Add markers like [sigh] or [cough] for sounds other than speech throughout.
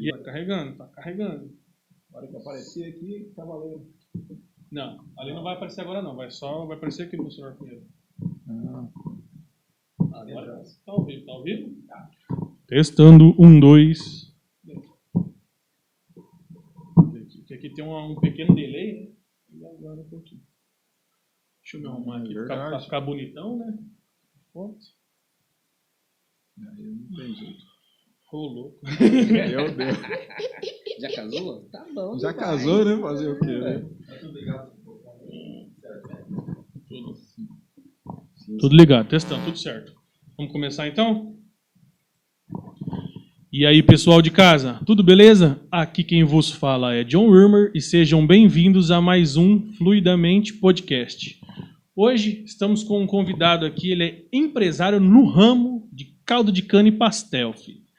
E tá carregando, tá carregando. Na hora que aparecer aqui, tá valendo. Não, ali não vai aparecer agora não, vai só vai aparecer aqui no celular primeiro. Ah, Agora tá ao vivo, tá ao vivo? Testando, um, dois. Aqui tem um, um pequeno delay, né? E agora um pouquinho. Deixa eu me arrumar aqui pra, Verdade. pra ficar bonitão, né? Pronto. aí não tem jeito. Rolou. Meu Deus. Já casou? Tá bom. Já vai. casou, né? Fazer o quê, né? Tudo. Tudo ligado, testando, tudo certo. Vamos começar então? E aí, pessoal de casa, tudo beleza? Aqui quem vos fala é John Wilmer e sejam bem-vindos a mais um Fluidamente Podcast. Hoje estamos com um convidado aqui, ele é empresário no ramo de caldo de cana e pastel, filho.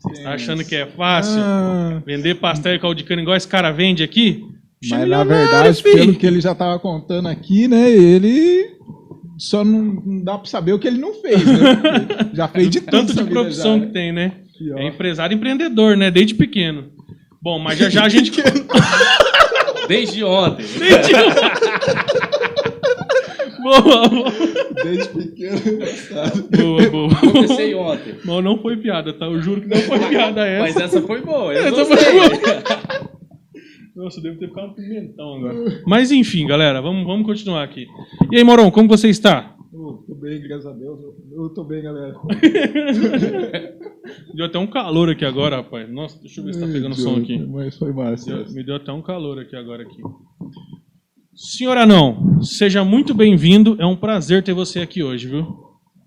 Você está achando que é fácil? Ah, Vender pastel e caldo de cana igual esse cara vende aqui? Mas na verdade, filho. pelo que ele já tava contando aqui, né? Ele só não, dá pra saber o que ele não fez, né? Já fez de Tanto nessa de profissão já, que né? tem, né? Ó. É empresário empreendedor, né? Desde pequeno. Bom, mas já já a gente. [laughs] Desde ontem. Boa, boa, Desde pequeno. engraçado. boa, boa. Comecei ontem. Não, não foi piada, tá? Eu juro que não foi piada essa. Mas essa foi boa. Eu Essa gostei. foi [laughs] Nossa, eu devo ter ficado um pimentão agora. Mas enfim, galera, vamos, vamos continuar aqui. E aí, Moron, como você está? Ô, tô bem, graças a Deus. Eu tô bem, galera. [laughs] Deu até um calor aqui agora, rapaz. Nossa, deixa eu ver se tá pegando som aqui. Mas foi massa. Deu- me deu até um calor aqui agora aqui. Senhor Anão, seja muito bem-vindo. É um prazer ter você aqui hoje, viu?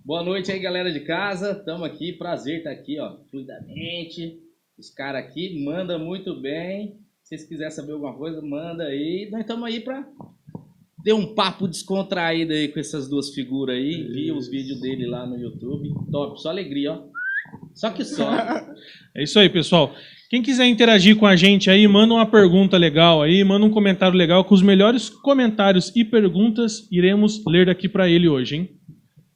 Boa noite aí, galera de casa. Tamo aqui. Prazer estar aqui, ó. Fluidamente. Os caras aqui mandam muito bem. Se vocês quiserem saber alguma coisa, manda aí. Nós estamos aí pra ter um papo descontraído aí com essas duas figuras aí. Vi os vídeos dele lá no YouTube. Top, só alegria, ó. Só que só. [laughs] É isso aí, pessoal. Quem quiser interagir com a gente aí, manda uma pergunta legal aí, manda um comentário legal com os melhores comentários e perguntas iremos ler daqui pra ele hoje, hein?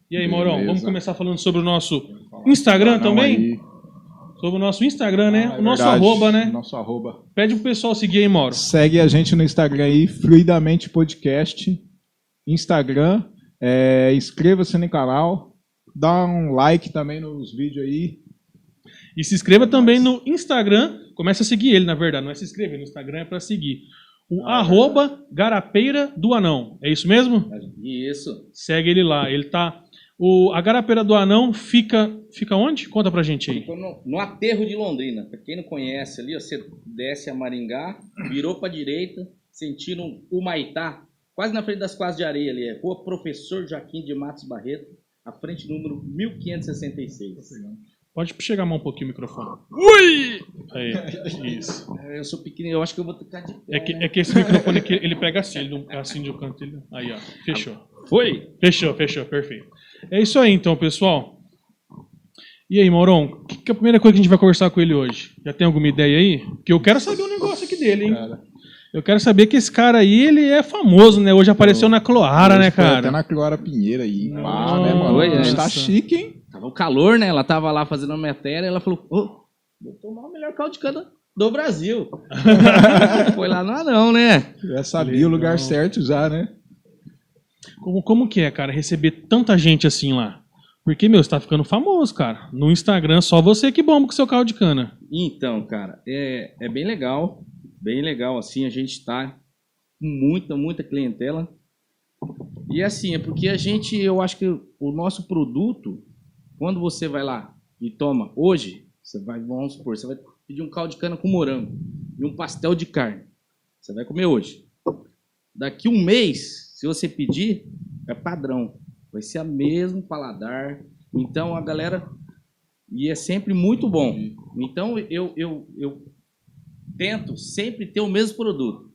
E aí, Maurão, Beleza. vamos começar falando sobre o nosso Instagram também? aí. Sobre o nosso Instagram, né? Ah, é o nosso verdade. arroba, né? Nosso arroba. Pede pro pessoal seguir aí, Mauro. Segue a gente no Instagram aí, Fluidamente Podcast. Instagram. É, Inscreva-se no canal. Dá um like também nos vídeos aí. E se inscreva também no Instagram. Começa a seguir ele, na verdade. Não é se inscrever no Instagram, é pra seguir. O Ah, arroba Garapeira do Anão. É isso mesmo? Isso. Segue ele lá. Ele tá. O, a Garapeira do Anão fica. Fica onde? Conta pra gente aí. Ficou no, no aterro de Londrina. Pra quem não conhece ali, ó, você desce a Maringá, virou pra direita, sentindo o Maitá, quase na frente das quadras de areia ali. É Rua Professor Joaquim de Matos Barreto, à frente número 1566. Pode chegar a mão um pouquinho o microfone. Ui! Aí, isso. É, Eu sou pequenininho, eu acho que eu vou ficar de pé. É que, né? é que esse microfone aqui, ele pega assim, ele não é assim de um canto. Ele... Aí, ó. Fechou. Foi? Fechou, fechou, perfeito. É isso aí então, pessoal. E aí, Maurão, que, que é a primeira coisa que a gente vai conversar com ele hoje? Já tem alguma ideia aí? Porque eu quero saber um negócio aqui dele, hein? Cara, Eu quero saber que esse cara aí, ele é famoso, né? Hoje apareceu na Cloara, né, cara? Até na Clara Pinheira aí. Nossa. né, mano? Tá chique, hein? Tava o calor, né? Ela tava lá fazendo a matéria, ela falou, ô, vou tomar o melhor caldo de cana do Brasil. [laughs] Foi lá no anão, né? Já sabia Legal. o lugar certo já, né? Como, como que é, cara, receber tanta gente assim lá? Porque, meu, você tá ficando famoso, cara. No Instagram, só você que bomba com seu carro de cana. Então, cara, é, é bem legal. Bem legal, assim, a gente tá com muita, muita clientela. E assim, é porque a gente, eu acho que o nosso produto, quando você vai lá e toma hoje, você vai, vamos supor, você vai pedir um caldo de cana com morango e um pastel de carne. Você vai comer hoje. Daqui um mês, se você pedir, é padrão. Vai ser a mesmo paladar. Então a galera. E é sempre muito bom. Então eu, eu, eu tento sempre ter o mesmo produto.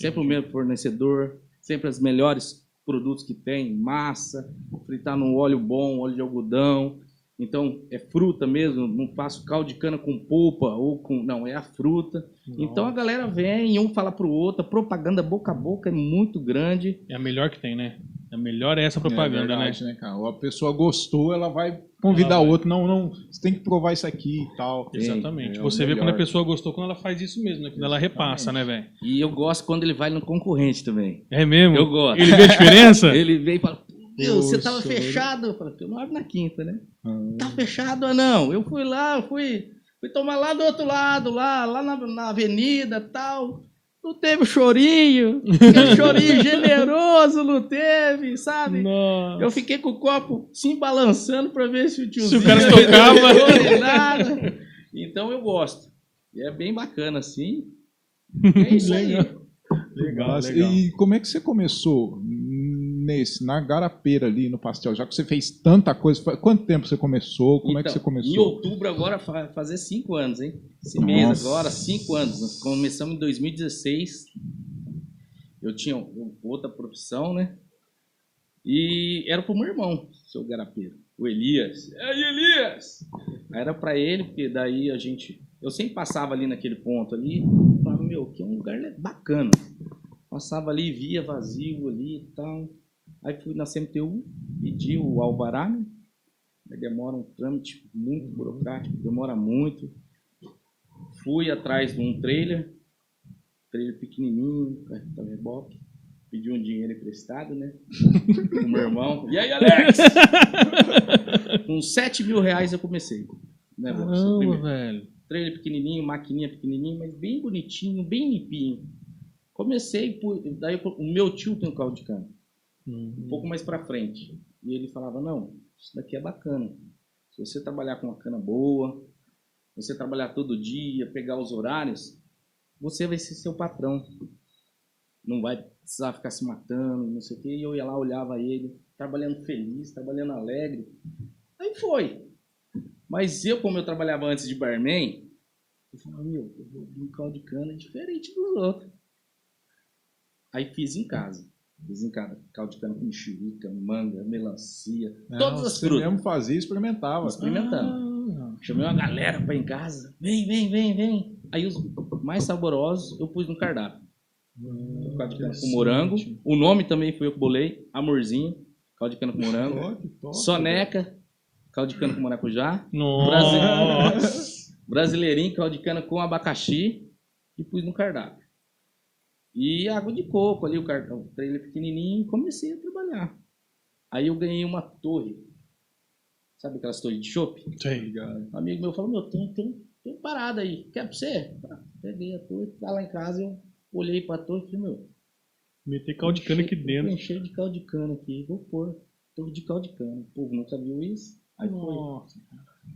Sempre o mesmo fornecedor, sempre os melhores produtos que tem, massa, fritar num óleo bom, óleo de algodão. Então é fruta mesmo, não faço caldo de cana com polpa ou com. Não, é a fruta. Então a galera vem, um fala pro outro, a propaganda boca a boca é muito grande. É a melhor que tem, né? É melhor essa propaganda, é né? verdade, né? cara? Ou a pessoa gostou, ela vai convidar Ela vai. outro. Não, não, você tem que provar isso aqui e tal. Exatamente. é Você vê quando a pessoa gostou, quando ela faz isso mesmo, né? Quando ela repassa, né, velho? E eu gosto quando ele vai no concorrente também. É mesmo? Eu gosto. Ele vê a diferença? [laughs] Ele vem e fala, meu, você tava fechado. Eu falo, eu não abro na quinta, né? Ah, Tá fechado ou não? Eu fui lá, eu fui, fui tomar lá do outro lado, lá, lá na, na avenida tal. Não teve chorinho. [laughs] Chorinho generoso não teve, sabe? Nossa. Eu fiquei com o copo se balançando pra ver se o tiozinho... Se o cara tocava. nada. Então eu gosto. E é bem bacana, assim. É isso aí. Legal. Legal. E como é que você começou nesse, na garapeira ali no pastel? Já que você fez tanta coisa, quanto tempo você começou? Como é que Então, você começou? Em outubro agora vai fazer cinco anos, hein? Esse mês Nossa. agora, cinco anos. Nós começamos em 2016. Eu tinha outra profissão, né? E era pro meu irmão, seu garapeiro, o Elias. E aí, Elias? Era pra ele, porque daí a gente... Eu sempre passava ali naquele ponto ali, falava, meu, que é um lugar bacana. Passava ali, via vazio ali e tal. Aí fui na CMTU, pedi o alvará, né? Demora um trâmite muito burocrático, demora muito. Fui atrás de um trailer, trailer pequenininho, cartão reboque. Pedi um dinheiro emprestado, né? [laughs] O meu irmão. E aí, Alex? [laughs] Com 7 mil reais eu comecei. Né? Caramba, velho. Trailer pequenininho, maquininha pequenininho, mas bem bonitinho, bem limpinho. Comecei, por, daí o meu tio tem um caldo de cana um pouco mais para frente. E ele falava: Não, isso daqui é bacana. Se você trabalhar com uma cana boa, você trabalhar todo dia, pegar os horários, você vai ser seu patrão. Não vai precisar ficar se matando, não sei o quê. E eu ia lá, olhava ele, trabalhando feliz, trabalhando alegre. Aí foi. Mas eu, como eu trabalhava antes de barman, eu falava: Meu, eu vou um caldo de cana diferente dos outros. Aí fiz em casa. Caldo de cana com mexerica, manga, melancia, Não, todas as você frutas. mesmo fazia e experimentava. Experimentando. Ah, Chamei uma galera pra ir em casa. Vem, vem, vem, vem. Aí os mais saborosos eu pus no cardápio. Caldo de cana com morango. O nome também foi eu que bolei. Amorzinho. Caldo de cana com morango. Que top. Soneca. Caldo de cana com maracujá. Nossa. [laughs] Brasileirinho, caldo de cana com abacaxi. E pus no cardápio. E água de coco ali, o cartão, o trailer pequenininho. E comecei a trabalhar. Aí eu ganhei uma torre. Sabe aquelas torres de chopp? Sei. Um amigo meu falou, meu, tem, tem, tem parada aí, quer pra você? Ah, peguei a torre, tá lá em casa, eu olhei pra torre e falei, meu, Meter caldo de cana aqui dentro. encher de caldo de cana aqui, vou pôr torre de caldo de cana. O povo nunca viu isso. Aí foi. Nossa.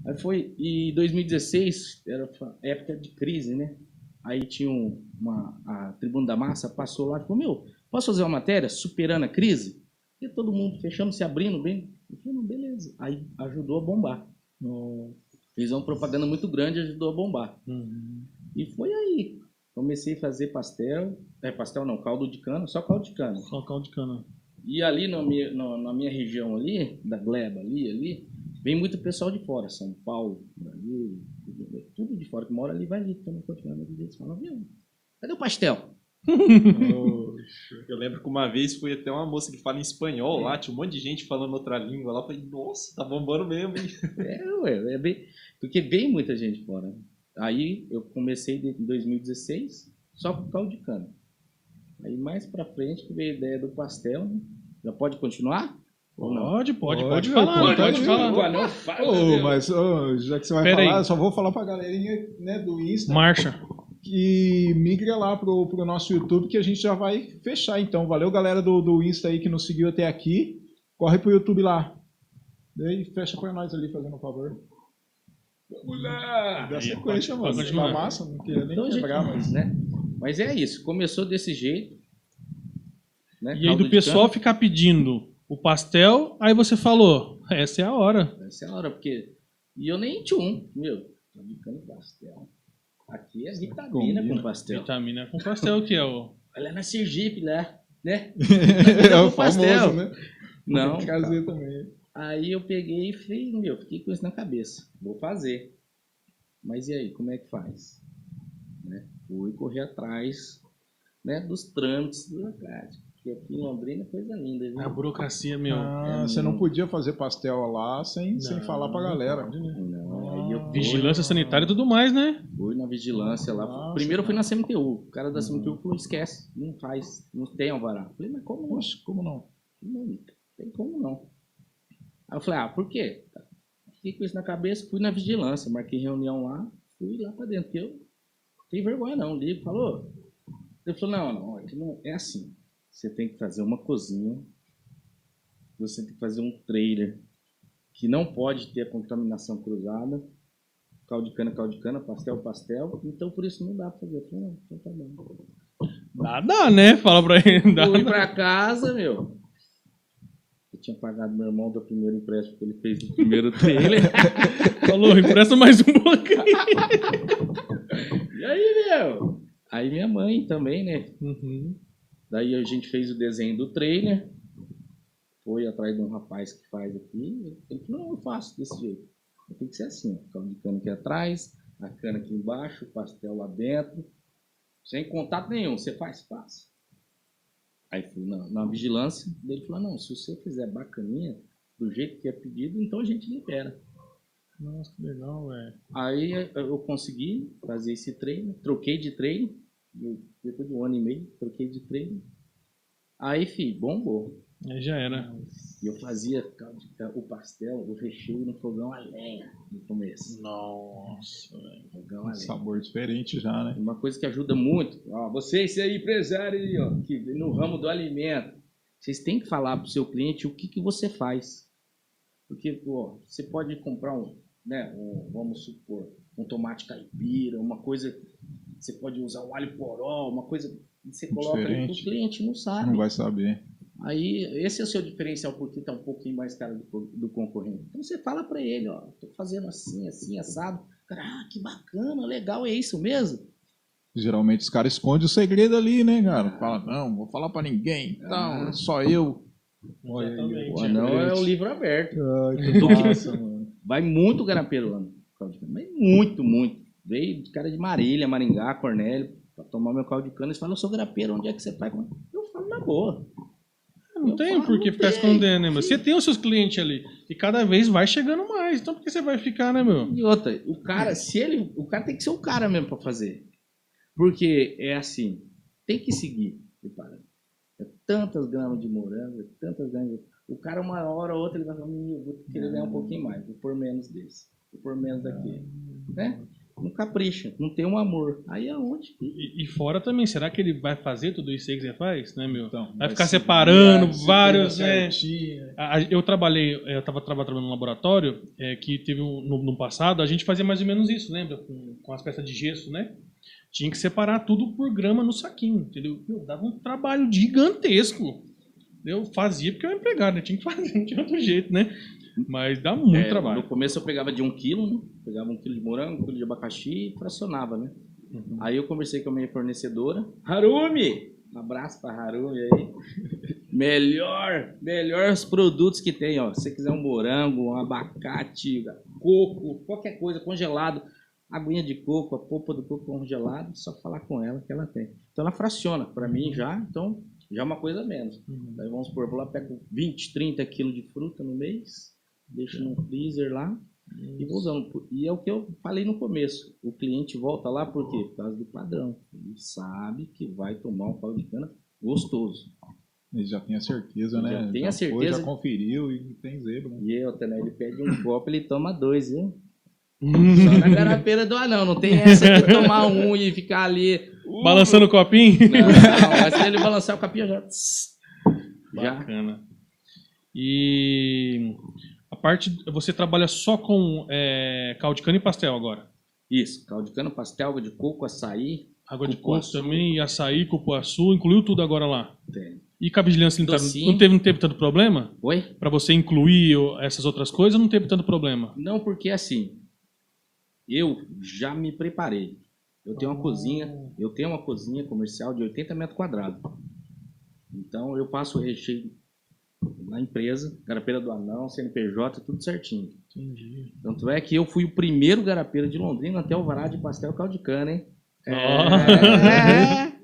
Aí foi, e 2016 era época de crise, né? Aí tinha um- uma, a Tribuna da Massa passou lá e falou, meu, posso fazer uma matéria superando a crise? E todo mundo fechando, se abrindo bem. Eu falei, beleza. Aí ajudou a bombar. Fez uma propaganda muito grande e ajudou a bombar. Uhum. E foi aí. Comecei a fazer pastel. É, pastel não, caldo de cana, só caldo de cana. Só caldo de cana. E ali minha, na, na minha região ali, da Gleba ali, ali, vem muito pessoal de fora, São Paulo, Brasil, tudo, de fora que mora ali, vai ali, toma conta de eles falam, viu, cadê o pastel? Eu lembro que uma vez foi até uma moça que fala em espanhol lá, tinha um monte de gente falando outra língua lá. Eu falei, nossa, tá bombando mesmo, hein? É, ué, é bem, porque vem muita gente fora. Aí eu comecei em 2016 só com caldo de cana. Aí mais pra frente que veio a ideia do pastel, né? Já pode continuar? Pode, pode, pode, Pode, falar. pode, Pode, pode. falar. Pô, não fala, meu. mas ô, já que você vai Pera falar, aí. eu só vou falar pra galerinha né, do Insta Marcha. que migre lá pro, pro nosso YouTube que a gente já vai fechar. Então, valeu galera do, do Insta aí que nos seguiu até aqui. Corre pro YouTube lá. Daí fecha pra nós ali, fazendo um favor. Vamos lá! Dá Aí, sequência, pode- mano. Tá massa, não queria nem Então, gente quebrar, faz, mas... né? Mas é isso, começou desse jeito. Né? E aí do pessoal ficar pedindo o pastel, aí você falou, essa é a hora. Essa é a hora, porque. E eu nem tinha um, meu, tô brincando pastel. Aqui é vitamina Combina. com pastel. Vitamina com pastel, que é o. Olha na Sergipe lá, né? [laughs] é o pastel. famoso, né? Não. Trazer também. Aí eu peguei e falei, meu, fiquei com isso na cabeça. Vou fazer. Mas e aí, como é que faz? Né? Fui correr atrás né, dos trâmites burocráticos. Porque aqui em Londrina é coisa linda, viu? A burocracia, meu. Ah, é você não podia fazer pastel lá sem, sem Não, falar pra não galera. né? Não, eu fui, Vigilância sanitária e tudo mais, né? fui na vigilância lá. Nossa, Primeiro eu fui na CMTU. O cara da CMTU falou, esquece, não faz, não tem alvará. Eu falei, mas como não? Poxa, como não? Não tem como não. Aí eu falei, ah, por quê? Fiquei com isso na cabeça, fui na vigilância, marquei reunião lá, fui lá pra dentro, porque eu não tenho vergonha não, ligo, falou. Ele falou, não, não, aqui não é assim. Você tem que fazer uma cozinha, você tem que fazer um trailer que não pode ter a contaminação cruzada, caldo de cana, caldo de cana, pastel, pastel, então por isso não dá pra fazer. Falei, não, então tá bom. Dá, dá, né? Fala pra ele. Dá, Fui pra casa, meu. Eu tinha pagado meu irmão do primeiro empréstimo que ele fez do primeiro trailer. [laughs] Falou, empresta mais um pouquinho. [laughs] e aí, meu? Aí minha mãe também, né? Uhum. Daí a gente fez o desenho do trailer. Foi atrás de um rapaz que faz aqui. Ele falou, não, eu faço desse jeito. Tem que ser assim, ó. Caldo de cana aqui atrás, a cana aqui embaixo, o pastel lá dentro. Sem contato nenhum. Você faz? Faz. Aí fui na, na vigilância. Ele falou, não, se você fizer bacaninha, do jeito que é pedido, então a gente libera. Nossa, que legal, velho. Aí eu consegui fazer esse treino, troquei de treino, depois de um ano e meio, troquei de treino. Aí, fi, bombou. Aí já era. E eu fazia o pastel, o recheio no fogão a lenha no começo. Nossa, velho. Fogão a Um lenha. sabor diferente já, né? Uma coisa que ajuda muito, ó, vocês aí, empresário aí, ó, que no ramo do alimento, vocês têm que falar pro seu cliente o que, que você faz. Porque, pô, você pode comprar um, né, um, vamos supor, um tomate caipira, uma coisa, você pode usar um alho poró, uma coisa que você coloca ali, Diferente. o cliente não sabe. Não vai saber. Aí, esse é o seu diferencial, porque tá um pouquinho mais caro do, do concorrente. Então você fala para ele, ó, tô fazendo assim, assim, assado. Cara, ah, que bacana, legal, é isso mesmo? Geralmente os caras escondem o segredo ali, né, cara? Fala, não, vou falar pra ninguém. Ah. Não, só eu. Olha aí, Exatamente. O anão é o livro aberto. Ai, que [laughs] massa, mano. Vai muito garapeiro lá no. Mas muito, muito. Veio de cara de Marília, Maringá, Cornélio, pra tomar meu caldo de cana. Eles falam, eu sou garapeiro, onde é que você faz? Eu falo na boa. Não Eu tem falo, por que ficar tem. escondendo, né, meu? Você tem os seus clientes ali. E cada vez vai chegando mais. Então por que você vai ficar, né, meu? E outra, o cara, se ele. O cara tem que ser o cara mesmo pra fazer. Porque é assim, tem que seguir parâmetro. É tantas gramas de morango, é tantas gramas de... O cara, uma hora ou outra, ele vai falar, "Hum, eu vou querer ganhar um pouquinho mais, vou pôr menos desse, vou pôr menos daquele. Né? Não capricha, não tem um amor. Aí é onde que E, e fora também, será que ele vai fazer tudo isso aí que você faz, né, meu? Então, Vai ficar separando vários, né? Eu trabalhei, eu estava trabalhando no laboratório, é, que teve um- no, no passado, a gente fazia mais ou menos isso, lembra? Com, com as peças de gesso, né? Tinha que separar tudo por grama no saquinho, entendeu? Meu, dava um trabalho gigantesco. Eu fazia porque eu era empregado, né? Tinha que fazer, não tinha outro jeito, né? Mas dá muito É, trabalho. No começo eu pegava de um quilo, né? Pegava um quilo de morango, um quilo de abacaxi e fracionava, né? Uhum. Aí eu conversei com a minha fornecedora, Harumi! Um abraço pra Harumi aí. [laughs] melhor, melhores produtos que tem, ó. Se você quiser um morango, um abacate, coco, qualquer coisa congelado, aguinha de coco, a polpa do coco congelado, só falar com ela que ela tem. Então ela fraciona para mim já, então já é uma coisa menos. Uhum. Aí vamos vou lá, pego 20, 30 quilos de fruta no mês, deixo no freezer lá e vou usando. E é o que eu falei no começo. O cliente volta lá por quê? Por causa do padrão. Ele sabe que vai tomar um caldo de cana gostoso. Ele já tem a certeza, né? Já tem a foi, certeza. já conferiu e tem zebra. né? E outra, né? Ele pede um copo, ele toma dois, viu? [laughs] Só na garapeira do anão. Não tem essa de tomar um e ficar ali. uh, Balançando o copinho? Não, não. Mas se ele balançar o capinha já. Já. Bacana. E a parte. Você trabalha só com é, caldo de cana e pastel agora? Isso. Caldo de cana, pastel, água de coco, açaí. Água de coco também, açaí, cupuaçu, incluiu tudo agora lá. Tem. E com a vigilância sanitária, Docinho. não teve, não teve tanto problema? Oi? Pra você incluir essas outras coisas, não teve tanto problema? Não, porque assim, eu já me preparei. Eu tenho uma cozinha, eu tenho uma cozinha comercial de 80 metros quadrados. Então eu passo o recheio na empresa, garapeira do anão, CNPJ, tudo certinho. Entendi. Tanto é que eu fui o primeiro garapeiro de Londrina até o vará de pastel caldo de cana, hein? Ó. É.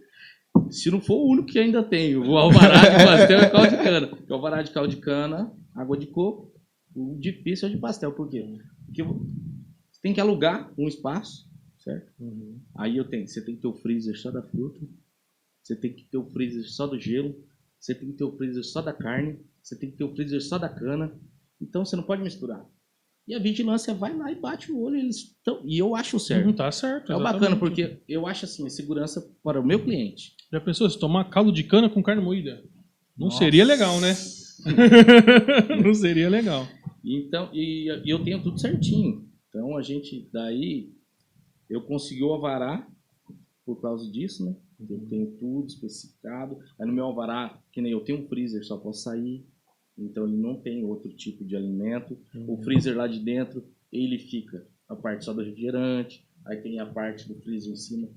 Se não for o único que ainda tem, o alvará de pastel é caldo de cana. Porque o alvará de caldo de cana, água de coco, o difícil é o de pastel. Por quê? Porque você tem que alugar um espaço, certo? Aí eu tenho, você tem que ter o freezer só da fruta, você tem que ter o freezer só do gelo, você tem que ter o freezer só da carne, você tem que ter o freezer só da cana. Então você não pode misturar. E a vigilância vai lá e bate o olho, eles tão, e eu acho certo. Não tá certo. É exatamente. bacana, porque eu acho assim, segurança para o meu cliente. Já pensou se tomar caldo de cana com carne moída? Não Nossa. seria legal, né? [laughs] não seria legal. Então, e, e eu tenho tudo certinho. Então a gente, daí, eu consegui o alvará por causa disso, né? Eu tenho tudo especificado. Aí no meu alvará, que nem eu tenho um freezer só para sair, então ele não tem outro tipo de alimento. O freezer lá de dentro, ele fica a parte só do refrigerante, aí tem a parte do freezer em cima.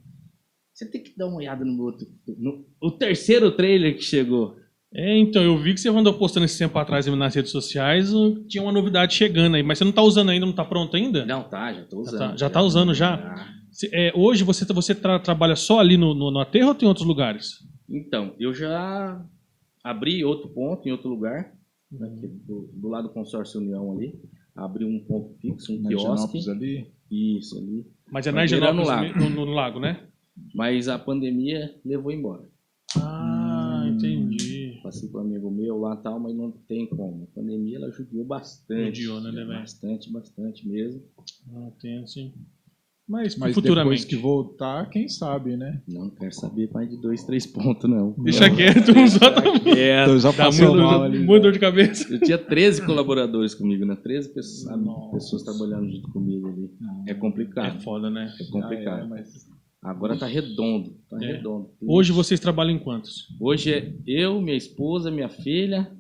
Você tem que dar uma olhada no outro, no, o terceiro trailer que chegou. É, então, eu vi que você andou postando esse tempo atrás nas redes sociais, tinha uma novidade chegando aí, mas você não tá usando ainda, não tá pronto ainda? Não, tá, já tô usando. tá- já tá usando já? Se- é, hoje você, você tra- trabalha só ali no, no, no aterro ou tem outros lugares? Então, eu já abri outro ponto em outro lugar, aqui do, do lado do consórcio União ali. Abri um ponto fixo, um Na quiosque. Ali. Isso ali. Mas é na beirando Higienópolis, o lago. no, no lago, né? Mas a pandemia levou embora. Ah, Hum. entendi. Passei para um amigo meu lá e tal, mas não tem como. A pandemia ela judiou bastante. Judiou, né, né, velho? Bastante, bastante mesmo. Ah, tem sim. Mas, Mas futuramente. depois que voltar, quem sabe, né? Não quero saber mais de dois, três pontos, não. Deixa quieto, uns outros. É, Então já passou muito, mal ali. muita dor de cabeça. eu tinha 13 colaboradores comigo, né? 13 pessoas, Nossa. pessoas trabalhando junto comigo ali. É É complicado. foda, né? É Ah, complicado. é, mas Agora tá redondo. Tá É. redondo. Hoje vocês trabalham em quantos? Hoje é eu, minha esposa, minha filha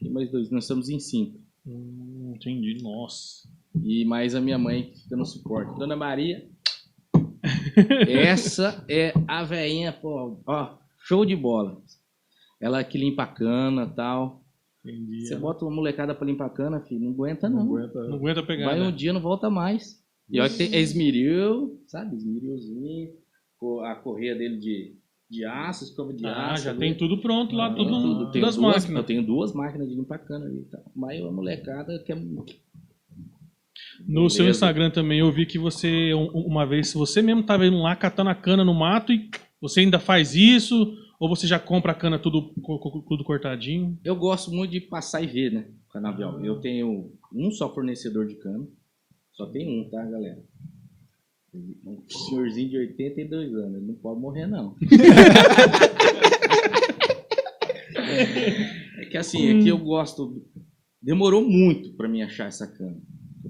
e mais dois. Nós estamos em cinco. Hum, entendi, nossa. E mais a minha mãe que fica no suporte. Dona Maria. Essa é a veinha, pô, ó, show de bola. Ela que limpa a cana tal. Entendi. Você bota uma molecada pra limpar a cana, filho, não aguenta não não. aguenta. Não aguenta pegar. Vai um né? dia não volta mais. E olha que tem é esmeril, sabe? Esmerilzinho, a correia dele de, de aço, escova de Ah, aço. já ali. tem tudo pronto lá, Ah, tudo, Tem tudo. Tenho duas, máquinas. Eu tenho duas máquinas de limpar cana ali tal. Mas a molecada quer. No seu Beleza. Instagram também eu vi que você, um- uma vez, você mesmo estava indo lá catando a cana no mato e você ainda faz isso? Ou você já compra a cana tudo, tudo cortadinho? Eu gosto muito de passar e ver, né? Canavial. Eu tenho um só fornecedor de cana. Só tem um, tá, galera? Um senhorzinho de 82 anos. Ele não pode morrer, não. [laughs] é que assim, é que eu gosto. Demorou muito pra mim achar essa cana.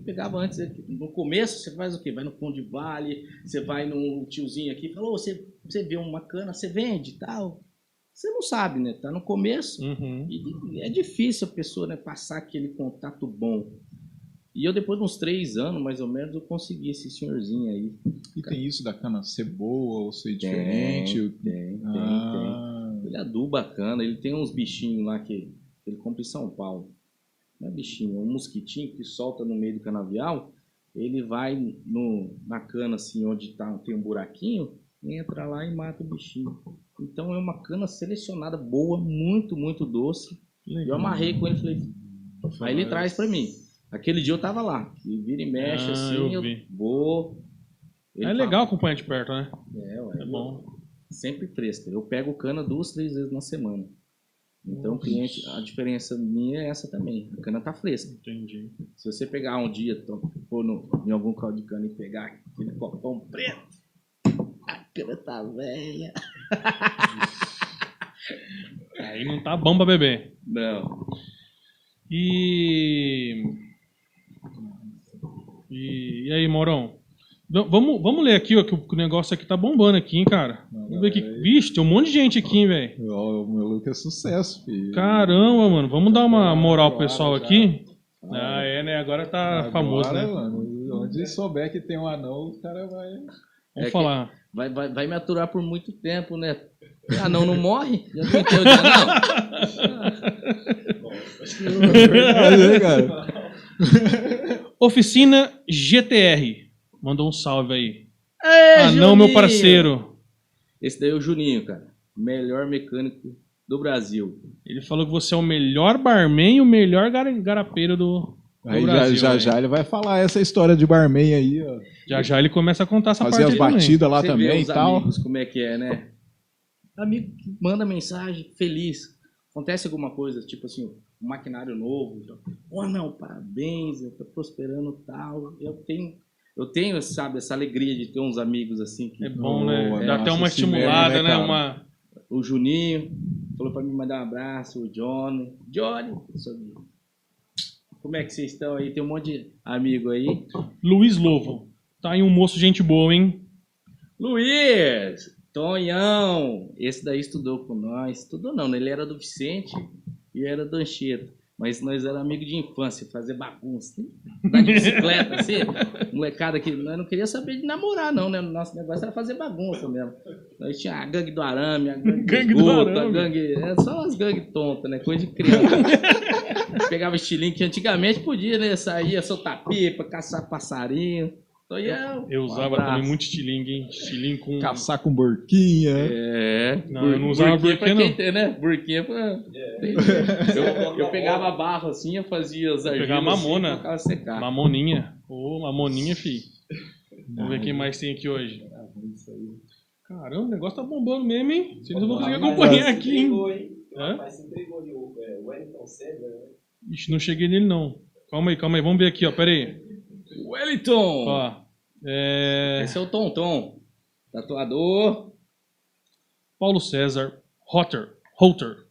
Pegava antes, no começo, você faz o quê? Vai no fundo de vale, você vai num tiozinho aqui, falou, você, você vê uma cana, você vende e tal. Você não sabe, né? Tá no começo. Uhum. E, é difícil a pessoa né, passar aquele contato bom. E eu, depois de uns três anos, mais ou menos, eu consegui esse senhorzinho aí. E tem isso da cana ser boa ou ser Tem, diferente? Tem, tem, Ah, tem. Ele aduba bacana, ele tem uns bichinhos lá que ele compra em São Paulo. Não é bichinho, é um mosquitinho que solta no meio do canavial. Ele vai no, na cana, assim, onde tá, tem um buraquinho, entra lá e mata o bichinho. Então é uma cana selecionada, boa, muito, muito doce. E eu amarrei com ele e falei, Aí ele traz pra mim. Aquele dia eu tava lá. E vira e mexe Ah, assim, eu eu, vou. Ele É fala, legal acompanhar de perto, né? É, ué, É bom. Sempre fresca. Eu pego cana duas, três vezes na semana. Então, cliente, a diferença minha é essa também. A cana tá fresca. Entendi. Se você pegar um dia, for no, em algum caldo de cana e pegar aquele copão preto, a cana tá velha. Aí não tá bom pra beber. Não. E. E, e aí, Maurão? Vamos, vamos ler aqui, ó, que o negócio aqui tá bombando aqui, hein, cara. Não, Vamos ver aqui. Vixe, tem um monte de gente aqui, hein, velho. o meu look é sucesso, filho. Caramba, mano. Vamos dar uma moral pro pessoal já. aqui. Ah, Ah, é, né? Agora tá agora, famoso, né? Mano, onde souber que tem um anão, o cara vai. Vamos É falar. Vai, vai, vai me aturar por muito tempo, né? [laughs] Ah, não, não morre? Já tentei o dia, não. [laughs] É verdade, né, cara? Oficina GTR. Mandou um salve aí. Ei, ah, não, meu Juninho! parceiro. Esse daí é o Juninho, cara. melhor mecânico do Brasil. Ele falou que você é o melhor barman e o melhor gar- garapeiro do, do Aí já, Brasil. já, né? já ele vai falar essa história de barman aí, ó. já já ele começa a contar essa Fazer parte as batidas lá Você também vê e tal. amigos como é que é, né? Amigo que manda mensagem feliz. Acontece alguma coisa, tipo assim, um maquinário novo. Oh, não, parabéns, eu tô prosperando tal. Eu tenho, eu tenho, sabe, essa alegria de ter uns amigos assim. Que, É bom, né? Boa, Dá até nossa, uma mesmo, estimulada, né, né? cara? Uma... O Juninho falou pra me mandar um abraço, o Johnny. Johnny, como é que vocês estão aí? Tem um monte de amigo aí. Luiz Lovo. Tá aí um moço gente boa, hein? Luiz, Tonhão, esse daí estudou com nós. Estudou não, né? ele era do Vicente e era do Anchieta. Mas nós éramos amigos de infância, fazer bagunça. Andar de bicicleta, [laughs] assim. Molecada que nós não queria saber de namorar, não, né? Nosso negócio era fazer bagunça mesmo. Nós tinha a gangue do arame, a gangue, Gangue do do esgoto, a arame. gangue. É só umas gangues tontas, né? Coisa de criança. [laughs] Pegava estilingue que antigamente podia, né? Saía, soltar pipa, caçar passarinho. Então ia. Eu usava abraço. também muito estilingue, hein? Estilingue com... Caçar com borquinha. É. Não, eu não usava burquinha burquinha, pra quem não. tem, né? Burquinha pra... Eu, eu pegava barro assim, eu fazia as Eu argilas pegava assim, mamona. colocava secar. Mamoninha. Ô, mamoninha, fi. Vamos ver quem mais tem aqui hoje. Caramba, o negócio tá bombando mesmo, hein? Vocês não vão conseguir acompanhar aqui, hein? Hã? Mas se entregou ali o é, Wellington César, né? Ixi, não cheguei nele, não. Calma aí, calma aí. Vamos ver aqui, ó. Pera aí. Wellington! Ó. É... Esse é o Tonton. Tatuador. Paulo César Hotter. Holter.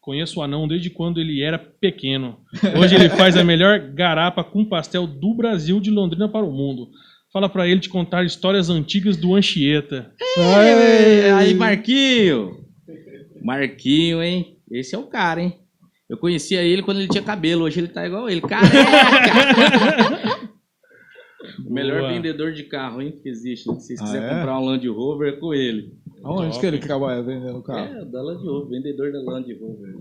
Conheço o anão desde quando ele era pequeno. Hoje ele faz a melhor garapa com pastel do Brasil de Londrina para o mundo. Fala pra ele te contar histórias antigas do Anchieta. Ei, aí, Marquinho! Marquinho, hein? Esse é o cara, hein? Eu conhecia ele quando ele tinha cabelo, hoje ele tá igual ele. Careca! [laughs] Melhor Boa. vendedor de carro, hein, que existe. Se vocês Ah, quiserem é? comprar um Land Rover, é com ele. Aonde Top, que ele trabalha vendendo carro? É, da Land Rover, vendedor da Land Rover.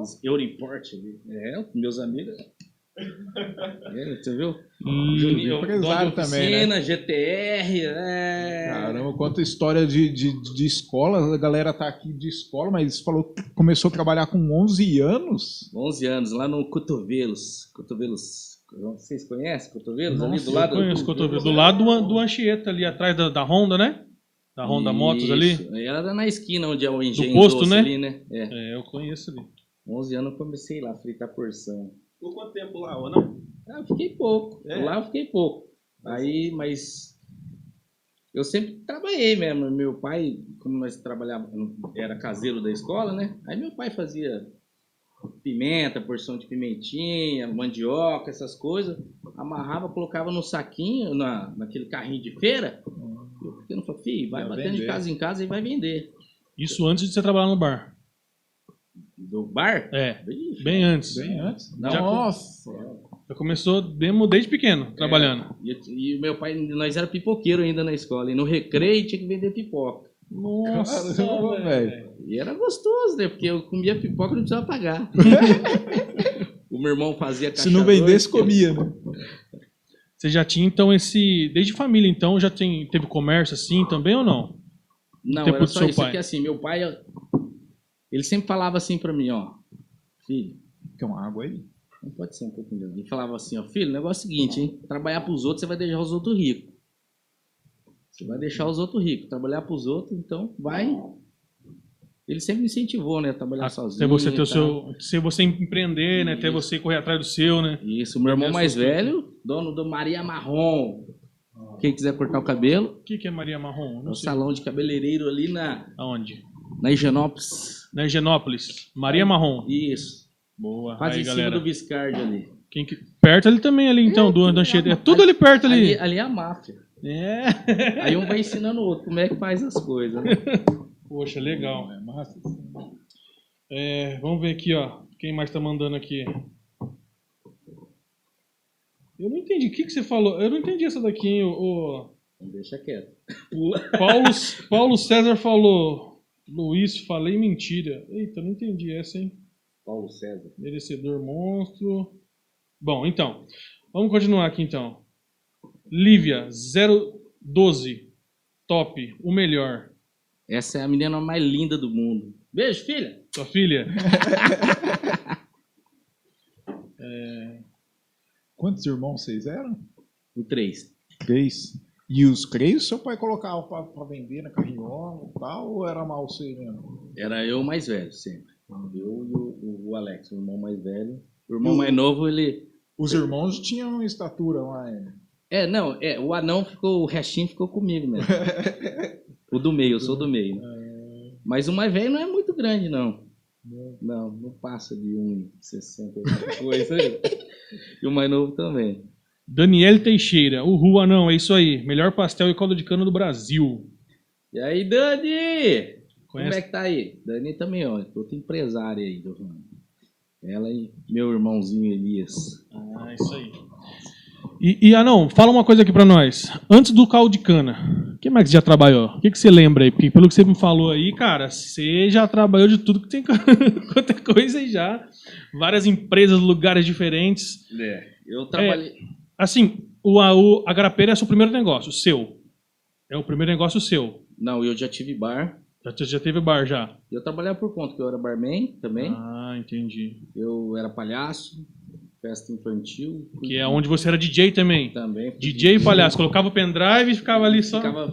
Os Euroimport ali. É, meus amigos. [laughs] É, você viu? Hum, Juninho, empresário também, né? oficina, GTR, é. Caramba, quanta história de, de, de escola. A galera tá aqui de escola, mas falou que começou a trabalhar com 11 anos. 11 anos, lá no Cotovelos. Cotovelos. Vocês conhecem Cotovelos? ali do eu lado conheço, Cotovelo. Do lado do, do Anchieta, ali atrás da, da Honda, né? Da Honda Motos ali. Isso, Era na esquina onde é o engenho posto, doce né? ali, né? É. É, eu conheço ali. 11 anos eu comecei lá a fritar porção. Ficou quanto tempo lá, ou não? Ah, eu fiquei pouco. É? Lá eu fiquei pouco. Aí, mas eu sempre trabalhei mesmo. Meu pai, como nós trabalhávamos, era caseiro da escola, né? Aí meu pai fazia pimenta, porção de pimentinha, mandioca, essas coisas. Amarrava, colocava no saquinho, na, naquele carrinho de feira. E o pequeno falou, filho, vai Vai batendo de vender. casa em casa e vai vender. Isso antes de você trabalhar no bar. Do bar? É, Vixe, bem antes. Bem antes. Não. Nossa! Já começou demo desde pequeno, trabalhando. E, e o meu pai, nós era pipoqueiro ainda na escola. E no recreio tinha que vender pipoca. Nossa, Caramba, velho. E era gostoso, né? Porque eu comia pipoca e não precisava pagar. [laughs] o meu irmão fazia caixa Se não dois, vendesse, que eu- comia, né? Você já tinha então esse. Desde família, então, já tem, teve comércio assim também ou não? Não, Tempo era só isso. pai. Aqui assim, meu pai, ele sempre falava assim pra mim, ó. Filho, Quer uma água aí? não pode ser um pouco melhor. Ele falava assim, ó. Filho, o negócio é o seguinte, hein? Trabalhar pros outros, você vai deixar os outros ricos. Você vai deixar os outros ricos. Trabalhar pros outros, então vai... Ele sempre incentivou, né? a Trabalhar sozinho. Até você ter o tal. seu. Se você empreender, né? Até Isso. você correr atrás do seu, né? Isso, meu irmão mais velho, dono do Maria Marrom. Quem quiser cortar o cabelo, O que, que é Maria Marrom? é Não o sei. salão de cabeleireiro ali na, Aonde? na Higienópolis. Na Higienópolis. Maria Marrom. Isso. Boa. Quase Aí, em galera. cima do Viscardi ali. Quem que... Perto ali também, ali então, do do Anchieta. É tudo ali perto ali. Ali, ali é a máfia. É. Aí um vai ensinando o outro como é que faz as coisas. Né? Poxa, legal. É massa. É, vamos ver aqui, ó. Quem mais tá mandando aqui? Eu não entendi. O que, que você falou? Eu não entendi essa daqui, hein? O, Deixa quieto. Paulo, Paulo César falou. Luiz, falei mentira. Eita, não entendi essa, hein? Paulo César. Merecedor monstro. Bom, então. Vamos continuar aqui então. Lívia, 012. Top. O melhor. Essa é a menina mais linda do mundo. Beijo, filha. Sua filha? [laughs] Quantos irmãos vocês eram? O três. Três. E os três seu pai colocava pra, pra vender na carriola e tal, ou era mal você mesmo? Era eu o mais velho, sempre. Eu e o, o Alex, o irmão mais velho. O irmão mais novo, ele. Os irmãos tinham estatura mais. É, não, é, o anão ficou, o restinho ficou comigo mesmo. [laughs] o do meio, eu sou do meio, né? Mas o mais velho não é muito grande, não. Não, não passa de 1,60 alguma coisa. [laughs] e o mais novo também. Daniel Teixeira. O Rua não, é isso aí. Melhor pastel e caldo de cana do Brasil. E aí, Dani? Como Conhece? é que tá aí? Dani também, ó, outra empresária aí do ramo. Ela e meu irmãozinho Elias. Ah, isso aí. E, e ah, não, fala uma coisa aqui pra nós. Antes do caldo de cana, o que mais que você já trabalhou? O que, que você lembra aí? Porque pelo que você me falou aí, cara, você já trabalhou de tudo que tem [laughs] quanta coisa aí já. Várias empresas, lugares diferentes. É, eu trabalhei. Assim, o, a, o, a Garapeira é seu primeiro negócio, seu. É o primeiro negócio seu. Não, eu já tive bar. Já, já teve bar já. Eu trabalhava por conta, que eu era barman também. Ah, entendi. Eu era palhaço, festa infantil. Que é onde você era DJ também. Também. DJ e palhaço. Colocava o pendrive e ficava ali só. Ficava...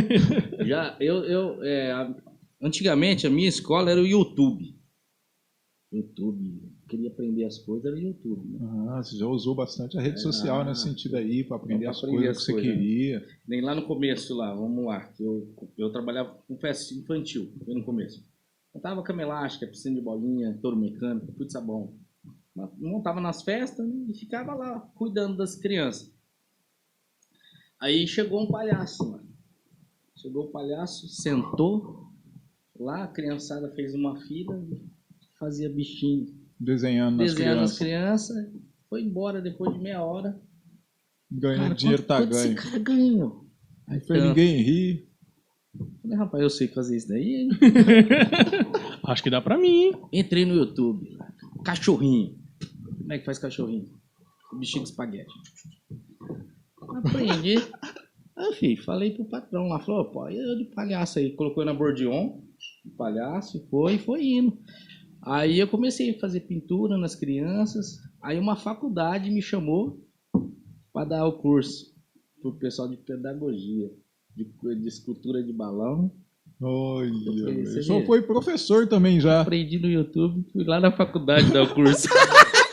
[laughs] Já, eu, eu, é, antigamente a minha escola era o YouTube. YouTube. Queria aprender as coisas, era o YouTube. Né? Ah, você já usou bastante a rede social Ah, nesse sentido aí, para aprender as aprender coisas as que você coisas, né? queria. Nem lá no começo, lá, vamos lá. que Eu, eu trabalhava com festa infantil, foi no começo. Montava cama elástica, piscina de bolinha, touro mecânico, tudo de sabão. Montava nas festas né, e ficava lá, cuidando das crianças. Aí chegou um palhaço, mano. Chegou o palhaço, sentou. Lá a criançada fez uma fila, fazia bichinho, Desenhando nas desenhando as crianças. crianças. Foi embora depois de meia hora. Ganhando Cara, dinheiro quanto, tá quanto ganho. esse cara ganhou? Aí foi ninguém rir. Falei, rapaz, eu sei fazer isso daí. hein? [laughs] [laughs] Acho que dá pra mim, hein? Entrei no YouTube. Cachorrinho. Como é que faz cachorrinho? Bichinho de espaguete. Aprendi. Aí, filho, falei pro patrão lá. Falou, pô, eu de palhaço aí. Colocou na bordion. Palhaço. e Foi, foi indo. Aí eu comecei a fazer pintura nas crianças. Aí uma faculdade me chamou para dar o curso pro pessoal de pedagogia. De, de escultura de balão. Olha, só foi professor também já. Aprendi no YouTube, fui lá na faculdade dar o curso. [laughs]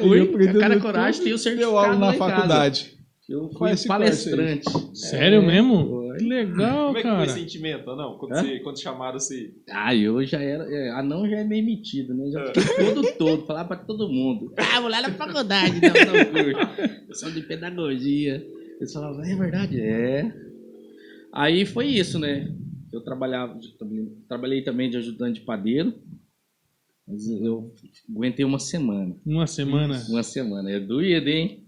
Fui, a cara e coragem, tenho Deu certificado aula na faculdade. Eu Qual fui é palestrante. Sério É, mesmo? foi. Que legal, Como é que foi cara. o sentimento, não? Quando, Hã? você, quando chamaram você. Ah, eu já era. É, anão já é meio metido, né? Já fiquei todo todo, falava pra todo mundo. Ah, vou lá na faculdade, não, não, curso. Pessoal de pedagogia. Eles falavam, é verdade? É. Aí foi isso, né? Eu trabalhava, trabalhei também de ajudante de padeiro. Mas eu aguentei uma semana. Uma semana. Uma semana. É doído, hein?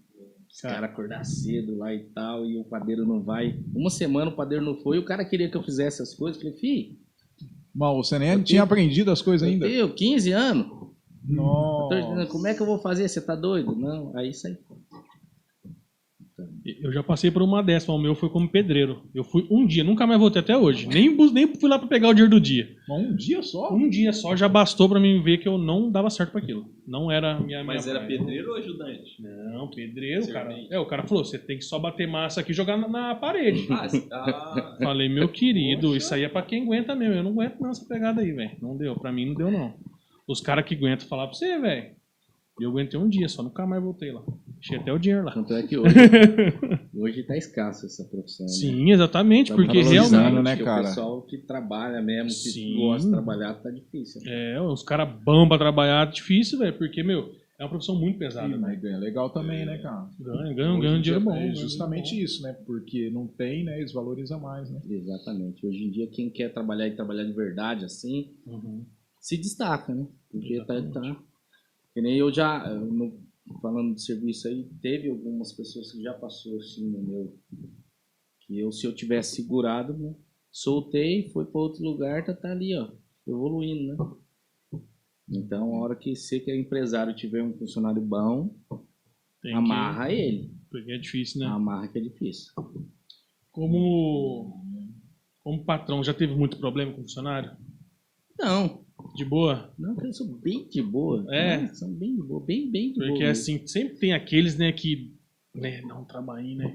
Os Cara. caras acordar cedo lá e tal, e o padeiro não vai. Uma semana o padeiro não foi, e o cara queria que eu fizesse as coisas. Eu falei, fi, Mal, você nem Eu tinha tenho- aprendido as coisas ainda. eu, 15 anos? Eu Nossa. como é que eu vou fazer? Você tá doido? Não, aí sai. Eu já passei por uma mas o meu foi como pedreiro. Eu fui um dia, nunca mais voltei até hoje. Nem, nem fui lá pra pegar o dinheiro do dia. Mas um dia só? Um dia só já bastou pra mim ver que eu não dava certo pra aquilo. Não era a minha Mas minha era praia. pedreiro ou ajudante? Não, pedreiro, cara. É, o cara falou: você tem que só bater massa aqui e jogar na, na parede. Ah, ah, [laughs] Falei, meu querido, Poxa. isso aí é pra quem aguenta mesmo. Eu não aguento não essa pegada aí, velho. Não deu. Pra mim não deu, não. Os caras que aguentam falar pra você, velho. E eu aguentei um dia, só nunca mais voltei lá. Deixei até o dinheiro lá. Tanto é que hoje, [laughs] hoje tá escasso essa profissão. né? Sim, exatamente, Tá porque realmente. né, cara? O pessoal que trabalha mesmo, que Sim. gosta de trabalhar, tá difícil. né? É, os caras bam pra trabalhar é difícil, velho, porque, meu, é uma profissão muito pesada. Sim, né? mas ganha legal também, né, cara? Ganha, ganha, Hoje ganha um dinheiro bom. É justamente dinheiro isso, né? Porque não tem, né? Eles valorizam mais, né? Exatamente. Hoje em dia, quem quer trabalhar e trabalhar de verdade, assim, bom. Uhum. se destaca, né? Porque tá, tá. Que nem eu já, eu falando de serviço aí, teve algumas pessoas que já passou assim no meu. Que eu, se eu tivesse segurado, né? Soltei, foi para outro lugar, tá, tá ali, ó, evoluindo, né? Então, a hora que você que é empresário tiver um funcionário bom, Tem amarra ele. Que, porque é difícil, né? Amarra que é difícil. Como Como patrão, já teve muito problema com funcionário? Não, De boa? não, eu sou bem de boa. É. né? São bem de boa, bem, bem de boa. Porque mesmo. assim, sempre tem aqueles, né, que né, dá um trabalhinho, né?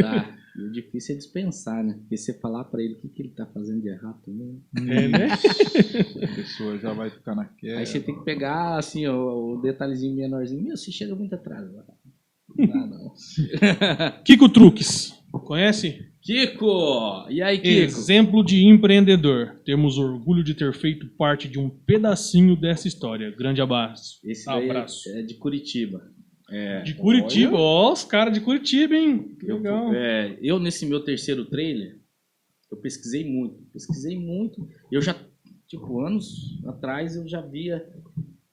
Tá. E o difícil é dispensar, né? Porque você falar pra ele o que, que ele tá fazendo de errado também. É, né? [laughs] A pessoa já vai ficar naquela. Aí você tem que pegar, assim, o, o detalhezinho menorzinho. Meu, você chega muito atrás. Não dá, não. [laughs] Kiko Truques. Conhece? Kiko! E aí, Kiko? Exemplo de empreendedor. Temos orgulho de ter feito parte de um pedacinho dessa história. Grande abraço. Esse Abraço. é de Curitiba. É, De Curitiba, ó, os caras de Curitiba, hein? Que eu, legal. é, eu, nesse meu terceiro trailer, eu pesquisei muito. Pesquisei muito. Eu já, tipo, anos atrás, eu já via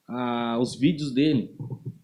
ah, os vídeos dele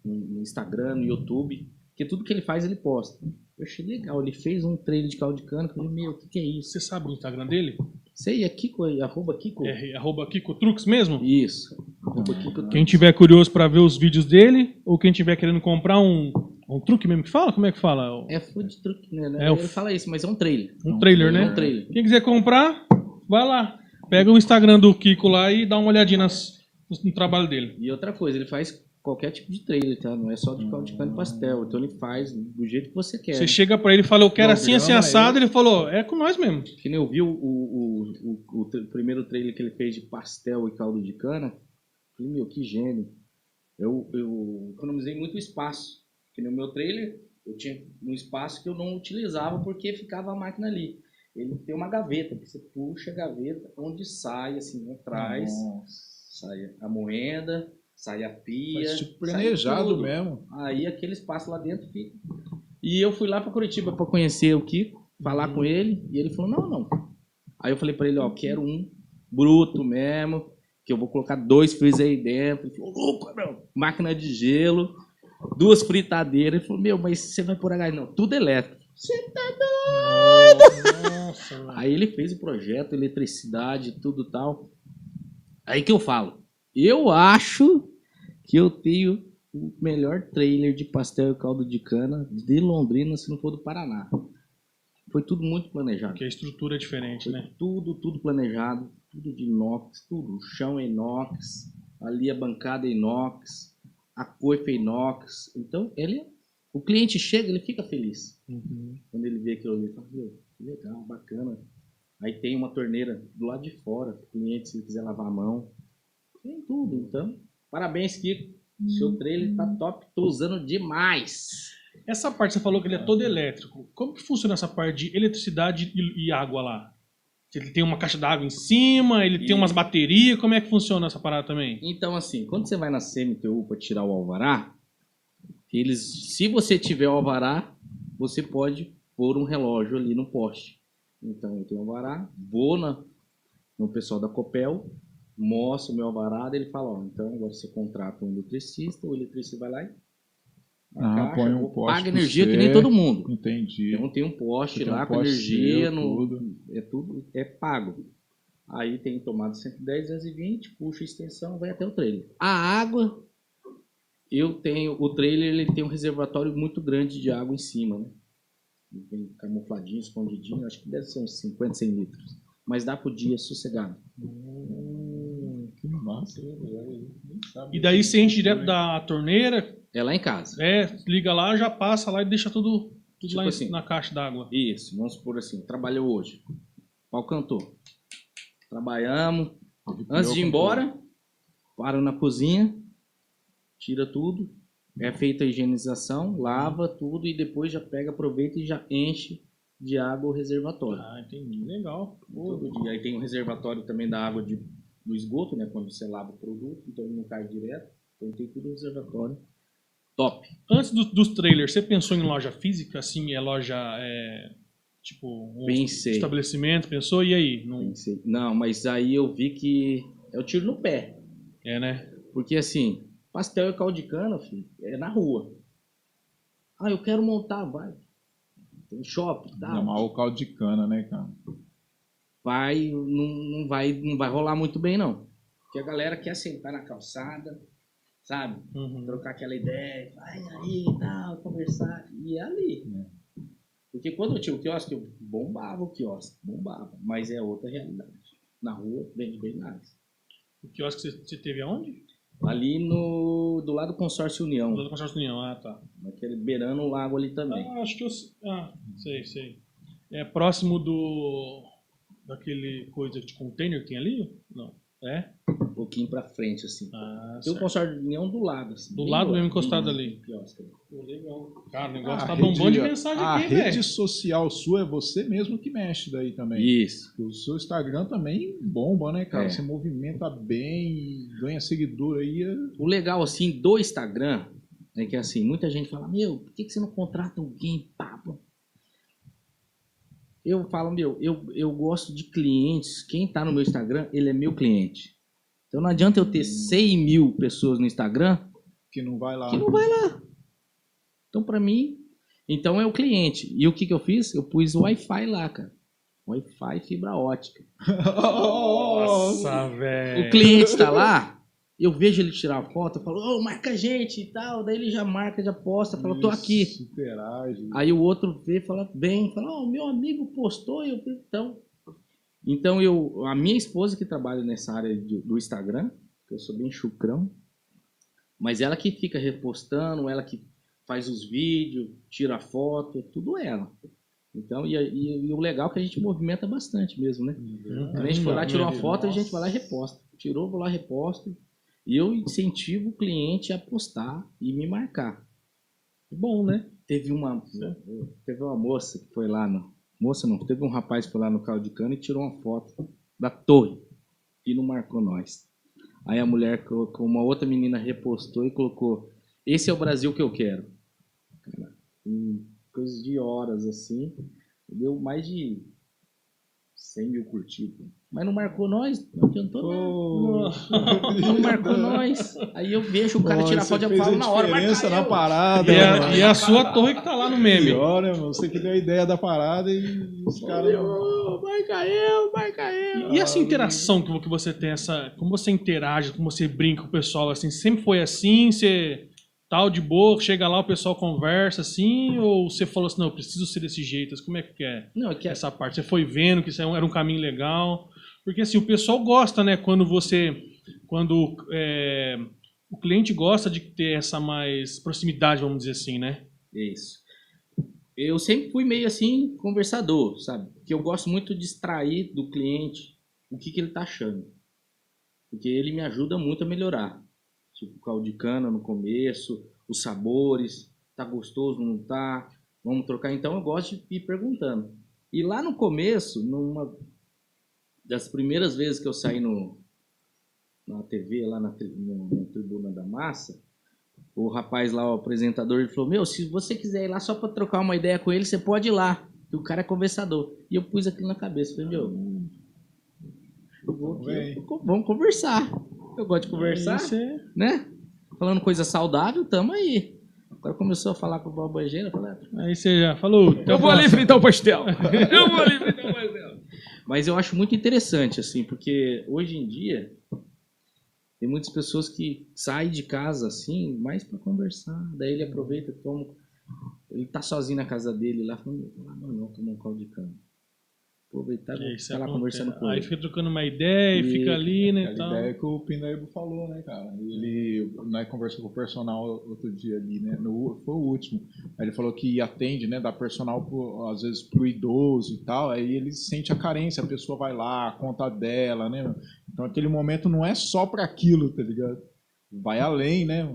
no no Instagram, no YouTube. Porque tudo que ele faz, ele posta. Eu achei legal. Ele fez um trailer de caldo de cana. Eu falei, meu, o que, que é isso? Você sabe o Instagram dele? Sei, é Kiko, é arroba Kiko. É arroba Kiko Truques mesmo? Isso. Arroba Kiko. Quem tiver curioso pra ver os vídeos dele, ou quem tiver querendo comprar um, um truque mesmo que fala, como é que fala? É food truck, né? É o Ele fala isso, mas é um trailer. Um trailer, É né? um trailer. Quem quiser comprar, vai lá. Pega o Instagram do Kiko lá e dá uma olhadinha nas- no trabalho dele. E outra coisa, ele faz qualquer tipo de trailer, tá? Não é só de caldo de cana e pastel. Então ele faz do jeito que você quer. Você chega pra ele e fala, eu quero assim, assim, assado. Ele falou, é com nós mesmo. Que nem eu vi o, o, o, o, primeiro trailer que ele fez de pastel e caldo de cana. Falei, meu, que gênio. Eu, eu economizei muito espaço. Que no meu trailer, eu tinha um espaço que eu não utilizava porque ficava a máquina ali. Ele tem uma gaveta, que você puxa a gaveta, onde sai, assim, atrás, sai a moeda, sai a pia. Faz tipo planejado mesmo. Aí aquele espaço lá dentro fica. E eu fui lá para Curitiba para conhecer o Kiko, falar com ele, e ele falou: "Não, não". Aí eu falei para ele, ó, quero um bruto mesmo, que eu vou colocar dois freezer aí dentro. Ele falou: "Louco, meu, máquina de gelo, duas fritadeiras". Ele falou: "Meu, mas você vai por gás não, tudo elétrico". Você Nossa, mano. Aí ele fez o projeto, eletricidade, tudo tal. Aí que eu falo, eu acho que eu tenho o melhor trailer de pastel e caldo de cana de Londrina, se não for do Paraná. Foi tudo muito planejado. Porque a estrutura é diferente, Foi né? tudo, tudo planejado, tudo de inox, tudo. O chão é inox, ali a bancada é inox, a coifa é inox. Então, ele, o cliente chega, ele fica feliz quando ele vê aquilo ali, ele fala, meu, que legal, bacana. Aí tem uma torneira do lado de fora, o cliente, se ele quiser lavar a mão. Tem tudo, então. Parabéns, Kiko. Seu trailer tá top, tô usando demais. Essa parte você falou que ele é todo elétrico. Como que funciona essa parte de eletricidade e, e água lá? Ele tem uma caixa d'água em cima, ele tem E- umas baterias, como é que funciona essa parada também? Então, assim, quando você vai na CMTU para tirar o alvará, eles, se você tiver o alvará, você pode pôr um relógio ali no poste. Então, eu tenho o alvará, vou na, no pessoal da Copel, mostro o meu alvará, ele fala, ó, então agora você contrata um eletricista, o eletricista vai lá e Ah, põe um poste paga energia que nem todo mundo. Entendi. Então tem um poste Tem um lá com poste energia, seu, no, tudo. é tudo é pago. Aí tem tomada 110, 220, puxa a extensão, vai até o trailer. A água, eu tenho, o trailer ele tem um reservatório muito grande de água em cima, né? Ele Vem camufladinho, escondidinho, acho que deve ser uns 50, 100 litros. Mas dá pro dia sossegado. Que massa. nem sabe E daí você enche né? direto da torneira, É lá em casa. é, liga lá, já passa lá e deixa tudo, tudo Tipo lá assim. na caixa d'água. Isso, vamos supor assim, trabalhou hoje. Pau cantou. Trabalhamos, Antes de ir embora, para na cozinha, tira tudo, é feita a higienização, lava tudo e depois já pega, aproveita e já enche de água o reservatório. Ah, entendi. Legal. Todo dia. Aí tem um reservatório também da água de, do esgoto, né? Quando você lava o produto, então ele não cai direto. Então tem tudo no reservatório. Top. Antes do- dos trailers, você pensou em loja física? Assim, é loja, é, tipo, um Pensei. estabelecimento? Pensou? E aí? Não... Pensei, Não, mas aí eu vi que é o tiro no pé. É, né? Porque assim, pastel e caldo de cana, filho, é na rua. Ah, eu quero montar, vai. Tem shopping, tá? Ainda mais o caldo de cana, né, cara? Vai, não, não vai, não vai rolar muito bem não. Porque a galera quer sentar na calçada, sabe? Uhum. Trocar aquela ideia, vai aí e tal, conversar. E é ali. Porque quando eu tinha o quiosque, eu bombava o quiosque, bombava. Mas é outra realidade. Na rua, vende bem mais. O quiosque você, teve aonde? Ali no, do lado do Consórcio União, Do Consórcio União. Ah, tá. naquele beirando o lago ali também. Ah, acho que eu. Ah, sei, sei. É próximo do. Daquele coisa de container que tem ali? Não. É? Um pouquinho pra frente, assim. Ah, Tem o certo. Consórcio União do lado. Assim, Do lado do mesmo, encostado ali. Pô, legal. Cara, o negócio A tá rede- bombando de mensagem a aqui, rede velho. social sua é você mesmo que mexe daí também. Isso. Porque O seu Instagram também bomba, né, cara? É. Você movimenta bem, ganha seguidor aí. é- O legal, assim, do Instagram é que, assim, muita gente fala, meu, por que, que você não contrata alguém, papo? Eu falo, meu, eu, eu gosto de clientes. Quem tá no meu Instagram, ele é meu cliente. Então não adianta eu ter 100 mil pessoas no Instagram que não vai lá. que não vai lá. Então, pra mim, então é o cliente. E o que, que eu fiz? Eu pus o Wi-Fi lá, cara. Wi-Fi fibra ótica. [laughs] Nossa, velho. O cliente tá lá, eu vejo ele tirar a foto, eu falo, ô, marca a gente e tal. Daí ele já marca, já posta, fala, tô aqui. Interage. Aí o outro vê, fala, vem, fala, ó, meu amigo postou, eu então. Então eu, a minha esposa que trabalha nessa área de- do Instagram, que eu sou bem chucrão, mas ela que fica repostando, ela que faz os vídeos, tira a foto, é tudo ela. Então, e, e- e o legal é que a gente movimenta bastante mesmo, né? A gente foi lá, tirou uma foto, a gente vai lá e reposta. Tirou, vou lá, reposto. E eu incentivo o cliente a postar e me marcar. Bom, né? Teve uma, teve uma moça que foi lá no. Moça não, teve um rapaz que foi lá no caldo de cana e tirou uma foto da torre e não marcou nós. Aí a mulher colocou, uma outra menina repostou e colocou: Esse é o Brasil que eu quero. Cara, em coisas de horas assim, deu mais de 100 mil curtidas. Mas não marcou nós, não adiantou nada. Não marcou nós. Aí eu vejo o cara tirar foto e eu falo na hora, na eu. parada. E mano. e a sua torre que tá lá no meme. Pior, né, mano? Você que deu a ideia da parada e os caras. Marca eu, marca eu. E essa interação que que você tem, essa, como você interage, como você brinca com o pessoal, assim, sempre foi assim? Você tal de boa, chega lá, o pessoal conversa assim, ou você falou assim, não, eu preciso ser desse jeito, como é que é Não, é que essa parte? Você foi vendo que isso era um caminho legal? Porque assim, o pessoal gosta, né, quando você, quando é, o cliente gosta de ter essa mais proximidade, vamos dizer assim, né? Isso. Eu sempre fui meio assim, conversador, sabe? Porque eu gosto muito de extrair do cliente o que, que ele tá achando. Porque ele me ajuda muito a melhorar. Caldo de cana no começo, os sabores, tá gostoso, não tá? Vamos trocar. Então eu gosto de ir perguntando. E lá no começo, numa das primeiras vezes que eu saí no, na TV, lá na, na Tribuna da Massa, o rapaz lá, o apresentador, ele falou: Meu, se você quiser ir lá só pra trocar uma ideia com ele, você pode ir lá. E o cara é conversador. E eu pus aquilo na cabeça. Falei: Meu, eu vou aqui, eu vamos conversar. Eu gosto de conversar, você- né? Falando coisa saudável, tamo aí. Agora começou a falar com o Balbangeira, falei: "Ah, Aí você já falou. até o eu vou ali fritar o pastel. [laughs] eu vou ali fritar o pastel. Mas eu acho muito interessante, assim, porque hoje em dia tem muitas pessoas que saem de casa, assim, mais para conversar. Daí ele aproveita, toma. Ele tá sozinho na casa dele lá, falando, ah, não, não, tomar um caldo de cana. Aproveitar e isso ficar lá acontece. conversando com Aí ele. fica trocando uma ideia e fica ali, né? Tal. ideia que o Pindaíbo falou, né, cara? Ele nós conversou com o personal outro dia ali, né? No, foi o último. Aí ele falou que atende, né? Dá personal pro- às vezes pro idoso e tal. Aí ele sente a carência, a pessoa vai lá, conta dela, né? Então aquele momento não é só para aquilo, tá ligado? Vai além, né?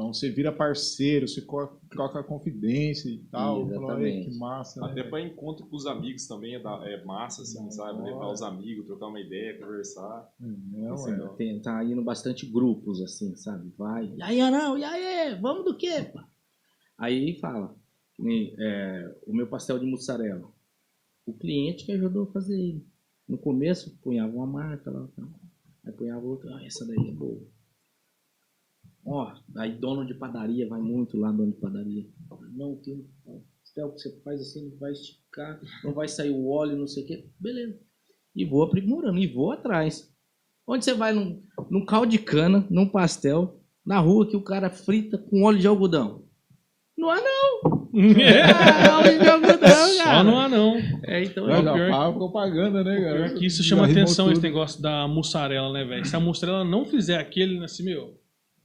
Então você vira parceiro, você troca confidência e tal. Fala, "Ai, Exatamente. que massa, né? Até para encontro com os amigos também é, da- é massa, assim, sabe? Levar os amigos, trocar uma ideia, conversar. É, Isso ué. é legal. Tem, tá indo bastante grupos, assim, sabe? Vai. E aí, Arão, e aí? Vamos do quê? pá? Aí fala. é, o meu pastel de mussarela. O cliente que ajudou a fazer ele. No começo, punhava uma marca lá. Aí punhava outra. Ah, essa daí é boa. Ó, aí dono de padaria, vai muito lá, dono de padaria. Não, tem um pastel que você faz assim, não vai esticar, não vai sair o óleo, não sei o quê. Beleza. E vou aprimorando, e vou atrás. Onde você vai num, num caldo de cana, num pastel, na rua que o cara frita com óleo de algodão? É. Ah, não, de algodão, Só cara. no anão. É, então Mas já pior- propaganda, né, cara? Pior que isso chama atenção, esse negócio da mussarela, né, velho? Se a mussarela não fizer aquele, assim, meu,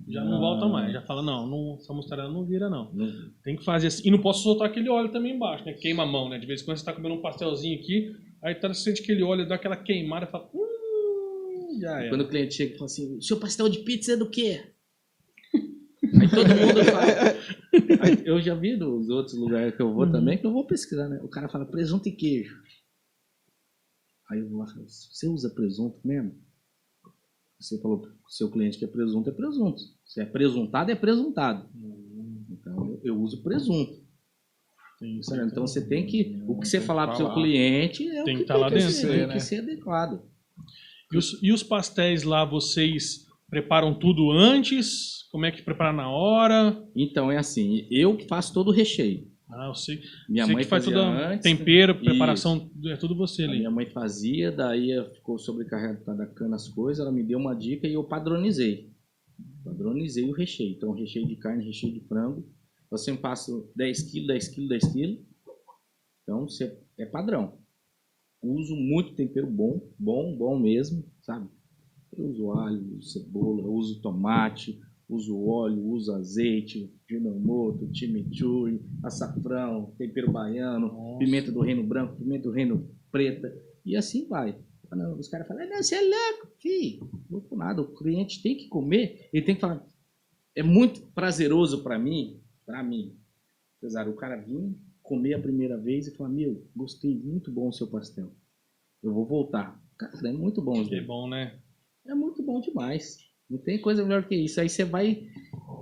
já não Não. volta mais. Já fala, não, não essa mussarela não vira, não. Não. Tem que fazer assim. E não posso soltar aquele óleo também embaixo, né? Queima a mão, né? De vez em quando você tá comendo um pastelzinho aqui, aí tá, você sente aquele óleo, dá aquela queimada fala, hum, já é. Quando o cliente chega e fala assim, seu pastel de pizza é do quê? [laughs] Aí todo mundo fala. Eu já vi nos outros lugares que eu vou também, que eu vou pesquisar, né? O cara fala presunto e queijo. Aí eu vou lá e falo, você usa presunto mesmo? Você falou pro seu cliente que é presunto, é presunto. Se é presuntado, é presuntado. Então eu, eu uso presunto. Sabe? Então você tem que. O que você falar pro seu falar. cliente é Tem o que que tá tem que dentro, ser, né? tem que ser adequado. E os, e os pastéis lá, vocês preparam tudo antes? Como é que prepara na hora? Então é assim, eu faço todo o recheio. Ah, eu sei. Minha mãe faz fazia toda antes, tempero, Isso. preparação, é tudo você A ali. minha mãe fazia, daí ficou sobrecarregada cana as coisas, ela me deu uma dica e eu padronizei. Padronizei o recheio. Então, recheio de carne, recheio de frango. Eu sempre passo 10 quilos, 10 quilos, 10 quilos. Então, você, é padrão. Uso muito tempero bom, bom, bom mesmo, sabe? Eu uso alho, uso cebola, uso tomate, uso óleo, uso azeite, ginomoto, chimichurri, açafrão, tempero baiano, Nossa. pimenta do reino branco, pimenta do reino preta, e assim vai. Não, Os caras falam, não, você é louco, filho. Louco nada, o cliente tem que comer, ele tem que falar. É muito prazeroso para mim, para mim, apesar o cara vir comer a primeira vez e falar, meu, gostei, muito bom o seu pastel. Eu vou voltar. Cara, é muito bom. Que gente. bom, né? É muito bom demais. Não tem coisa melhor que isso. Aí você vai,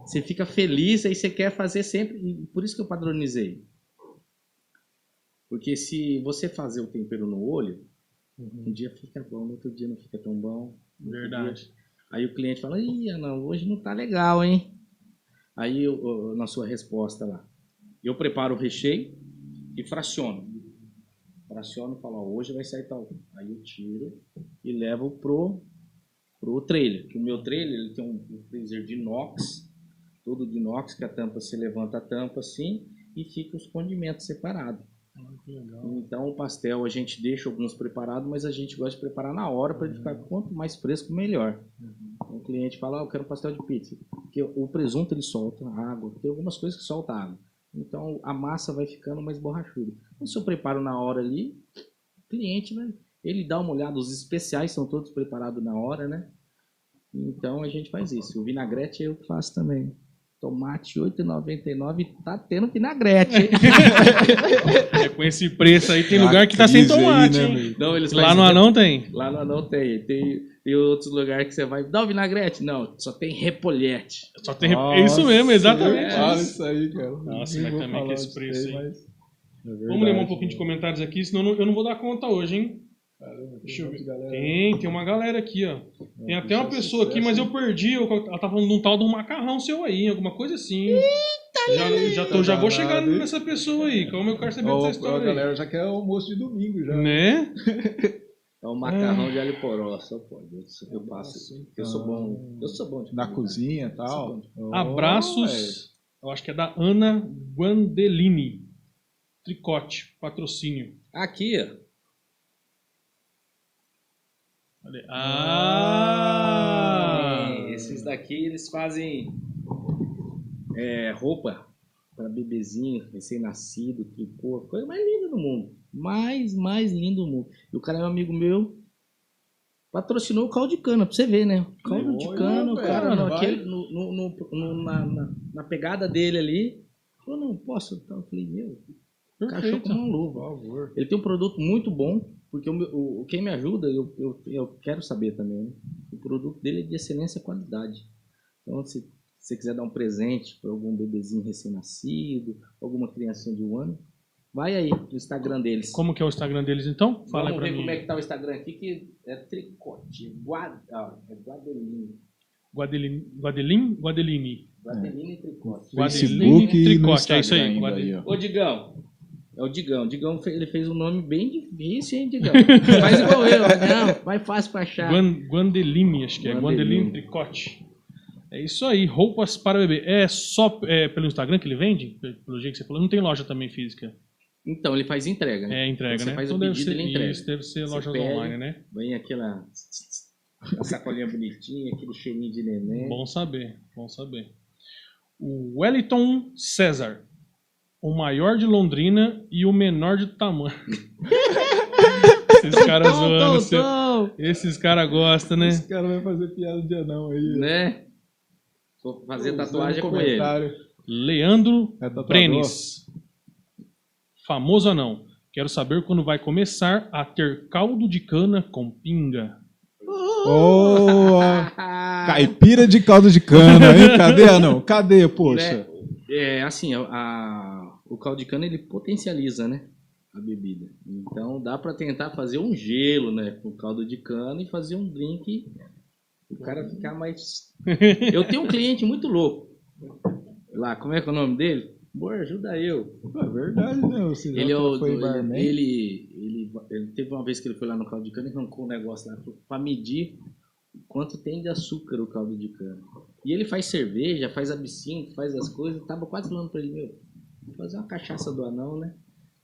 você fica feliz, aí você quer fazer sempre. E por isso que eu padronizei. Porque se você fazer o tempero no olho, um dia fica bom, no outro dia não fica tão bom. Verdade. dia- Aí o cliente fala, ih, não, hoje não tá legal, hein? Aí eu- na sua resposta lá, eu preparo o recheio e fraciono. Fraciono e falo, ó, hoje vai sair tal. Aí eu tiro e levo pro pro trailer. Que o meu trailer ele tem um, freezer de inox, todo de inox, que a tampa você levanta a tampa assim e fica os condimentos separados. Ah. Então o pastel a gente deixa alguns preparados, mas a gente gosta de preparar na hora para ele ficar quanto mais fresco melhor. Então, o cliente fala, ah, eu quero um pastel de pizza, porque o presunto ele solta água, tem algumas coisas que soltam água. Então a massa vai ficando mais borrachuda. Então, se eu preparo na hora ali, o cliente vai, ele dá uma olhada, os especiais são todos preparados na hora, né? Então a gente faz isso. O vinagrete eu que faço também. Tomate R$ 8,99 tá tendo vinagrete. hein? É, com esse preço aí, tem lugar que tá sem crise aí, tomate, né, hein? Não, eles Lá fazem- no Anão tem. Lá no Anão tem. Tem, tem outros lugares que você vai. Dá o vinagrete? Não, só tem repolhete. Só tem... é isso mesmo, exatamente. Fala isso. isso aí, cara. Nossa, mas também que esse preço aí. mas é Vamos ler um pouquinho de comentários aqui, senão eu não- eu não vou dar conta hoje, hein? Caramba, tem Deixa eu ver. galera. Tem, tem uma galera aqui, ó. Tem até uma é pessoa aqui, mas eu perdi. eu- Ela tá falando de um tal de um macarrão seu aí, alguma coisa assim. já, já, tô, já vou danado, chegar nessa pessoa aí. Como eu quero saber Ó, dessa a história aí. galera já quer almoço de domingo já. Né? [laughs] É um macarrão de alho poró, só pode. Eu, passo. Nossa, Eu sou bom. Eu sou bom de Na cozinha e tal. Oh, Abraços. Eu acho que é da Ana Guandelini. Tricote, patrocínio. Aqui, ó. Olha aí. Ah! É, Esses daqui eles fazem é, roupa para bebezinho, recém-nascido, tricô, coisa mais linda do mundo. Mais, mais lindo do mundo. E o cara é um amigo meu, patrocinou o caldo de cana, pra você ver, né? O caldo de cana, o cara, vai. aquele- no- no- no- no- na, na- na pegada dele ali, falou, não posso. Então, eu falei, meu, Perfeito. como uma Por luva. favor. Ele tem um produto muito bom, porque o, o- quem me ajuda, eu, eu, eu quero saber também, né? O produto dele é de excelência e qualidade. Então, se você quiser dar um presente para algum bebezinho recém-nascido, alguma criancinha de um ano, vai aí no Instagram deles. Como que é o Instagram deles então? Fala aí Vamos ver mim. como é que tá o Instagram aqui, que é tricote, guad, ah, é guadeline, Guadelin, Guadelin? Guadelini. guadeline e tricote. Guadelini Facebook e no Tricote, é isso aí. Guadelini. ó. Ô, Digão. É o Digão. Digão, fe- ele fez um nome bem difícil, hein, Digão? [laughs] Faz igual eu. Não, mais fácil pra achar. Guan- Guandelini, acho que é. Guandelini Tricote. É isso aí, roupas para bebê. É só é, pelo Instagram que ele vende? Pelo jeito que você falou. Não tem loja também física. Então, ele faz entrega, né? É, entrega, Você né? faz o deve pedido, ser, ele entrega. Isso, deve ser Você pede. online, né? Vem aquela [laughs] sacolinha bonitinha, aquele cheirinho de neném. Bom saber, bom saber. O Wellington César. O maior de Londrina e o menor de tamanho. [laughs] Esses caras zoando. tom, seu- tom. Esses caras gostam, né? Esse cara vai fazer piada de anão aí. Né? Vou fazer tatuagem com ele. Leandro É? Brenes. Famoso ou não? Quero saber quando vai começar a ter caldo de cana com pinga. Boa! [laughs] Caipira de caldo de cana, hein? Cadê, anão? Cadê, poxa? É, assim, a, a- o caldo de cana ele potencializa, né? A bebida. Então dá pra tentar fazer um gelo, né? Com caldo de cana e fazer um drink. O cara ficar mais. [laughs] Eu tenho um cliente muito louco. Lá, como é que é o nome dele? Boa, ajuda eu. É verdade, né? Já Ele, é o, foi ele, ele, ele, ele teve uma vez que ele foi lá no caldo de cana e arrancou um negócio lá pra medir quanto tem de açúcar o caldo de cana. E ele faz cerveja, faz absinto, faz as coisas. Tava quase falando pra ele, meu, vou fazer uma cachaça do anão, né?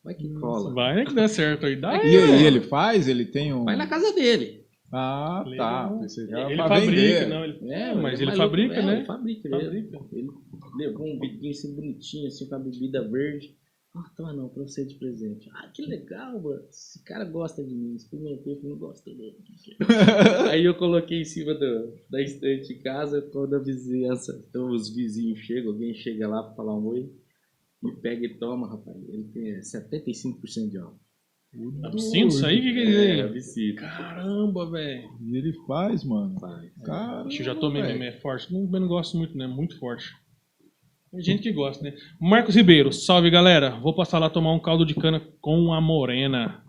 Vai que cola. Vai né, que dá certo aí. Dá E, aí, e ele faz? Ele tem um. Vai na casa dele. Ah, tá. Ele fabrica, vender. não. Ele... É, mas é ele maluco, fabrica, é, né? Ele fabrica, ele- Fabrica. Ele levou um vidrinho assim bonitinho, assim, com a bebida verde. Ah, toma não, pra você de presente. Ah, que legal, mano. Esse cara gosta de mim. Experimentei, falei, não gosta dele. [laughs] Aí eu coloquei em cima do, da estante em casa, quando a vizinhança, então os vizinhos chegam, alguém chega lá pra falar um oi, e pega e toma, rapaz. Ele tem 75% de álcool. Absinto, isso aí? O que quer dizer? É, absinto. Caramba, velho. E ele faz, mano. Faz. Caramba, eu já tomei mesmo, é forte. Não, eu não gosto muito, né? Muito forte. Tem gente que gosta, né? Marcos Ribeiro, salve galera. Vou passar lá tomar um caldo de cana com a morena.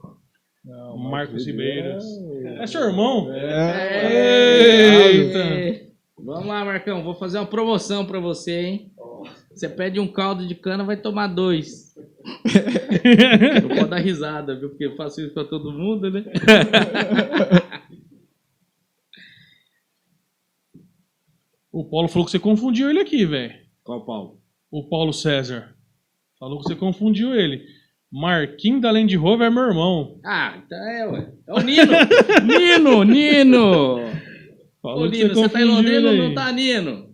Não, Marcos Ribeiras. É, É seu irmão? é, Eita. É. Vamos lá, Marcão. Vou fazer uma promoção pra você, hein? Você pede um caldo de cana, vai tomar dois. [laughs] Não pode dar risada, viu? Porque eu faço isso pra todo mundo, né? [laughs] O Paulo falou que você confundiu ele aqui, velho. Qual Paulo? O Paulo César. Falou que você confundiu ele. Marquinhos da Land Rover é meu irmão. Ah, então é, ué. É o Nino! [laughs] Nino! Nino! Falou Ô, Nino, você tá em Londrina ou não tá, Nino?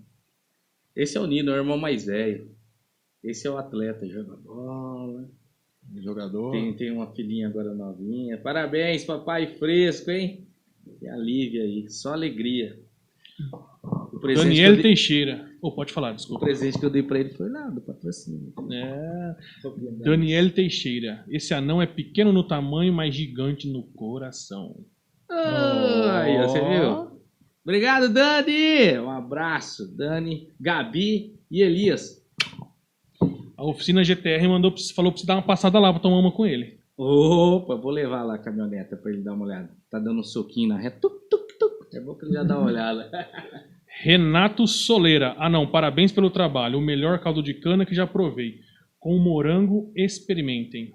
Esse é o Nino, é o irmão mais velho. Esse é o atleta, joga bola. Jogador. Tem, tem uma filhinha agora novinha. Parabéns, papai fresco, hein? Que alívio aí, só alegria. O presente, Daniel dei, Teixeira. Pô, pode falar, o desculpa. presente que eu dei pra ele foi lá, do patrocínio. É. Propriedade. Daniel Teixeira. Esse anão é pequeno no tamanho, mas gigante no coração. Ah, aí, ó, você viu? Obrigado, Dani! Um abraço, Dani, Gabi e Elias. A oficina GTR mandou, falou pra você dar uma passada lá pra tomar uma com ele. Opa, vou levar lá a caminhoneta pra ele dar uma olhada. Tá dando um soquinho na reta. Tuc, tuc, tuc. É bom que ele já dá uma olhada. [laughs] Renato Soleira. Ah, não, parabéns pelo trabalho. O melhor caldo de cana que já provei. Com morango, experimentem.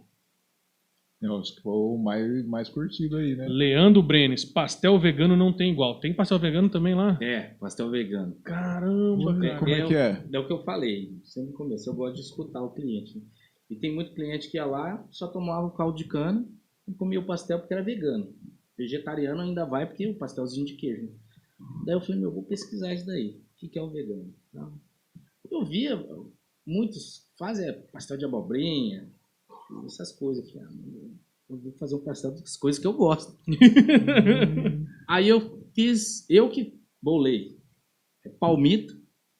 Eu acho que foi o mais, mais curtido aí, né? Leandro Brenes. Pastel vegano não tem igual. Tem pastel vegano também lá? É, pastel vegano. Caramba, cara. Como é que é? É o que eu falei, sempre no começo. Eu gosto de escutar o cliente. né? E tem muito cliente que ia lá, só tomava o caldo de cana e comia o pastel porque era vegano. Vegetariano ainda vai porque é o pastelzinho de queijo. né? Daí eu falei, meu, vou pesquisar isso daí. O que é o vegano? Tá? Eu via, muitos fazem é, pastel de abobrinha, essas coisas. Eu falei, ah, eu vou fazer um pastel das coisas que eu gosto. [laughs] Aí eu fiz, eu que bolei. É palmito,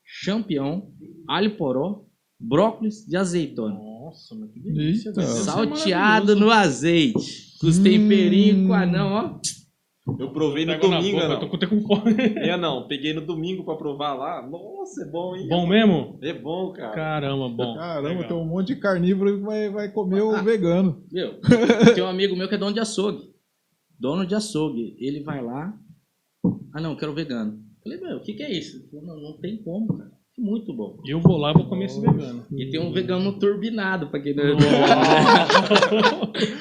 champignon, alho poró, brócolis de azeitona. Nossa, mas que delícia. Eita. ser Salteado no azeite. Com os temperinhos com anão, ó. Eu provei no domingo, boca, eu não. tô com fome. É, não. Peguei no domingo pra provar lá. Nossa, é bom, hein? Bom mesmo? É bom, cara. Caramba, bom. Caramba, Legal. tem um monte de carnívoro que vai, vai comer o Ah. vegano. [laughs] Meu, [laughs] tem um amigo meu que é dono de açougue. Dono de açougue. Ele vai lá. Ah, não, quero vegano. Falei, meu, o que, que é isso? Falou, não, não tem como, cara. Muito bom. Eu vou lá e vou comer esse vegano. E tem um vegano turbinado, pra quem não... [laughs]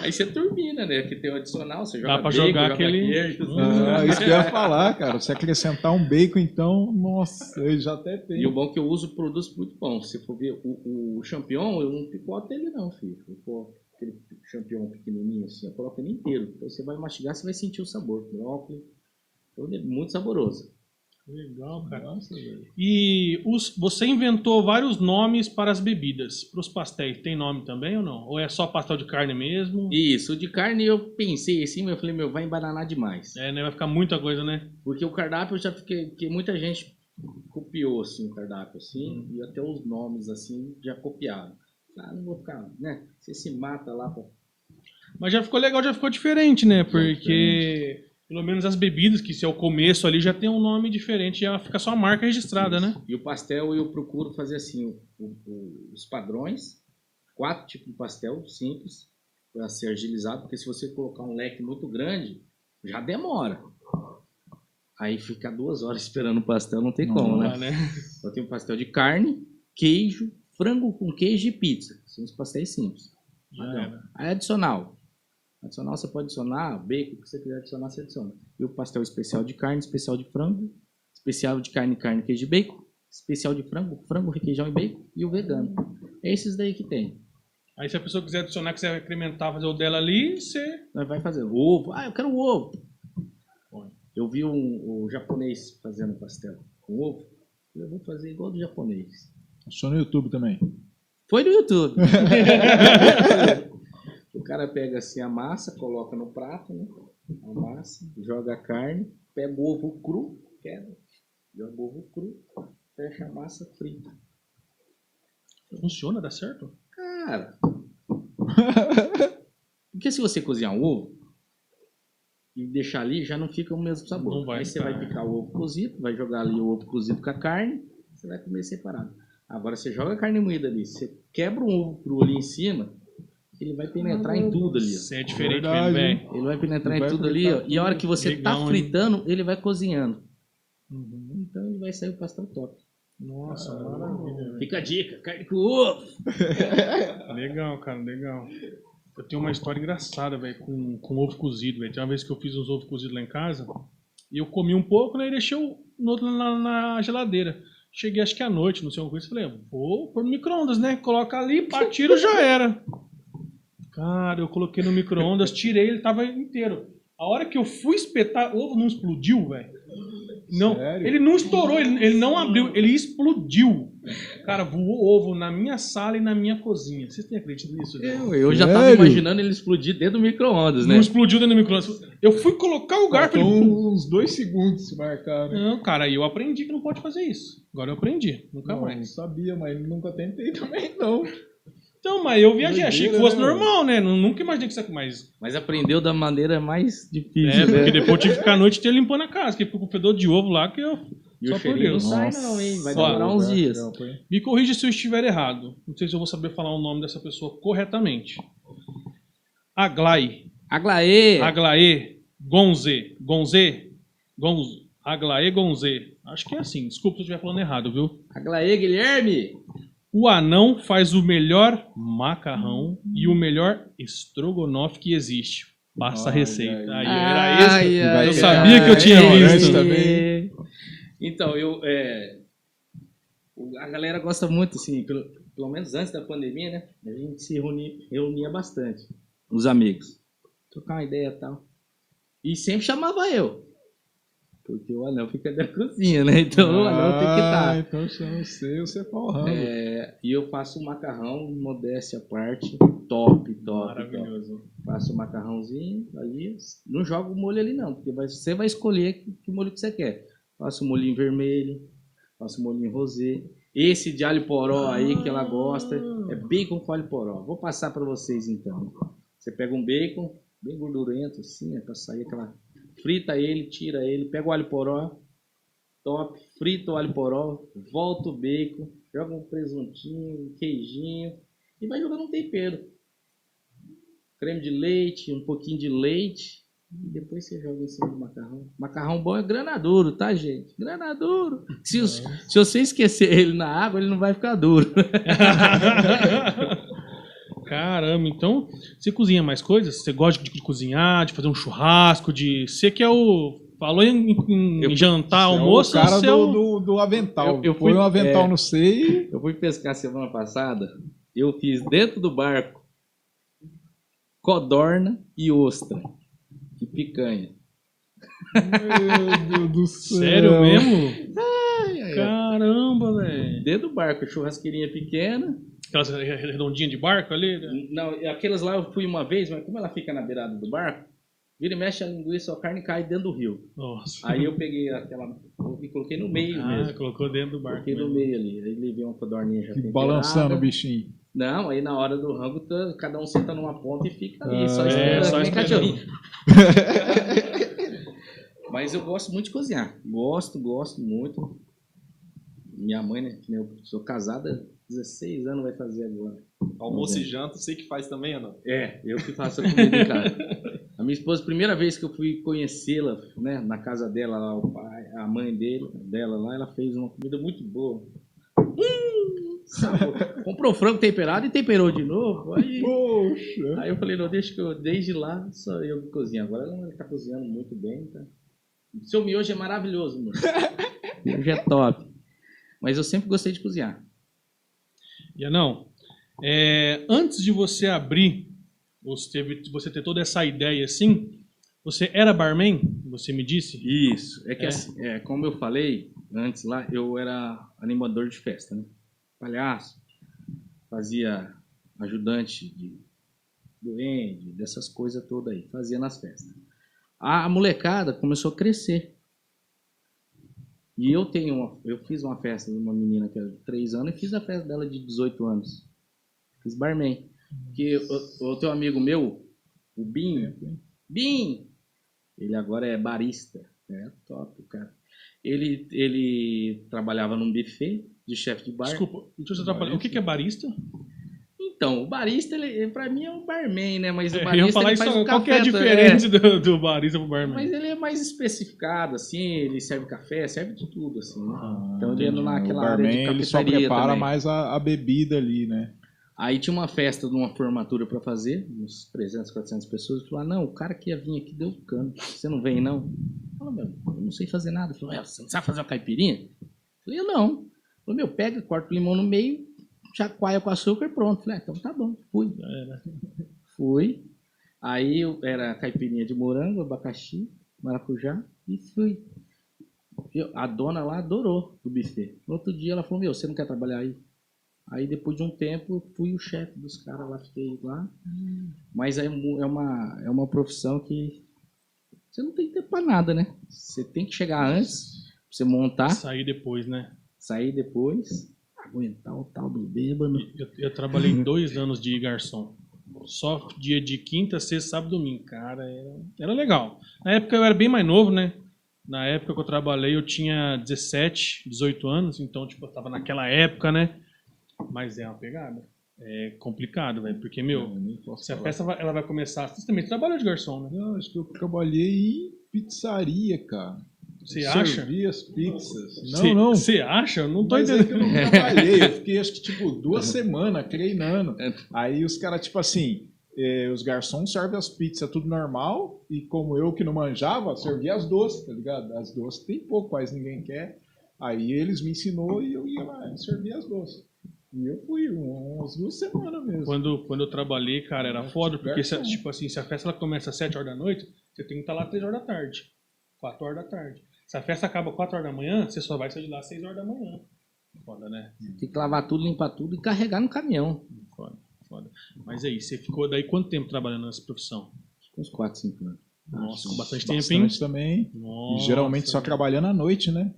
Aí você turbina, né? Que tem o adicional, você joga Dá pra bacon, jogar joga aquele- queijo, Ah, isso que eu ia falar, cara. Se acrescentar um bacon, então, nossa, eu já até E tenho. o bom é que eu uso produtos muito bons. Se for ver o, o champignon, eu não picoto ele não, filho. Eu coloco aquele champignon pequenininho assim, eu coloco ele inteiro. Então você vai mastigar, você vai sentir o sabor. Brócolis, então ele é muito saboroso. Legal, cara. Nossa, velho. E os- você inventou vários nomes para as bebidas. Para os pastéis, tem nome também ou não? Ou é só pastel de carne mesmo? Isso, o de carne eu pensei assim, mas eu falei, meu, vai embananar demais. É, né? Vai ficar muita coisa, né? Porque o cardápio eu já fiquei, porque muita gente copiou assim o cardápio assim, Uhum. e até os nomes assim já copiaram. Ah, não vou ficar, né? Você se mata lá, pô. Mas já ficou legal, já ficou diferente, né? Porque pelo menos as bebidas, que se é o começo ali, já tem um nome diferente, já fica só a marca registrada, né? E o pastel eu procuro fazer assim, o- o- os padrões, quatro tipos de pastel simples, para ser agilizado, porque se você colocar um leque muito grande, já demora. Aí fica duas horas [laughs] esperando o pastel, não tem como, né? Né? [laughs] Eu tenho pastel de carne, queijo, frango com queijo e pizza. São os pastéis simples. Aí adicional. Adicional você pode adicionar bacon, o que você quiser adicionar, você adiciona. E o pastel especial de carne, especial de frango, especial de carne, carne, queijo e bacon, especial de frango, frango, requeijão e bacon, e o vegano. É esses daí que tem. Aí se a pessoa quiser adicionar, que você vai incrementar, fazer o dela ali, você. Nós vai fazer ovo. Ah, eu quero ovo. Eu vi um, um japonês fazendo pastel com ovo. Eu vou fazer igual do japonês. Só no YouTube também. Foi no YouTube. [laughs] o cara pega assim a massa, coloca no prato, né? A massa, joga a carne, pega o ovo cru, quebra, joga o ovo cru, fecha a massa frita. Funciona, dá certo? Cara. [laughs] Porque se você cozinhar um ovo e deixar ali, já não fica o mesmo sabor. Não vai Aí você vai picar o ovo cozido, vai jogar ali o ovo cozido com a carne, você vai comer separado. Agora você joga a carne moída ali, você quebra um ovo cru ali em cima, ele vai penetrar em tudo ali. ó. Você é diferente Verdade, mesmo, velho. Ele vai penetrar Vai em tudo ali, ó. E a hora que você Legal, tá hein? fritando, ele vai cozinhando. Então ele vai sair o pastel top. Nossa, maravilha. velho. Fica a dica, carne com ovo. [laughs] Legal, cara, legal. Eu tenho uma história engraçada, velho, com, com ovo cozido, velho. Tem uma vez que eu fiz uns ovos cozidos lá em casa, e eu comi um pouco, né, e deixei o no outro na, na geladeira. Cheguei, acho que à noite, não sei alguma coisa, falei, vou pôr no micro-ondas, né? Coloca ali, pá, tiro, já era. Cara, eu coloquei no micro-ondas, tirei, ele tava inteiro. A hora que eu fui espetar, o ovo não explodiu, velho. Não, Sério? ele não estourou, ele, ele não abriu, ele explodiu. Cara, voou ovo na minha sala e na minha cozinha. Vocês têm acreditado nisso? velho? Eu, eu já tava imaginando ele explodir dentro do micro-ondas, né? Não explodiu dentro do micro-ondas. Eu fui colocar o garfo Faltou ele... uns dois segundos se marcar, né? Não, cara, aí eu aprendi que não pode fazer isso. Agora eu aprendi, nunca Não, não mais. sabia, mas nunca tentei [laughs] também, não. Então, mas eu viajei, achei que fosse né, normal, né? Nu- Nunca imaginei que isso mais. Mas aprendeu da maneira mais É, difícil, porque né? depois eu tive que ficar a noite inteira limpando a casa, que ficou com fedor de ovo lá que eu. E Só o por cheirinho não Deus. sai não, hein? Vai Ó, demorar uns dias. Me corrija se eu estiver errado. Não sei se eu vou saber falar o nome dessa pessoa corretamente. Aglai. Aglaê! Aglaê Gonze. Gonze? Gonze. Aglaê Gonze. Acho que é assim. Desculpa se eu estiver falando errado, viu? Aglaê, Guilherme! O anão faz o melhor macarrão e o melhor estrogonofe que existe. Passa a Olha receita. aí. Aí, era isso. Ai, ai, Eu ai, sabia que eu tinha ai, visto. também. Então, eu. é, o- a galera gosta muito, assim, pelo, pelo menos antes da pandemia, né? A gente se reunia, reunia bastante. Os amigos. Trocar uma ideia e tal. E sempre chamava eu. Porque o anão fica da [laughs] cozinha, né? Então o anão tem que Ah, estar. então chama você, você forrando. É, e eu faço um macarrão, modéstia à parte, top, top, top. Maravilhoso. Faço o macarrãozinho ali. Não jogo o molho ali não, porque você vai escolher que, que molho que você quer. Faço o molhinho vermelho, faço o molhinho rosé. Esse de alho poró aí que ela gosta é bacon com alho poró. Vou passar para vocês então. Você pega um bacon bem gordurento assim, é para sair aquela frita ele, tira ele, pega o alho poró, top, frita o alho poró, volta o bacon, joga um presuntinho, um queijinho e vai jogando um tempero creme de leite, um pouquinho de leite E depois você joga em cima do macarrão. Macarrão bom é grana duro, tá, gente? Grana duro. Se, os- se você esquecer ele na água, ele não vai ficar duro. [laughs] Caramba, então você cozinha mais coisas? Você gosta de, de cozinhar, de fazer um churrasco, de. Você que é o. Falou em, em Eu- jantar, Você é almoço, o cara você é o- do, do, do avental. Eu- eu fui- um avental é. no seio Eu fui pescar semana passada, eu fiz dentro do barco codorna e ostra. E picanha. Meu Deus do [laughs] céu. Sério mesmo? Ai, ai. Caramba, velho. Dentro do barco, churrasqueirinha pequena. Aquelas redondinhas de barco ali? né? Não, aquelas lá eu fui uma vez, mas como ela fica na beirada do barco, vira e mexe a linguiça, a carne cai dentro do rio. Nossa. Aí eu peguei aquela e coloquei no meio ah, mesmo. colocou dentro do barco. Coloquei no mesmo. meio ali. Aí levei uma codorninha já temperada. balançando o bichinho. Não, aí na hora do rango, tá- cada um senta numa ponta e fica ali, Ah, só é, esperando, só esperando. [laughs] Mas eu gosto muito de cozinhar. Gosto, gosto muito. Minha mãe, né? Eu sou casada, 16 anos vai fazer agora. Almoço e janta, você que faz também, ou não? É, eu que faço a comida em casa. A minha esposa, primeira vez que eu fui conhecê-la, né, na casa dela, lá, o pai, a mãe dele, dela lá, ela fez uma comida muito boa. Hum. Comprou frango temperado e temperou de novo. Aí, Poxa. aí eu falei, não, deixa que eu, desde lá, só eu que cozinho. Agora ela tá cozinhando muito bem, tá? Seu miojo é maravilhoso, mano. [laughs] miojo é top. Mas eu sempre gostei de cozinhar. E não. É, antes de você abrir, você, teve, você ter toda essa ideia assim, você era barman? Você me disse? Isso. É que É. assim, é, como eu falei antes lá, eu era animador de festa, né? Palhaço. Fazia ajudante de duende, dessas coisas todas aí. Fazia nas festas. A molecada começou a crescer. E eu tenho uma, eu fiz uma festa de uma menina que era de 3 anos e fiz a festa dela de 18 anos. Fiz barman. Que o, o teu amigo meu, o Binho, Bim, ele agora é barista. É top, cara. Ele, ele trabalhava num buffet de chefe de bar. Desculpa, deixa eu só atrapalhar. O que, que é barista? Então, o barista, ele, pra mim, é um barman, né? Mas o É, eu barista ia falar ele isso o Qual que é a café, diferença do, do barista pro barman? Mas ele é mais especificado, assim, ele serve café, serve de tudo, assim, né? então ele anda naquela área barman, de ele só prepara também. mais a, a bebida ali, né? Aí tinha uma festa de uma formatura pra fazer, uns 300, 400 pessoas. Falou: ah, não, o cara que ia vir aqui deu cano. Você não vem, não? Falou, meu, eu não sei fazer nada. Falou, "É, você não sabe fazer uma caipirinha? Falei, eu não. Falou, meu, pega, corta o limão no meio, chacoalha com açúcar e pronto. Falei, ah, então tá bom, fui. [laughs] Fui. Aí era caipirinha de morango, abacaxi, maracujá e fui. Eu- a dona lá adorou do buffet. No outro dia ela falou, meu, você não quer trabalhar aí? Aí depois de um tempo fui o chefe dos caras lá, fiquei lá. Mas é, é, uma, é uma profissão que você não tem tempo pra nada, né? Você tem que chegar antes, pra você montar, Sair depois, né? sair depois, aguentar o tal do bêbado. Eu, eu trabalhei dois anos de garçom. Só dia de quinta, sexta, sábado e domingo. Cara, era, era legal. Na época eu era bem mais novo, né? Na época que eu trabalhei eu tinha 17, 18 anos. Então, tipo, eu tava naquela época, né? Mas é uma pegada. É complicado, velho. Porque, meu, se a festa vai- ela vai começar... Você também trabalhou de garçom, né? Não, acho que eu trabalhei em pizzaria, cara. Você Eu acha? Servia as pizzas. Não, não. Você acha? Eu não tô Mas é que eu entendendo. não trabalhei, eu fiquei acho que tipo duas [laughs] semanas treinando. Aí os caras, tipo assim, eh, os garçons servem as pizzas tudo normal, e como eu que não manjava, servia as doces, tá ligado? As doces tem pouco, quase ninguém quer. Aí eles me ensinou e eu ia lá e servia as doces. E eu fui um- umas duas semanas mesmo. Quando, quando eu trabalhei, cara, era É, foda, porque, se, tipo assim, se a festa ela começa às 7 horas da noite, você tem que estar lá às 3 horas da tarde. 4 horas da tarde. Se a festa acaba às 4 horas da manhã, você só vai sair de lá às 6 horas da manhã. Foda, né? Tem que lavar tudo, limpar tudo e carregar no caminhão. Foda, foda. Mas aí, você ficou daí quanto tempo trabalhando nessa profissão? Uns 4, 5 anos. Nossa, com bastante, tempo, Bastante hein? também. Nossa, e geralmente só trabalhando à noite, né?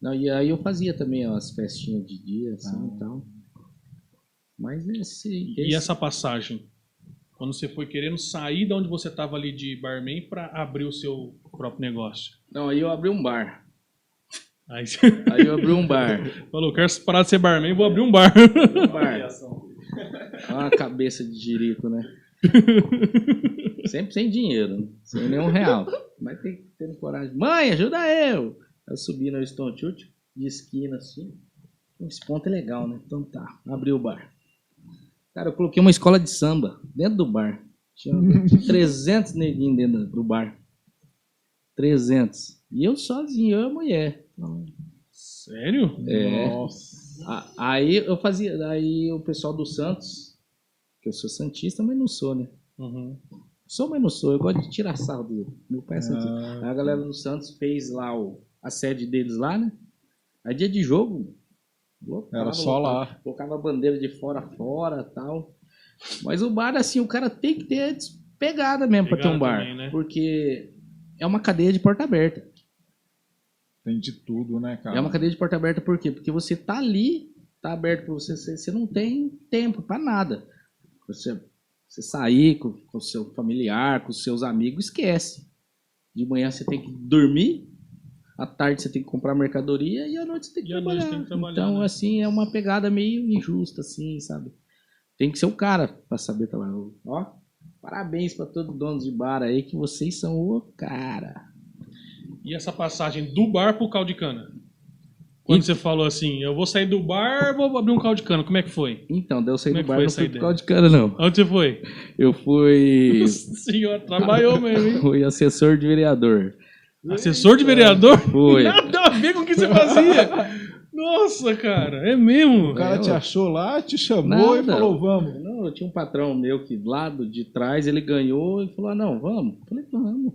Não, e aí eu fazia também as festinhas de dia, assim Ah. e tal. Mas esse, E esse- essa passagem? Quando você foi querendo sair de onde você tava ali de barman pra abrir o seu próprio negócio? Não, aí eu abri um bar. Aí Aí eu abri um bar. [laughs] falou, quero parar de ser barman, vou abrir um bar. Um bar. Olha a cabeça de jirico, né? [laughs] Sempre sem dinheiro, sem nenhum real. Mas tem que ter coragem. Mãe, ajuda eu! Eu subi no Stone Chute, de esquina assim. Esse ponto é legal, né? Então tá, abri o bar. Cara, eu coloquei uma escola de samba dentro do bar. Tinha [laughs] 300 neguinhos dentro do bar. 300. E eu sozinho, eu e a mulher. Sério? É. Nossa. Aí eu fazia, aí o pessoal do Santos, que eu sou santista, mas não sou, né? Uhum. Sou, mas não sou. Eu gosto de tirar sarro do meu pai é santista. Ah, Aí a galera do Santos fez lá o, a sede deles lá, né? Aí dia de jogo. Era só lá. Colocava a bandeira de fora fora tal. Mas o bar, assim, o cara tem que ter pegada mesmo pra ter um bar. também, né? Porque é uma cadeia de porta aberta. tem de tudo, né, cara? É uma cadeia de porta aberta por quê? Porque você tá ali, tá aberto pra você, você, não tem tempo pra nada. Você, você sair com o seu familiar, com os seus amigos, esquece. De manhã você tem que dormir, à tarde você tem que comprar mercadoria e à noite você tem que, trabalhar. tem que trabalhar, Então, né? assim, é uma pegada meio injusta, assim, sabe? Tem que ser o cara pra saber trabalhar. Ó, parabéns pra todo dono de bar aí, que vocês são o cara. E essa passagem do bar pro caldo de cana? Quando você falou assim, eu vou sair do bar, vou abrir um caldo de cana, como é que foi? Então, daí eu saí Como é do que bar, não fui por causa de cara, não. Onde você foi? Eu fui, [laughs] Nossa senhora, trabalhou mesmo, hein? [laughs] fui assessor de vereador. Assessor de vereador? Foi. [laughs] Nada a ver com o que você fazia. Nossa, cara, é mesmo? O cara É, te achou lá, te chamou e Nada. falou, vamos. Não, eu tinha um patrão meu que lá de trás ele ganhou e falou: ah, não, vamos. Eu falei, vamos.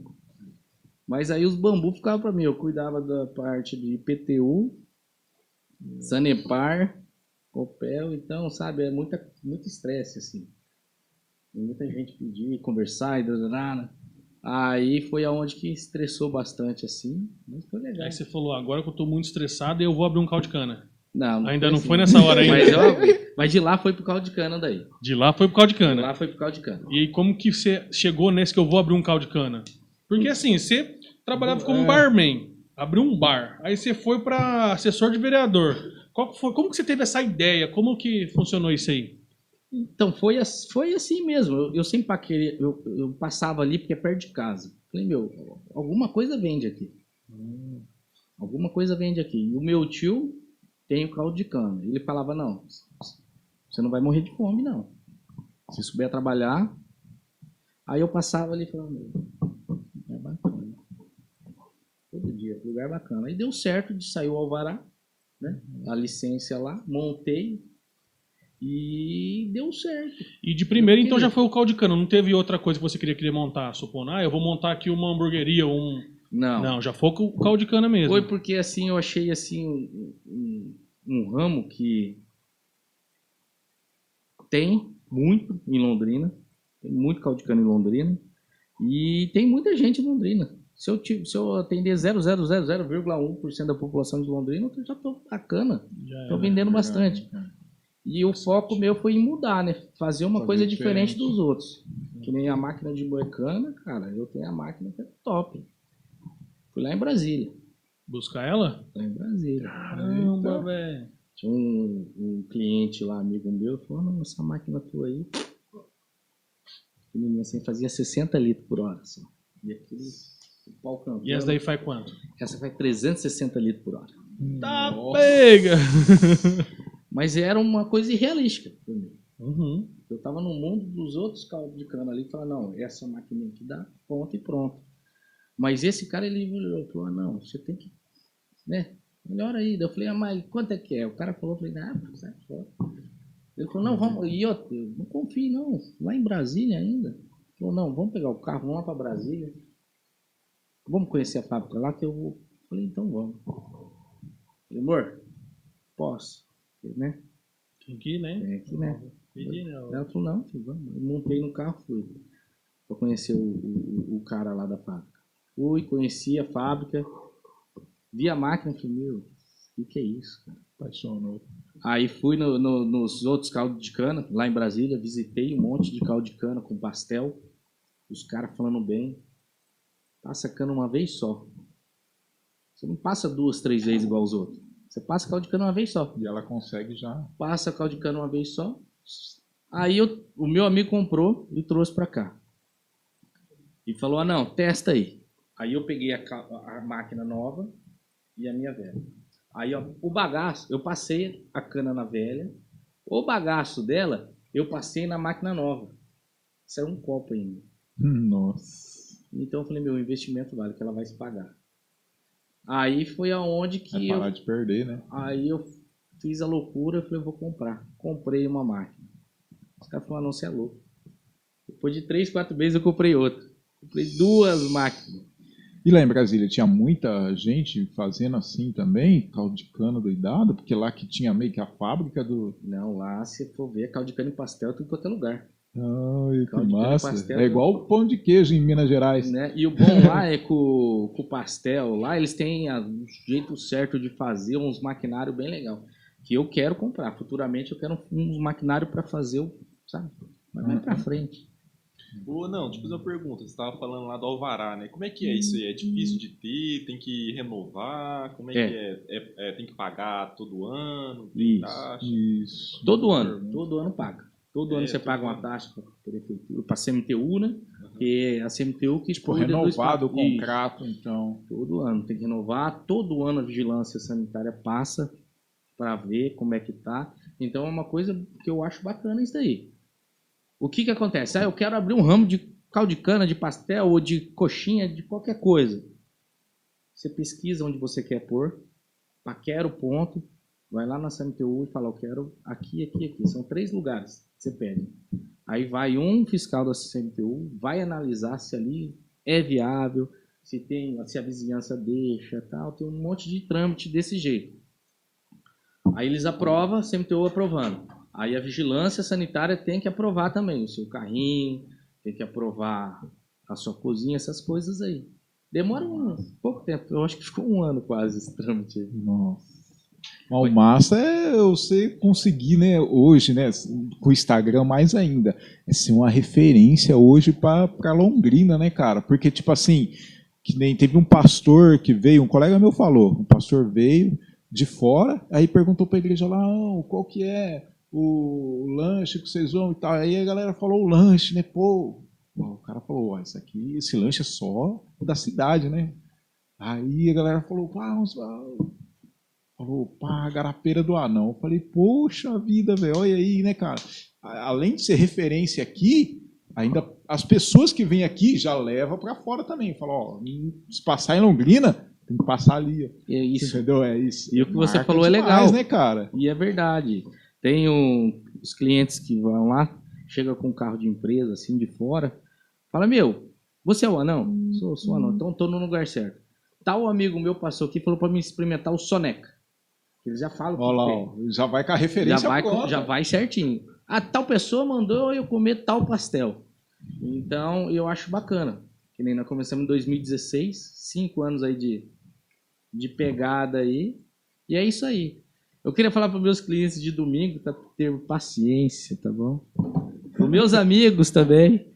Mas aí os bambus ficavam pra mim. Eu cuidava da parte de IPTU, Sanepar, Copel, então, sabe, é muita, muito estresse, assim. Muita gente pedir, conversar e danana. Aí foi aonde que estressou bastante, assim, mas foi legal. Aí você falou, agora que eu tô muito estressado, eu vou abrir um caldo de cana. Não, Ainda não assim. foi nessa hora [laughs] ainda. Mas, ó, mas de lá foi pro caldo de cana daí. De lá foi pro caldo de De cana. lá foi pro caldo de cana. E como que você chegou nesse que eu vou abrir um caldo de cana? Porque assim, você trabalhava como É. barman, abriu um bar, aí você foi pra assessor de vereador. Qual foi, como que você teve essa ideia? Como que funcionou isso aí? Então, foi, foi assim mesmo. Eu, eu sempre paquerei, eu, eu passava ali porque é perto de casa. Falei, meu, alguma coisa vende aqui. Alguma coisa vende aqui. E o meu tio tem o caldo de cana. Ele falava, não, você não vai morrer de fome, não. Se souber trabalhar. Aí eu passava ali e falava, meu, é bacana. Todo dia, lugar bacana. Aí deu certo de sair o alvará, né? A licença lá, montei e deu certo. E de primeiro, então, já foi o caldo de cana. Não teve outra coisa que você queria, queria montar, supondo. Ah, eu vou montar aqui uma hamburgueria, um... Não. Não, já foi com o caldo de cana mesmo. Foi porque assim eu achei assim um, um- um ramo que tem muito em Londrina, tem muito caldo de cana em Londrina e tem muita gente em Londrina. Se eu, se eu atender 0,000,1% da população de Londrina, eu já estou bacana, estou é. vendendo bastante. E o foco meu foi em mudar, né? Fazer uma Fazer coisa diferente. diferente. dos outros. Que nem a máquina de moecana, cara, eu tenho a máquina que é top. Fui lá em Brasília. Buscar ela? Lá em Brasília. Caramba, velho. Tinha um, um cliente lá, amigo meu, falou, não, essa máquina tua aí. Pequenininha assim, fazia 60 litros por hora. Só. E aquele o pau cantando. E essa daí faz quanto? Essa faz 360 litros por hora. Tá Nossa. pega! [laughs] Mas era uma coisa irrealística pra mim. Uhum. Eu tava no mundo dos outros caldos de cana ali e falava, não, essa máquina aqui dá ponto e pronto. Mas esse cara, ele olhou e falou, ah, não, você tem que, né, melhora aí. Eu falei, ah, mas quanto é que é? O cara falou, eu falei, ah, sai fora. Ele falou, não, vamos, e eu, eu não confio não, lá em Brasília ainda. Ele falou, não, vamos pegar o carro, vamos lá pra Brasília. Vamos conhecer a fábrica lá que eu vou. Eu falei, então vamos. Falei, amor, posso, né? Tem que ir, né? Tem aqui, né? Pedi, né? Ela falou, não, filho, vamos. Eu montei no carro, fui. Pra conhecer o, o, o cara lá da fábrica. Fui, conheci a fábrica, vi a máquina, falei, meu, o que, que é isso, cara? Apaixonou. Aí fui no- no- nos outros caldos de cana, lá em Brasília, visitei um monte de caldo de cana com pastel, os caras falando bem. Passa cana uma vez só. Você não passa duas, três vezes igual os outros. Você passa caldo de cana uma vez só E ela consegue já. passa caldo de cana uma vez só. Aí eu- o meu amigo comprou e trouxe pra cá. E falou: ah, não, testa aí. Aí eu peguei a, a máquina nova e a minha velha. Aí, ó, o bagaço, eu passei a cana na velha. O bagaço dela, eu passei na máquina nova. Isso era um copo ainda. Nossa. Então eu falei, meu, o investimento vale, que ela vai se pagar. Aí foi aonde É que eu, parar de perder, né? aí eu fiz a loucura, eu falei, eu vou comprar. Comprei uma máquina. Os caras falaram, não, você é louco. Depois de três, quatro meses eu comprei outra. Comprei duas máquinas. E lá em Brasília tinha muita gente fazendo assim também, caldo de cana doidado, porque lá que tinha meio que a fábrica do. Não, lá se for ver, caldo de cana e pastel, tudo quanto é lugar. Ai, que Caldo massa. pastel. É igual o pão de queijo em Minas Gerais. Né? E o bom [laughs] lá é que o, com o pastel, lá eles têm a- um jeito certo de fazer uns maquinários bem legal. Que eu quero comprar. Futuramente eu quero uns maquinários para fazer o. Sabe? Mas vai pra frente. Ô, não, deixa eu fazer uma pergunta. Você estava falando lá do Alvará, né? Como é que é isso aí? É difícil de ter? Tem que renovar? Como é, É. que é? É- é- Tem que pagar todo ano? Tem Isso. taxa? Isso. Todo ano. Todo ano paga. Todo É, ano você paga uma taxa para prefeitura, para CMTU, né? Que é a CMTU que do renovado o contrato, então. Todo ano tem que renovar, todo ano a vigilância sanitária passa para ver como é que tá. Então é uma coisa que eu acho bacana isso daí. O que que acontece? Ah, eu quero abrir um ramo de caldo de cana, de pastel ou de coxinha, de qualquer coisa. Você pesquisa onde você quer pôr, paquera o ponto, vai lá na CMTU e fala, eu quero aqui, aqui, aqui. São três lugares que você pede. Aí vai um fiscal da CMTU, vai analisar se ali é viável, se tem, se a vizinhança deixa, tal, tem um monte de trâmite desse jeito. Aí eles aprovam, CMTU aprovando. Aí a vigilância sanitária tem que aprovar também o seu carrinho, tem que aprovar a sua cozinha, essas coisas aí. Demora um pouco tempo, eu acho que ficou um ano quase esse trâmite aí. Nossa. Mas o massa é você conseguir, né, hoje, né, com o Instagram mais ainda, é ser uma referência hoje para Londrina, né, cara? Porque, tipo assim, que nem teve um pastor que veio, um colega meu falou, um pastor veio de fora, aí perguntou para a igreja lá, "Ah, qual que é o, lanche que vocês vão e tal. Aí a galera falou o lanche, né, pô. O cara falou, ó, isso aqui, esse lanche é só da cidade, né? Aí a galera falou, ah, vamos lá. Falou, pá, garapeira do anão. Eu falei, poxa vida, velho, olha aí, né, cara? Além de ser referência aqui, ainda as pessoas que vêm aqui já levam pra fora também. Falam, ó, se passar em Londrina, tem que passar ali. É isso. Entendeu? É isso. E o que você Marca falou é demais, legal. né, cara? E é verdade. Tem um- os clientes que vão lá, chega com um carro de empresa, assim, de fora, fala, meu, você é o anão? Sou, sou o anão, então tô no lugar certo. Tal amigo meu passou aqui e falou para me experimentar o Soneca. Eles já falam Olha lá, já vai com a referência já vai, com- já vai certinho. A tal pessoa mandou eu comer tal pastel. Então, eu acho bacana. Que nem nós começamos em 2016, cinco anos aí de, de pegada aí. E é isso aí. Eu queria falar para meus clientes de domingo, tá? Ter paciência, tá bom? Para meus amigos também,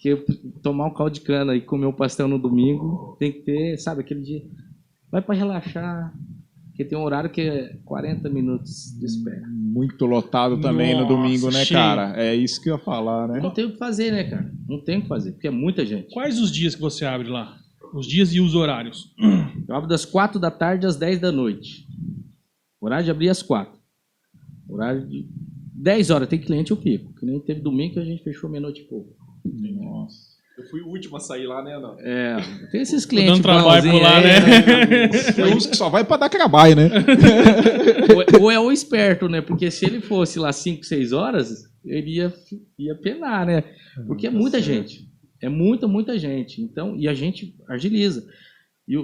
que tomar um caldo de cana e comer um pastel no domingo, tem que ter, sabe, aquele dia. Vai para relaxar, porque tem um horário que é 40 minutos de espera. Muito lotado também no Nossa, domingo, né, cheio. cara? É isso que eu ia falar, né? Não tem o que fazer, né, cara? Não tem o que fazer, porque é muita gente. Quais os dias que você abre lá? Os dias e os horários. [clears throat] Eu abro das 4 da tarde às 10 da noite. Horário de abrir às 4. Horário de 10 horas. Tem cliente, eu fico. Que nem teve domingo que a gente fechou meia-noite e pouco. Nossa. Eu fui o último a sair lá, né, não? É, tem esses clientes dando trabalho por lá, aí, né? Tem uns que só vai pra dar trabalho, né? [laughs] Ou- Ou é o esperto, né? Porque se ele fosse lá 5, 6 horas, ele ia, ia penar, né? Porque é muita gente. É muita, muita gente. Então, e a gente agiliza. E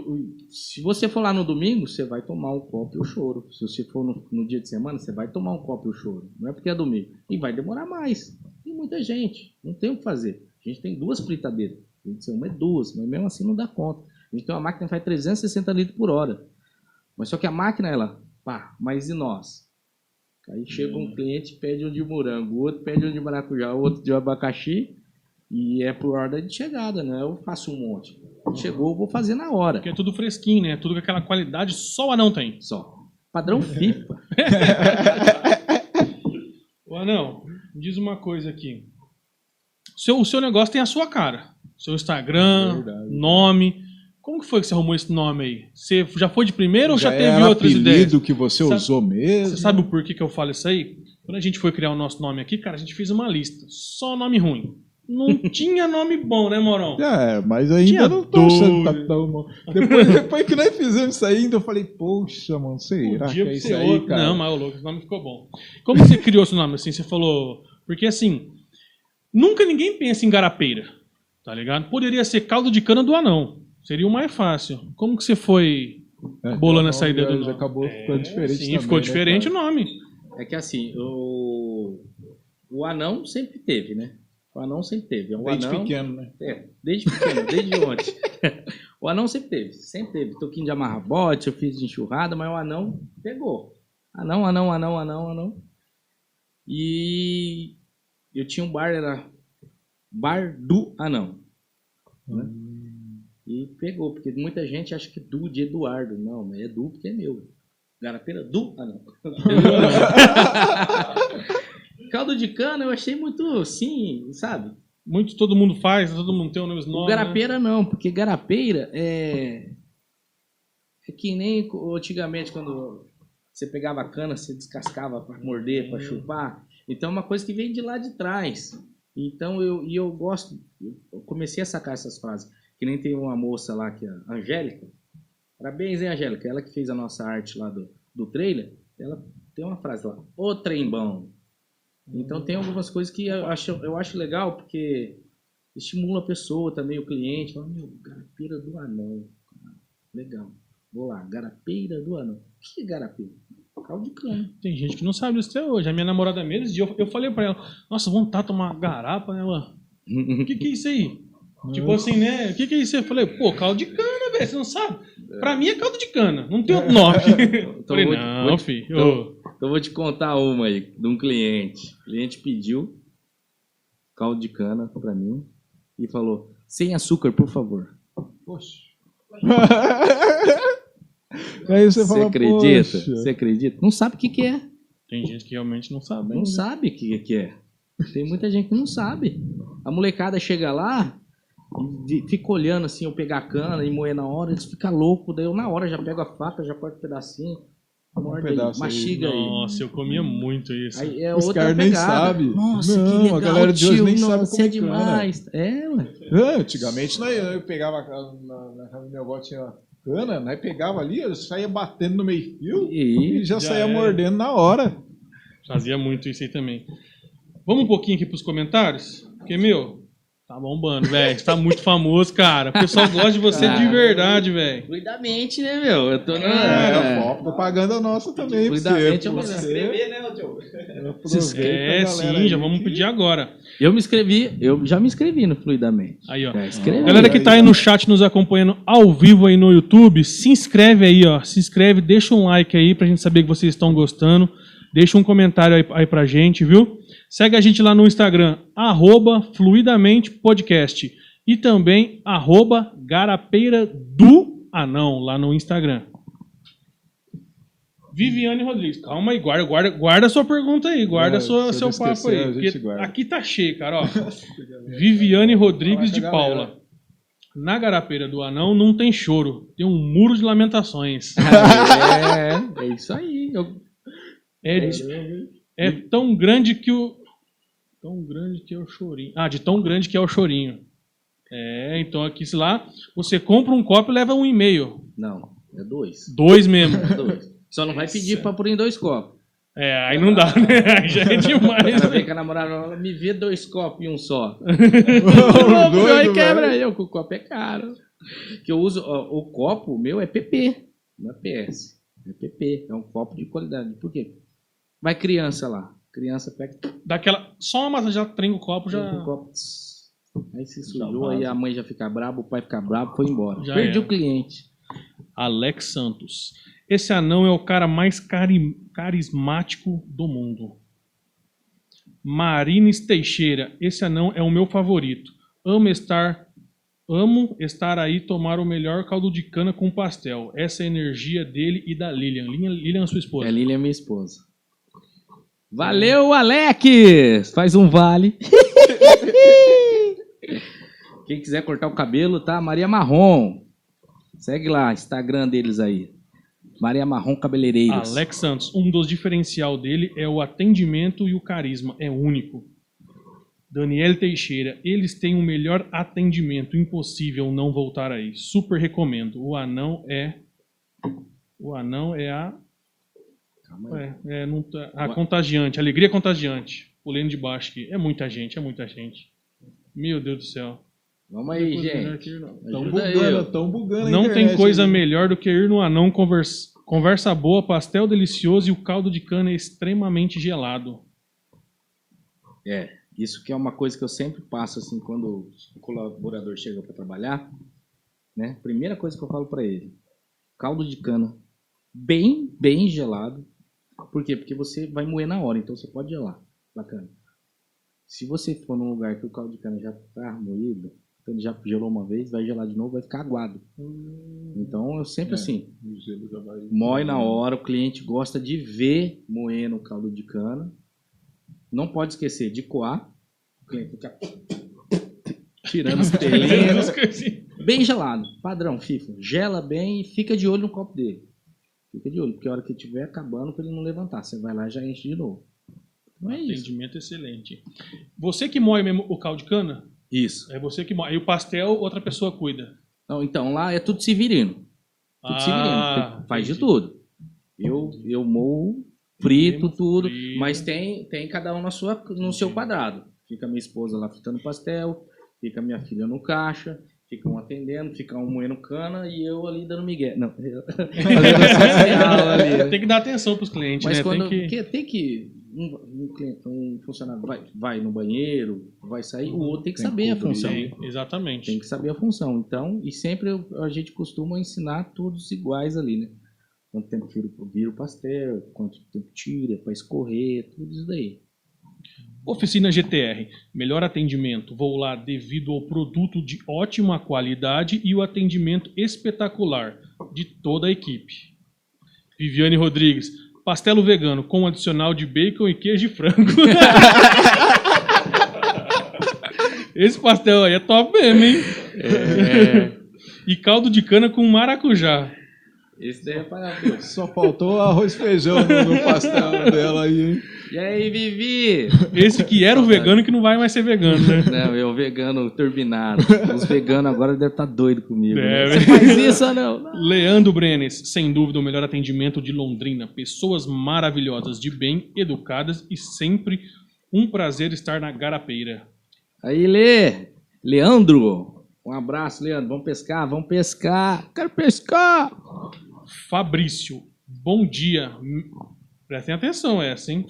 se você for lá no domingo, você vai tomar um copo e o choro. Se você for no, no dia de semana, você vai tomar um copo e o choro. Não é porque é domingo. E vai demorar mais. Tem muita gente. Não tem o que fazer. A gente tem duas fritadeiras. A gente tem uma é duas, mas mesmo assim não dá conta. A gente tem uma máquina que faz 360 litros por hora. Mas só que a máquina, ela, pá, mas e nós? Aí chega um cliente, pede um de morango, o outro pede um de maracujá, o outro de abacaxi, e é por ordem de chegada, né? Eu faço um monte. Chegou, eu vou fazer na hora. Porque é tudo fresquinho, né? Tudo com aquela qualidade só o anão tem. Só. Padrão FIFA. [laughs] Ô, anão, diz uma coisa aqui. Seu, o seu negócio tem a sua cara. Seu Instagram, Verdade. nome. Como que foi que você arrumou esse nome aí? Você já foi de primeiro ou já, teve era outras ideias? que você Sabe- usou mesmo? Você sabe o porquê que eu falo isso aí? Quando a gente foi criar o nosso nome aqui, cara, a gente fez uma lista. Só nome ruim. Não [laughs] tinha nome bom, né, Morão? É, mas ainda Tinha não tô achando tá tão bom. Depois, [laughs] depois que nós fizemos isso ainda, eu falei, poxa, mano, será que Podia é isso aí, outro. cara? Não, mas o louco, o nome ficou bom. Como você criou seu nome assim? Você falou. Porque assim, nunca ninguém pensa em garapeira, tá ligado? Poderia ser caldo de cana do anão. Seria o mais fácil. Como que você foi É, bolando nome ideia do já- nome? Acabou ficando diferente Sim, também, ficou né, diferente cara? o nome. É que assim, o, o anão sempre teve, né? O anão sempre teve. O Desde anão, pequeno, né? É, desde pequeno, desde ontem. [laughs] o anão sempre teve, sempre teve. Toquinho de amarra bote, eu fiz de enxurrada, mas o anão pegou. Anão, anão, anão, anão, anão. E eu tinha um bar, era Bar do Anão. né? E pegou, porque muita gente acha que é Du de Eduardo. Não, mas é Du porque é meu. Garapeira do Anão. [laughs] Caldo de cana eu achei muito, sim, sabe? Muito todo mundo faz, todo mundo tem O nome. né? garapeira não, porque garapeira é. É que nem antigamente quando você pegava a cana, você descascava para morder, para chupar. Então é uma coisa que vem de lá de trás. Então eu, e eu gosto, eu comecei a sacar essas frases. Que nem tem uma moça lá, que é a Angélica. Parabéns, hein, Angélica? Ela que fez a nossa arte lá do, do trailer. Ela tem uma frase lá: Ô trem bom. Então tem algumas coisas que eu acho, eu acho legal, porque estimula a pessoa também, o cliente. Fala, meu, garapeira do anão. Legal. Vou lá, garapeira do anão. O que é garapeira? Caldo de cana. Tem gente que não sabe disso até hoje. A minha namorada mesmo, eu, eu falei pra ela, nossa, vontade de tomar uma garapa, né? Ela, o que que é isso aí? Tipo assim, né? O que que é isso aí? Eu falei, pô, caldo de cana, velho, você não sabe? Pra mim é caldo de cana, não tem outro nome. [laughs] falei, vou- não, vou- filho. então- Então eu vou te contar uma aí, de um cliente. O cliente pediu caldo de cana pra mim e falou, sem açúcar, por favor. Poxa. [laughs] [laughs] Aí você Você fala, acredita? poxa. Você acredita? Não sabe o que, que é. Tem gente que realmente não sabe. Não ainda. sabe o que, que é. Tem muita gente que não sabe. A molecada chega lá e fica olhando assim, eu pegar a cana e moer na hora, eles ficam loucos. Daí eu na hora já pego a faca, já corto um pedacinho, morde aí, pedaço aí. mastiga aí. Nossa, eu comia muito isso. Aí é Os caras nem sabem. Nossa, Não, que a legal, galera de hoje tio. nem sabe Nossa, comer é demais. É, ué. É, antigamente eu pegava a- na, na casa do meu avó tinha cana, nós pegava ali, eu saía batendo no meio fio e, E já, já saía era. mordendo na hora. Fazia muito isso aí também. Vamos um pouquinho aqui pros comentários? Porque, meu, tá bombando, velho. Você tá muito famoso, cara. O pessoal gosta de você de Cara. verdade, velho. Cuidamente, né, meu? Eu tô na. É, ó, propaganda nossa também. pra Cuidadamente você, é o pra melhor. você. Escrever, né, ô Diogo? É, galera sim, aí já vamos pedir agora. Eu me inscrevi, eu já me inscrevi no Fluidamente. Aí, ó. Galera que tá aí no chat nos acompanhando ao vivo aí no YouTube, se inscreve aí, ó. Se inscreve, deixa um like aí pra gente saber que vocês estão gostando. Deixa um comentário aí, aí pra gente, viu? Segue a gente lá no Instagram, arroba Fluidamente Podcast. E também arroba Garapeira do Anão, lá no Instagram. Viviane Rodrigues, calma aí, guarda, guarda, guarda sua pergunta aí, guarda É, sua, se seu eu papo aí. porque guarda. aqui tá cheio, cara, ó. [laughs] Viviane Rodrigues de. Paula. Na garapeira do anão não tem choro, tem um muro de lamentações. [laughs] É, é isso aí. Eu- É, de- é tão grande que o. Tão grande que é o chorinho. Ah, de tão grande que é o chorinho. É, então aqui, sei lá, você compra um copo e leva um e-mail. Não, é dois. Dois mesmo. É dois. Só não vai pedir pra pôr em dois copos. É, aí não dá, né? [laughs] Aí já é demais. Ela vem com a namorada, ela me vê dois copos em um só. [laughs] Doido, Meu, aí velho. quebra eu, que o copo é caro. Que eu uso, ó, o copo meu é PP, não é PS. É PP, é um copo de qualidade. Por quê? Vai criança lá. Criança pega Daquela. Só uma já trinca o copo, já. o copo. Aí se sujou, aí a mãe já fica brava, o pai fica bravo, foi embora. Já Perdi era. o cliente. Alex Santos. Esse anão é o cara mais cari- carismático do mundo. Marines Teixeira. Esse anão é o meu favorito. Amo estar amo estar aí tomar o melhor caldo de cana com pastel. Essa é a energia dele e da Lilian. Lilian, Lilian é sua esposa. A Lilian é minha esposa. Valeu, Alex! Faz um vale. [laughs] Quem quiser cortar o cabelo, tá? Maria Marrom. Segue lá, Instagram deles aí. Maria Marrom Cabeleireiros. Alex Santos, um dos diferencial dele é o atendimento e o carisma, é único. Daniel Teixeira, eles têm o melhor atendimento, impossível não voltar aí. Super recomendo. O anão é o anão é a Calma aí. é, é, não tá- a contagiante, alegria contagiante. Pulando de baixo aqui. É muita gente, é muita gente. Meu Deus do céu. Vamos aí, gente. que ir, não. Tão Ajuda aí, bugando, ó. tão bugando Não tem coisa aí. melhor do que ir no anão conversa, conversa boa, pastel delicioso e o caldo de cana é extremamente gelado. É, isso que é uma coisa que eu sempre passo assim quando o colaborador chega para trabalhar, né? Primeira coisa que eu falo para ele: caldo de cana bem, bem gelado. Por quê? Porque você vai moer na hora, então você pode gelar. Bacana. Se você for num lugar que o caldo de cana já tá moído, então ele já gelou uma vez, vai gelar de novo, vai ficar aguado. Então eu sempre É. assim, Moe na hora, o cliente gosta de ver moendo o caldo de cana. Não pode esquecer de coar. O cliente fica [coughs] tirando os pelinhos. [laughs] Bem gelado, padrão, FIFA. Gela bem e fica de olho no copo dele. Fica de olho, porque a hora que estiver acabando, para ele não levantar. Você vai lá e já enche de novo. Então é isso. Atendimento excelente. Você que moe mesmo o caldo de cana? Isso. É você que moe. E o pastel, outra pessoa cuida. Não, então lá é tudo severino. Tudo Ah, severino. Faz de entendi. tudo. Eu, eu moo, frito tudo, frito. mas tem, tem cada um na sua, no seu quadrado. Fica minha esposa lá fritando pastel, fica minha filha no caixa, fica um atendendo, fica um moendo cana e eu ali dando migué. Não, [laughs] ali, né? Tem que dar atenção pros clientes, Mas né? quando. Tem que... Porque tem que. Um, um cliente- um funcionário vai, vai no banheiro, vai sair, o outro tem que Tem saber a função. Sim, exatamente. Tem que saber a função. Então, e sempre eu- a gente costuma ensinar todos iguais ali, né? Quanto tempo vira, o- vira o pastel, quanto tempo tira, para escorrer, tudo isso daí. Oficina GTR. Melhor atendimento. Vou lá devido ao produto de ótima qualidade e o atendimento espetacular de toda a equipe. Viviane Rodrigues. Pastelo vegano com adicional de bacon e queijo de frango. [laughs] Esse pastel aí é top mesmo, hein? E caldo de cana com maracujá. Esse daí é para [laughs] Só faltou arroz e feijão no, pastel dela aí, hein? E aí, Vivi? Esse que era o vegano que não vai mais ser vegano, né? Não, eu vegano turbinado. Os veganos agora devem estar doidos comigo. né? Deve. Você faz isso ou não? Leandro Brenes, sem dúvida o melhor atendimento de Londrina. Pessoas maravilhosas, de bem, educadas e sempre um prazer estar na garapeira. Aí, Lê. Leandro. Um abraço, Leandro. Vamos pescar, vamos pescar. Quero pescar. Fabrício, bom dia. Prestem atenção essa, hein?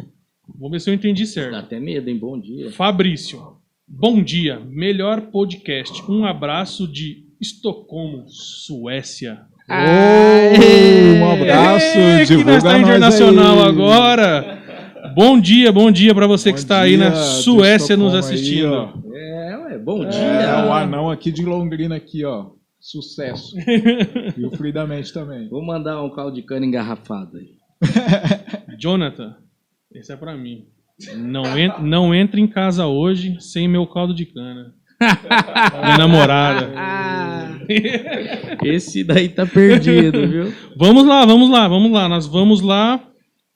Vamos ver se eu entendi Dá certo. até medo, hein? Bom dia. Fabrício, bom dia. Melhor podcast. Um abraço de Estocolmo, Suécia. Um abraço, Ê, que nós nós internacional aí. agora. Bom dia, bom dia para você Bom que está aí na dia, Suécia nos aí, assistindo. ó. É, ué, bom dia. É, o anão aqui de Londrina aqui, ó. Sucesso. [laughs] e o Fluidamente também. Vou mandar um caldo de cana engarrafado aí. [laughs] Jonathan, esse é pra mim. Não, en não entre em casa hoje sem meu caldo de cana. [laughs] Minha namorada. Esse daí tá perdido, viu? Vamos lá, vamos lá, vamos lá. Nós vamos lá.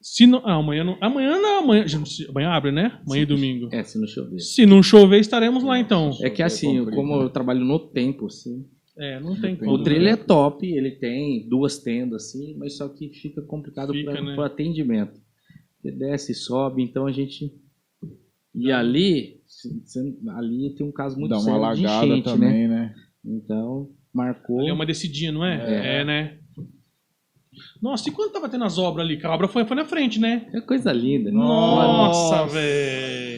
Se não, ah, amanhã não. Amanhã não, amanhã, amanhã abre, né? Amanhã e domingo. É, se não chover. Se não chover, estaremos lá então. É que assim, como eu trabalho no tempo, assim, É, não tem como. o trailer é top, ele tem duas tendas, assim, mas só que fica complicado para né? o atendimento. Você desce e sobe, então a gente. E ali, ali tem um caso muito Dá uma sério de lagada enchente, né? também, né? Então, marcou. Ali é uma descidinha, não é? É, né? Nossa, e quando tava tendo as obras ali? Que a obra foi, foi na frente, né? É coisa linda. né? Nossa, Nossa. velho.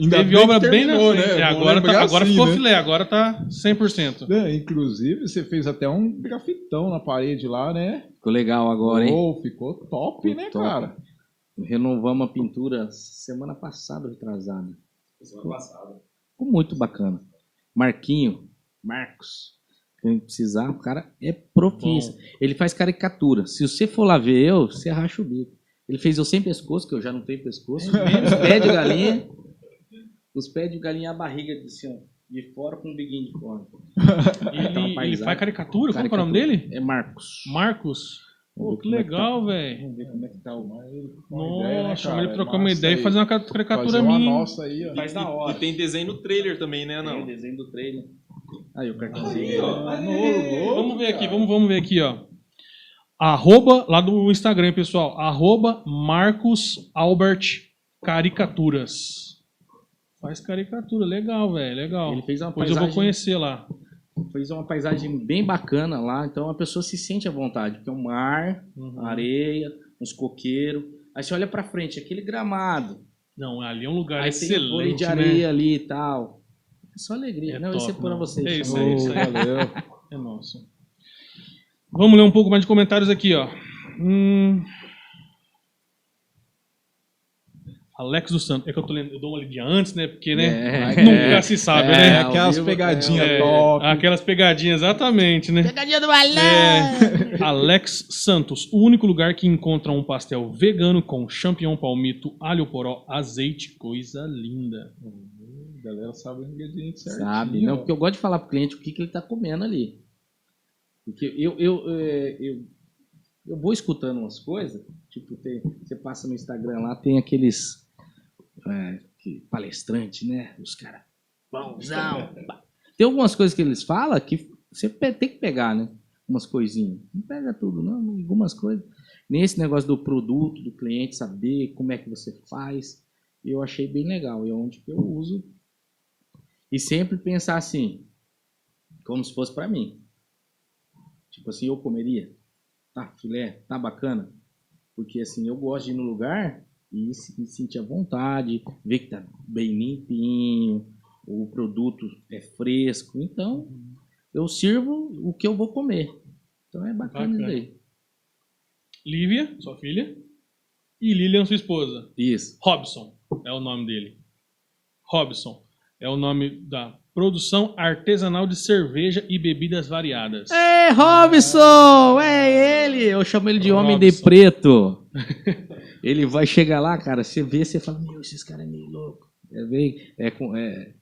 Ainda Teve bem obra bem na terminou, frente. né? É, agora tá, agora assim, ficou né? filé, agora tá 100%. É, inclusive, você fez até um grafitão na parede lá, né? Ficou legal agora, hein? Oh, ficou top, Ficou né, top. cara? Renovamos a pintura semana passada, retrasada. Semana passada. Ficou muito bacana. Marquinho, Marcos, quem precisar, o cara é profissa. Ele faz caricatura. Se você for lá ver eu, você racha o bico. Ele fez eu sem pescoço, que eu já não tenho pescoço. Os pés de galinha. Os pés de galinha e a barriga assim, ó. De fora com um biguinho de fora. [laughs] Ele, ele faz caricatura? Qual é o nome dele? É Marcos. Marcos. Pô, que é que legal, velho. Vamos ver como é que tá o Uma ideia, né, Nossa, chama ele É trocar uma ideia e fazer uma caricatura Fazer uma minha. nossa aí, ó. Faz na hora. E tem desenho no trailer também, né, Tem não? desenho do trailer. Aí o cartãozinho. Vamos ver aqui, vamos, vamos ver aqui, ó. Arroba, lá do Instagram, pessoal. Arroba Marcos Albert Caricaturas. Faz caricatura, legal, velho, legal. Ele fez uma Depois eu paisagem, vou conhecer lá. fez uma paisagem bem bacana lá, então a pessoa se sente à vontade, porque é um mar, Uhum. areia, uns coqueiros. Aí você olha pra frente, aquele gramado. Não, ali é um lugar aí tem o vôlei excelente, de né? areia ali e tal. É só alegria. É Não, isso é top, pra não. vocês. É isso aí, bom? isso aí. Valeu. É nosso. Vamos ler um pouco mais de comentários aqui, ó. Hum... Alex dos Santos. É que eu tô lendo, eu dou uma lidinha antes, né? Porque, né? É, Nunca é. se sabe, É, né? ao Aquelas pegadinhas É, top. aquelas pegadinhas, exatamente, né? Pegadinha do! É, Alex Santos, o único lugar que encontra um pastel vegano com champignon palmito, alho poró, azeite, coisa linda. A galera sabe o ingrediente certinho. Sabe? Não, ó. porque eu gosto de falar pro cliente o que, que ele tá comendo ali. Porque eu, eu, é, eu, eu vou escutando umas coisas, tipo, tem, você passa no Instagram lá, tem aqueles é, que, palestrante, né? Os caras, bonzão. [laughs] Tem algumas coisas que eles falam que você tem que pegar, né? Umas coisinhas. Não pega tudo, não, algumas coisas. Nesse negócio do produto, do cliente, saber como é que você faz, eu achei bem legal. E é onde que eu uso e sempre pensar assim, como se fosse pra mim. Tipo assim, eu comeria. Tá, filé, tá bacana. Porque assim, eu gosto de ir no lugar e me sentir à vontade, ver que tá bem limpinho, o produto é fresco. Então, eu sirvo o que eu vou comer. Então é bacana, Bacana. isso aí. Lívia, sua filha, e Lilian, sua esposa. Isso. Robson é o nome dele. Robson é o nome da produção artesanal de cerveja e bebidas variadas. É, Robson! É ele! Eu chamo ele de Homem de. Preto. [laughs] ele vai chegar lá, cara, você vê, você fala, meu, esses caras é meio louco. É, bem, é com é,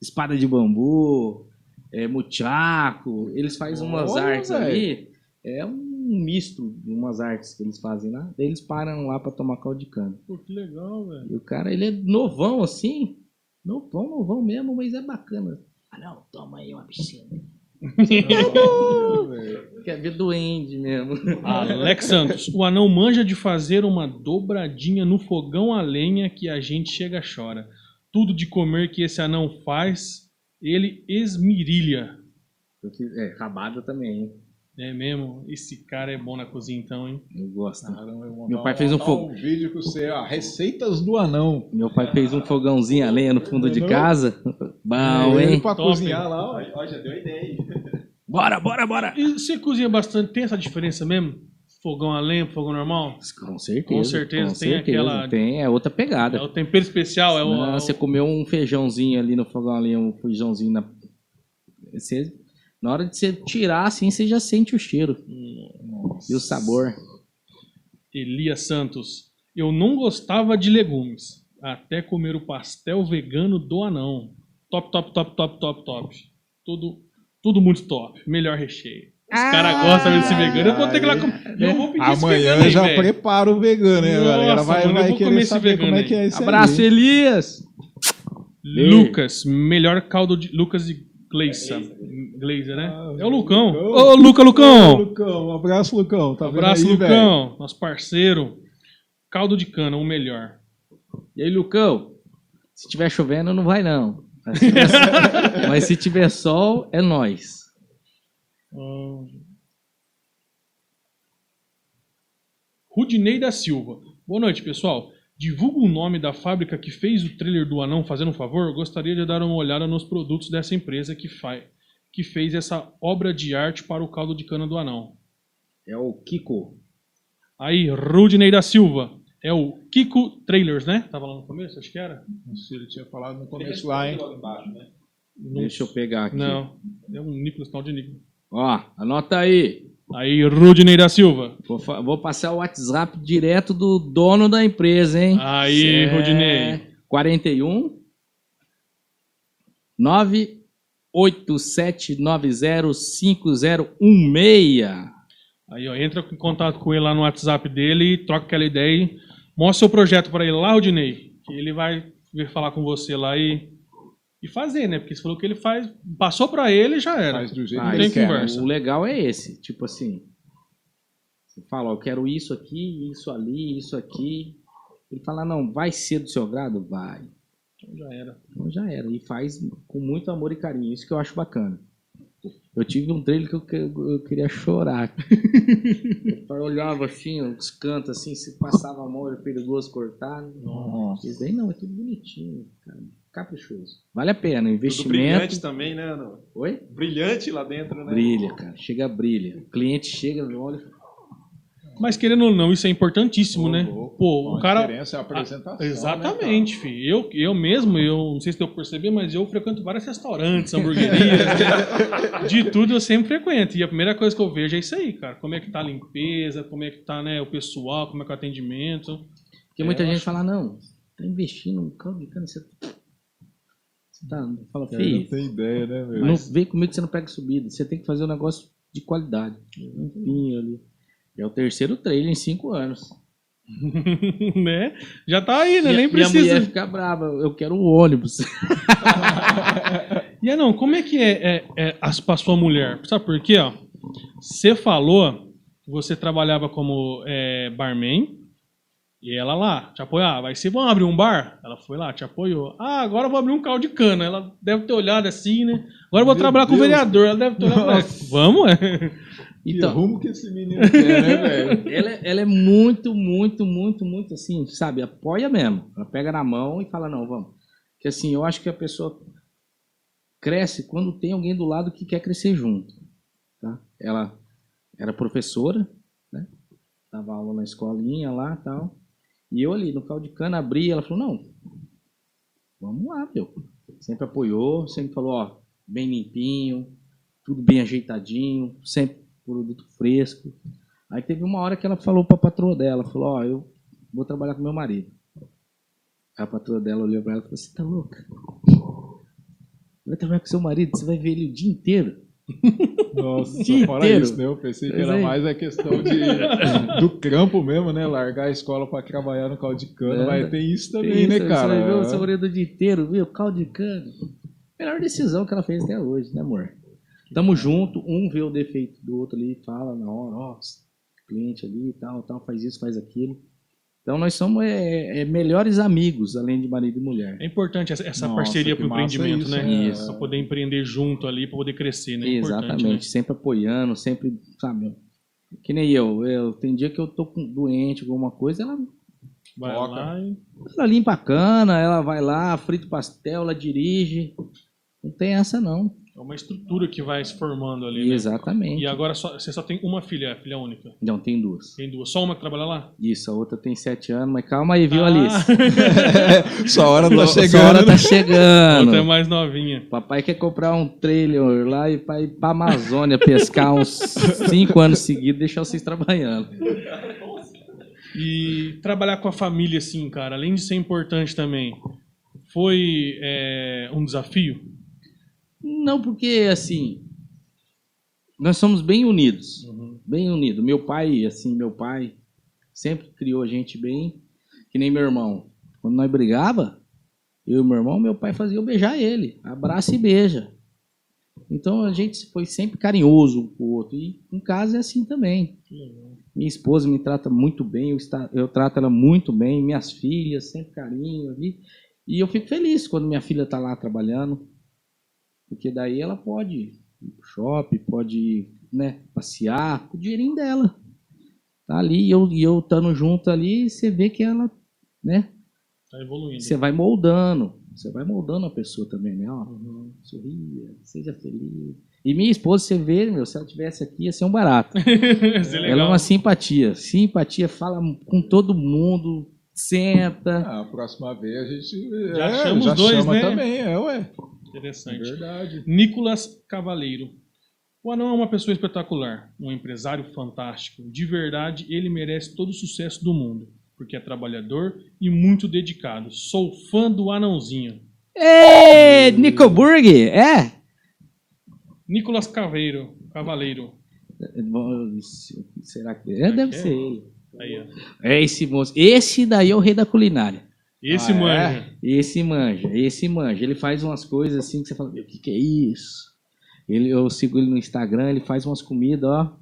espada de bambu, é muchaco, eles fazem umas artes velho. ali, é um misto de umas artes que eles fazem lá. Daí eles param lá pra tomar caldo de cana. Pô, que legal, velho. E o cara, ele é novão assim, novão, novão mesmo, mas é bacana. Ah não, toma aí uma piscina. [laughs] Quer ver doente mesmo. Alex Santos, o anão manja de fazer uma dobradinha no fogão a lenha que a gente chega chora. Tudo de comer que esse anão faz, ele esmirilha. É, rabada também, hein? É mesmo? Esse cara é bom na cozinha então, hein? Eu gosto. Caramba, eu vou Meu pai fez um fogo. um vídeo com você, ó. Receitas do anão. Meu pai fez um fogãozinho a lenha no fundo de casa. Bom, Ele hein? pra Top, cozinhar lá, ó. Ó, já deu ideia aí. [laughs] Bora, bora, bora! E você cozinha bastante, tem essa diferença mesmo? Fogão a lenha, fogão normal? Com certeza. Com certeza, tem aquela- Tem, é outra pegada. É o tempero especial, é o. Não, é o- você comeu um feijãozinho ali no fogão ali, um feijãozinho na. Você, na hora de você tirar assim, você já sente o cheiro e o sabor. Elias Santos. Eu não gostava de legumes, até comer o pastel vegano do anão. Top, top, top, top, top, top. Tudo, tudo muito top. Melhor recheio. Os caras gostam desse vegano. Eu vou ter que ir lá comer. Eu vou pedir Amanhã aí, já velho. prepara o vegano, hein, Nossa, galera? Vai, mano, eu vai vou querer comer esse saber como vegano é que é esse Abraço, aí. Elias! Lucas, melhor caldo de. Lucas de Gleisa. Glazer, né? Ah, é o Lucão. Lucão. Ô, Luca, Ô, Lucão! Lucão, um abraço, Lucão. Tá vendo Abraço, aí? Lucão. Nosso parceiro. Caldo de cana, o melhor. E aí, Lucão? Se tiver chovendo, não vai não. Mas se tiver, [laughs] mas se tiver sol, é nós. Ah. Rudinei da Silva. Boa noite, pessoal. Divulga o nome da fábrica que fez o trailer do Anão, fazendo um favor. Gostaria de dar uma olhada nos produtos dessa empresa que, fa que fez essa obra de arte para o caldo de cana do Anão. É o Kiko. Aí, Rudinei da Silva. É o Kiko Trailers, né? Tava lá no começo, acho que era. Não sei, ele tinha falado no começo lá, hein? embaixo, né? Deixa eu pegar aqui. Não, é um Nicolas, tal de Nicolas. Ó, anota aí. Aí, Rudinei da Silva. Vou, vou passar o WhatsApp direto do dono da empresa, hein? Aí, É, Rudinei. 41 987905016. Aí, ó, entra em contato com ele lá no WhatsApp dele, troca aquela ideia e mostra seu projeto para ele lá, Rodinei. Que ele vai vir falar com você lá e, e fazer, né? Porque você falou que ele faz. Passou para ele já era. Faz do jeito Ah, que tem conversa. O legal é esse, tipo assim, você fala, ó, eu quero isso aqui, isso ali, isso aqui. Ele fala, não, vai ser do seu grado? Vai. Então já era. Então já era. E faz com muito amor e carinho. Isso que eu acho bacana. Eu tive um trailer que eu, que- eu queria chorar. [laughs] eu olhava assim, os cantos assim, se passava a mão, era perigoso cortar. Nossa. Isso daí não, é tudo bonitinho, cara. Caprichoso. Vale a pena, Tudo investimento. brilhante também, né? Não? Oi? Brilhante lá dentro, né? Brilha, cara. Chega, brilha. O cliente chega, olha. Mas querendo ou não, isso é importantíssimo, né? louco. Pô, o A cara. diferença é a apresentação. Exatamente, filho. Eu, eu mesmo, eu não sei se deu pra perceber, mas eu frequento vários restaurantes, hamburguerias, [laughs] de tudo eu sempre frequento. E a primeira coisa que eu vejo é isso aí, cara. Como é que tá a limpeza, como é que tá né, o pessoal, como é que é o atendimento. Porque É, muita eu gente acho- fala, não, tá investindo no caldo de cana, você. Tá. Fala, Cara, não filho, tem ideia, né, meu? não vem comigo que você não pega subida. Você tem que fazer um negócio de qualidade. Um pinho ali. É o terceiro trailer em cinco anos. [laughs] né? Já tá aí, né? Minha- Nem Minha precisa. mulher fica brava, eu quero o ônibus. [laughs] E não, como é que é, é, é as, pra sua mulher? Sabe por quê? Ó? Você falou que você trabalhava como é, barman e ela lá te apoiava. Aí você vamos abrir um bar? Ela foi lá, te apoiou. Ah, agora eu vou abrir um caldo de cana. Ela deve ter olhado assim, né? Agora eu vou Meu trabalhar com o Deus. vereador. Ela deve ter olhado. Nossa. Vamos, é. Que Então, rumo que esse menino quer, né, [laughs] velho? ela, é- ela é muito, muito, muito, muito assim, sabe? Apoia mesmo. Ela pega na mão e fala, não, vamos. Que assim, eu acho que a pessoa cresce quando tem alguém do lado que quer crescer junto. Tá? Ela era professora, né? Dava aula na escolinha lá e tal. E eu ali no caldo de cana abri, ela falou, não, vamos lá, meu. Sempre apoiou, sempre falou, ó, bem limpinho, tudo bem ajeitadinho, sempre produto fresco. Aí teve uma hora que ela falou pra patroa dela, falou, ó, eu vou trabalhar com meu marido. A patroa dela olhou pra ela e falou, você tá louca? Vai trabalhar com seu marido, você vai ver ele o dia inteiro. [laughs] Nossa, Dia fora inteiro. isso, né? Eu pensei que era é. mais a questão de, do campo mesmo, né? Largar a escola pra trabalhar no caldo de cana. É. Mas tem isso também, Isso, né, Você cara? vai ver o seu marido o dia inteiro, viu? Caldo de cana. Melhor decisão que ela fez até hoje, né, amor? Tamo junto, um vê o defeito do outro ali, fala na hora, ó, cliente ali e tal, tal, faz isso, faz aquilo. Então nós somos é, é, melhores amigos, além de marido e mulher. É importante essa, essa Nossa, parceria pro massa empreendimento, isso, né? né? Pra poder empreender junto ali, pra poder crescer, né? É Exatamente, né? sempre apoiando, sempre, sabe? Que nem eu, eu, tem dia que eu tô doente, alguma coisa, ela, Vai Toca. lá e... ela limpa a cana, ela vai lá, frita o pastel, ela dirige. Não tem essa não. É uma estrutura que vai se formando ali, né? Exatamente. E agora só- você só tem uma filha, filha única. Não, tem duas. Tem duas. Só uma que trabalha lá? Isso, a outra tem sete anos, mas calma aí, viu, Ah, Alice? [laughs] Sua hora Sua tá chegando. hora tá a chegando. outra é mais novinha. Papai quer comprar um trailer lá e pra ir pra Amazônia pescar uns [laughs] cinco anos seguidos e deixar vocês trabalhando. E trabalhar com a família, assim, cara, além de ser importante também, foi é, um desafio? Não, porque assim, nós somos bem unidos, bem unidos. Meu pai, assim, meu pai sempre criou a gente bem, que nem meu irmão. Quando nós brigava, eu e meu irmão, meu pai fazia eu beijar ele, abraça e beija. Então a gente foi sempre carinhoso um com o outro. E em casa é assim também. Minha esposa me trata muito bem, eu, está, eu trato ela muito bem, minhas filhas, sempre carinho ali. E eu fico feliz quando minha filha está lá trabalhando, porque daí ela pode ir pro shopping, pode né, passear com o dinheirinho dela. Tá ali, e eu, e eu estando junto ali, você vê que ela, né, Tá evoluindo. você vai moldando, você vai moldando a pessoa também, né? Ó, sorria, seja feliz. E minha esposa, você vê, meu, se ela tivesse aqui, ia ser um barato. [laughs] É Ela é uma simpatia. Simpatia, fala com todo mundo, senta. Ah, a próxima vez a gente Já é, chama os já dois, chama né? também, é, ué. Interessante. Verdade. Nicolas Cavaleiro. O Anão é uma pessoa espetacular, um empresário fantástico. De verdade, ele merece todo o sucesso do mundo, porque é trabalhador e muito dedicado. Sou fã do Anãozinho. Ê, Nicoburg, é? Nicolas Caveiro, Cavaleiro. Será que é? Deve ser ele. Aí, ó. É esse moço. Esse daí é o rei da culinária. Esse Ah, é? manja. Esse manja, esse manja. Ele faz umas coisas assim que você fala, o que, que é isso? Ele, eu sigo ele no Instagram, ele faz umas comidas, ó,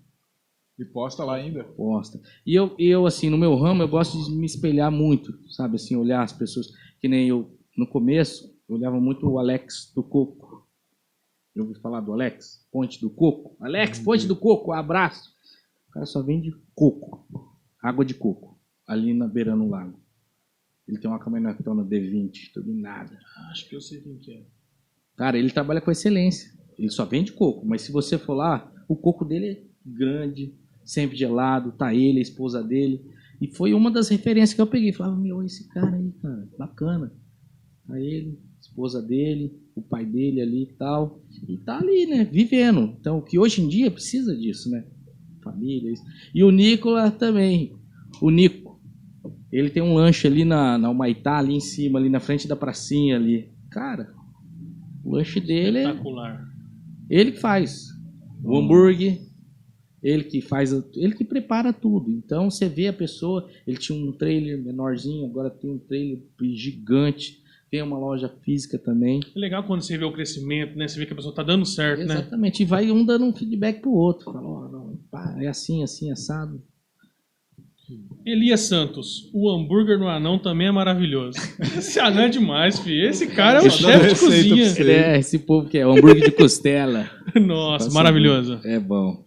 E posta lá ainda. posta. E eu, eu, assim, no meu ramo, eu gosto de me espelhar muito, sabe? Assim, olhar as pessoas, que nem eu, no começo, eu olhava muito o Alex do Coco. Eu ouvi falar do Alex? Ponte do Coco. Alex, Ponte do Coco, abraço. O cara só vende coco, água de coco, ali na beira no lago. Ele tem uma caminhonetona D20, turbinada. Acho que eu sei quem que é. Cara, ele trabalha com excelência. Ele só vende coco, mas se você for lá, o coco dele é grande, sempre gelado, tá ele, a esposa dele. E foi uma das referências que eu peguei. Falava, meu, esse cara aí, cara, bacana. Tá ele, esposa dele, o pai dele ali e tal. E tá ali, né, vivendo. Então, que hoje em dia precisa disso, né? Família, isso. E o Nicola também. O Nico, ele tem um lanche ali na, na Humaitá, ali em cima, ali na frente da pracinha ali. Cara, o lanche dele é Espetacular. ele que faz o hambúrguer, ele que faz, ele que prepara tudo. Então você vê a pessoa, ele tinha um trailer menorzinho, agora tem um trailer gigante, tem uma loja física também. É legal quando você vê o crescimento, né? Você vê que a pessoa tá dando certo, né? Exatamente. E vai um dando um feedback pro outro. Fala, ó, não, pá, é assim, assim, assado. Elias Santos, o hambúrguer no anão também é maravilhoso. [laughs] Esse anão é demais, filho. Esse cara é dar chefe de pra cozinha. Ele é esse povo que é o hambúrguer de costela. [laughs] Nossa, Passa maravilhoso. É bom.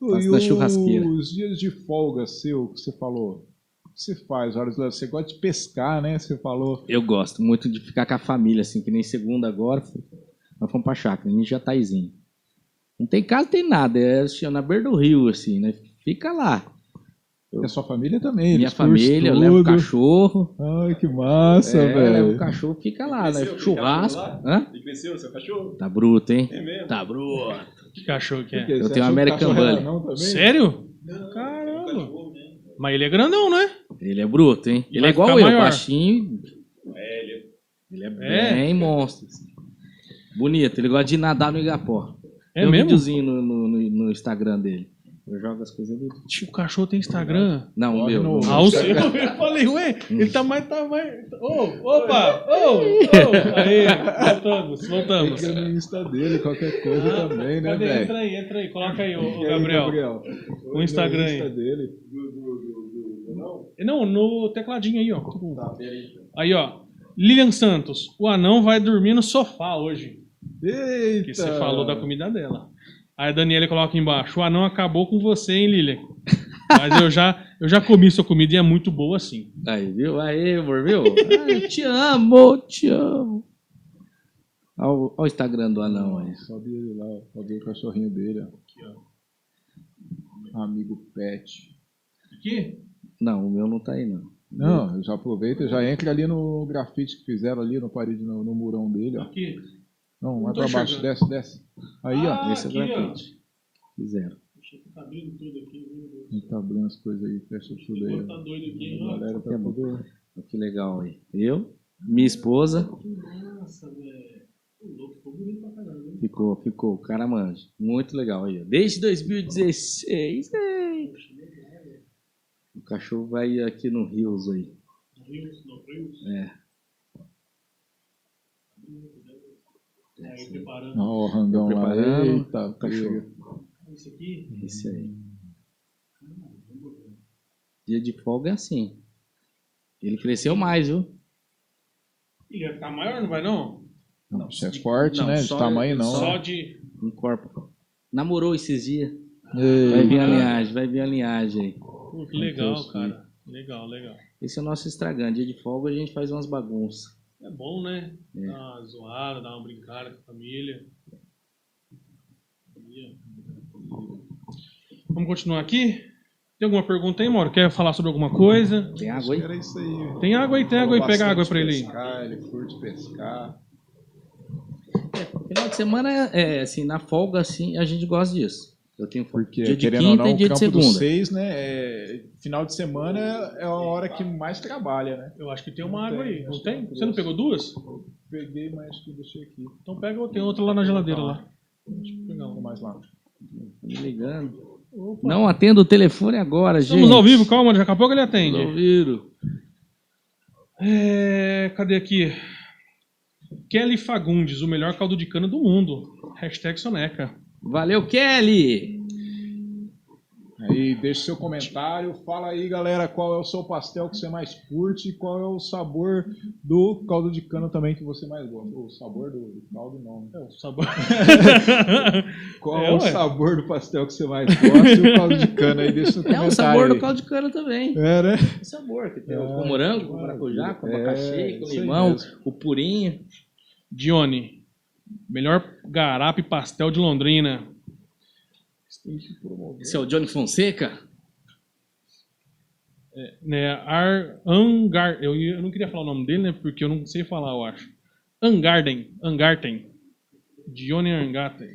E Faço na churrasqueira. os dias de folga seu, que você falou, o que você faz? Você gosta de pescar, né? Você falou. Eu gosto muito de ficar com a família, assim, que nem segunda agora. Nós fomos pra chácara, a gente já taizinho. Não tem casa, tem nada. É assim, na beira do rio, assim, né? Fica lá. E a sua família também. Minha família, eu levo o cachorro. Ai, que massa, é, leva velho. o cachorro, fica lá, né? Churrasco. cresceu Hã? E cresceu o seu cachorro? Tá bruto, hein? É mesmo? Tá bruto. Que cachorro que quê? é? Eu tenho que American era Bully. Sério? Não, Caramba. um cachorro. Mas ele é grandão, né? Ele é bruto, hein? E Ele vai é igual eu, maior. baixinho. É, ele Ele é É? bem monstro. assim. Bonito, ele gosta de nadar no Igapó. É Tem um mesmo? videozinho no, no- no Instagram dele. Eu jogo as coisas dele. Tipo, o cachorro tem Instagram. Não, o meu. no- Ah, o seu. [laughs] Eu falei, ué, ele tá mais. Tá mais... Ô, opa! Ô! Ô! Aí, voltamos, voltamos. Entra no Insta dele, qualquer coisa Ah, também, né, velho? Entra aí, entra aí, coloca aí, ô, aí, Gabriel. O Instagram aí. Insta dele. Não, no tecladinho aí, ó. Tá, peraí. Aí, ó. Lilian Santos, o anão vai dormir no sofá hoje. Eita! Que você falou da comida dela. Aí a Daniela coloca embaixo: o anão acabou com você, hein, Lilian? Mas eu já, eu já comi sua comida e é muito boa assim. Aí, viu? Aí, amor, viu? [laughs] Eu te amo, te amo. Olha o, olha o Instagram do anão aí. Sobe ele lá. Sobe o cachorrinho dele, ó. Aqui, ó. Amigo pet. Aqui? Não, o meu não tá aí, não. Não, eu já aproveita e já entra ali no grafite que fizeram ali no parede, no, no murão dele, ó. Aqui. Não, Não vai pra baixo, desce, desce. Aí, Ah, ó. Esse é o aqui, ó. grafite. Fizeram. Poxa, tá abrindo tudo aqui, meu Deus. A gente tá abrindo as coisas aí, fecha tudo aí. Tá doido aqui, A ó. galera tá tudo. Que legal aí. Eu, minha esposa, Nossa, velho. Ficou bonito pra caramba. hein? ficou, ficou, o cara manja. Muito legal aí. ó. Desde 2016. ei. O cachorro vai aqui no Rios aí. Rios, no Rios. É. Aí preparando. Ó, o rangão lá. Eita, o cachorro. pega. Isso aqui. Esse aí. Dia de folga é assim. Ele cresceu mais, viu? Ele vai ficar maior, não vai não? Não, isso é forte, Não, né? De tamanho não. Só né? de. Um corpo. Namorou esses dias. Ei, Vai vir a linhagem, vai vir a linhagem aí. Pô, que legal, Deus, cara. Legal, legal. Esse é o nosso Instagram. Dia de folga a gente faz umas bagunças. É bom, né? É. Dar uma zoada, dar uma brincada com a família. Vamos continuar aqui? Tem alguma pergunta aí, Mauro? Quer falar sobre alguma coisa? Tem água aí? Era isso aí. Tem água aí, tem água aí. Pega água pra ele aí. Pescar, ele curte pescar. Final de semana, é, assim, na folga, assim, a gente gosta disso. Eu tenho foto Porque, dia de querendo ou quinta não, e o dia de segunda. seis, né? é- final de semana é a hora que mais trabalha, né? Eu acho que tem uma Não água tem, aí. Não tem? Você não pegou duas? Peguei, mas acho que deixei aqui. Então pega outra. Tem outra lá na geladeira lá. Deixa eu pegar Não, uma. mais lá. Tá me ligando. Opa. Não atenda o telefone agora, gente. Estamos ao vivo, calma, daqui a pouco ele atende. Estamos ao vivo. É, cadê aqui? Kelly Fagundes, o melhor caldo de cana do mundo. Hashtag Soneca. Valeu, Kelly! Aí, deixa seu comentário. Fala aí, galera, qual é o seu pastel que você mais curte e qual é o sabor do caldo de cana também que você mais gosta. O sabor do, do caldo, não. né? É o sabor. [laughs] Qual É, é, o ué. sabor do pastel que você mais gosta e o caldo de cana aí? Deixa seu É comentário o sabor aí. do caldo de cana também. É, né? O sabor, que tem o É, com morango, com maracujá, com é, abacaxi, com limão, o purinho. Dione, melhor garapa e pastel de Londrina. Esse é o Johnny Fonseca? Né, Ar, Angar, eu, eu não queria falar o nome dele, né? Porque eu não sei falar, eu acho. Angarden, Angarten. Dione Angarten.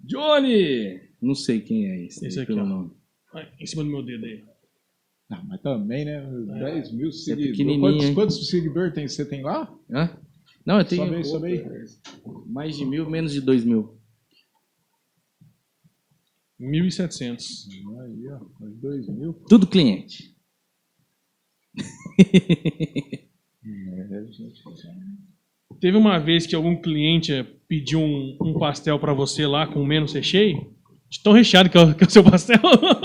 Johnny! Não sei quem é esse, Esse aí, aqui, pelo ó. nome. Em cima do meu dedo aí. Ah, mas também, né? 10 mil é seguidores. pequenininho, Quantos, quantos seguidores tem, você tem lá? Hã? Não, eu tenho Sobe sobe aí. mais de mil, menos de dois mil. 1.700. Aí, ó. Mais 2 mil. Tudo cliente. É. [laughs] Teve uma vez que algum cliente pediu um, um pastel pra você lá com menos recheio? De tão recheado que é o, que é o seu pastel. [laughs]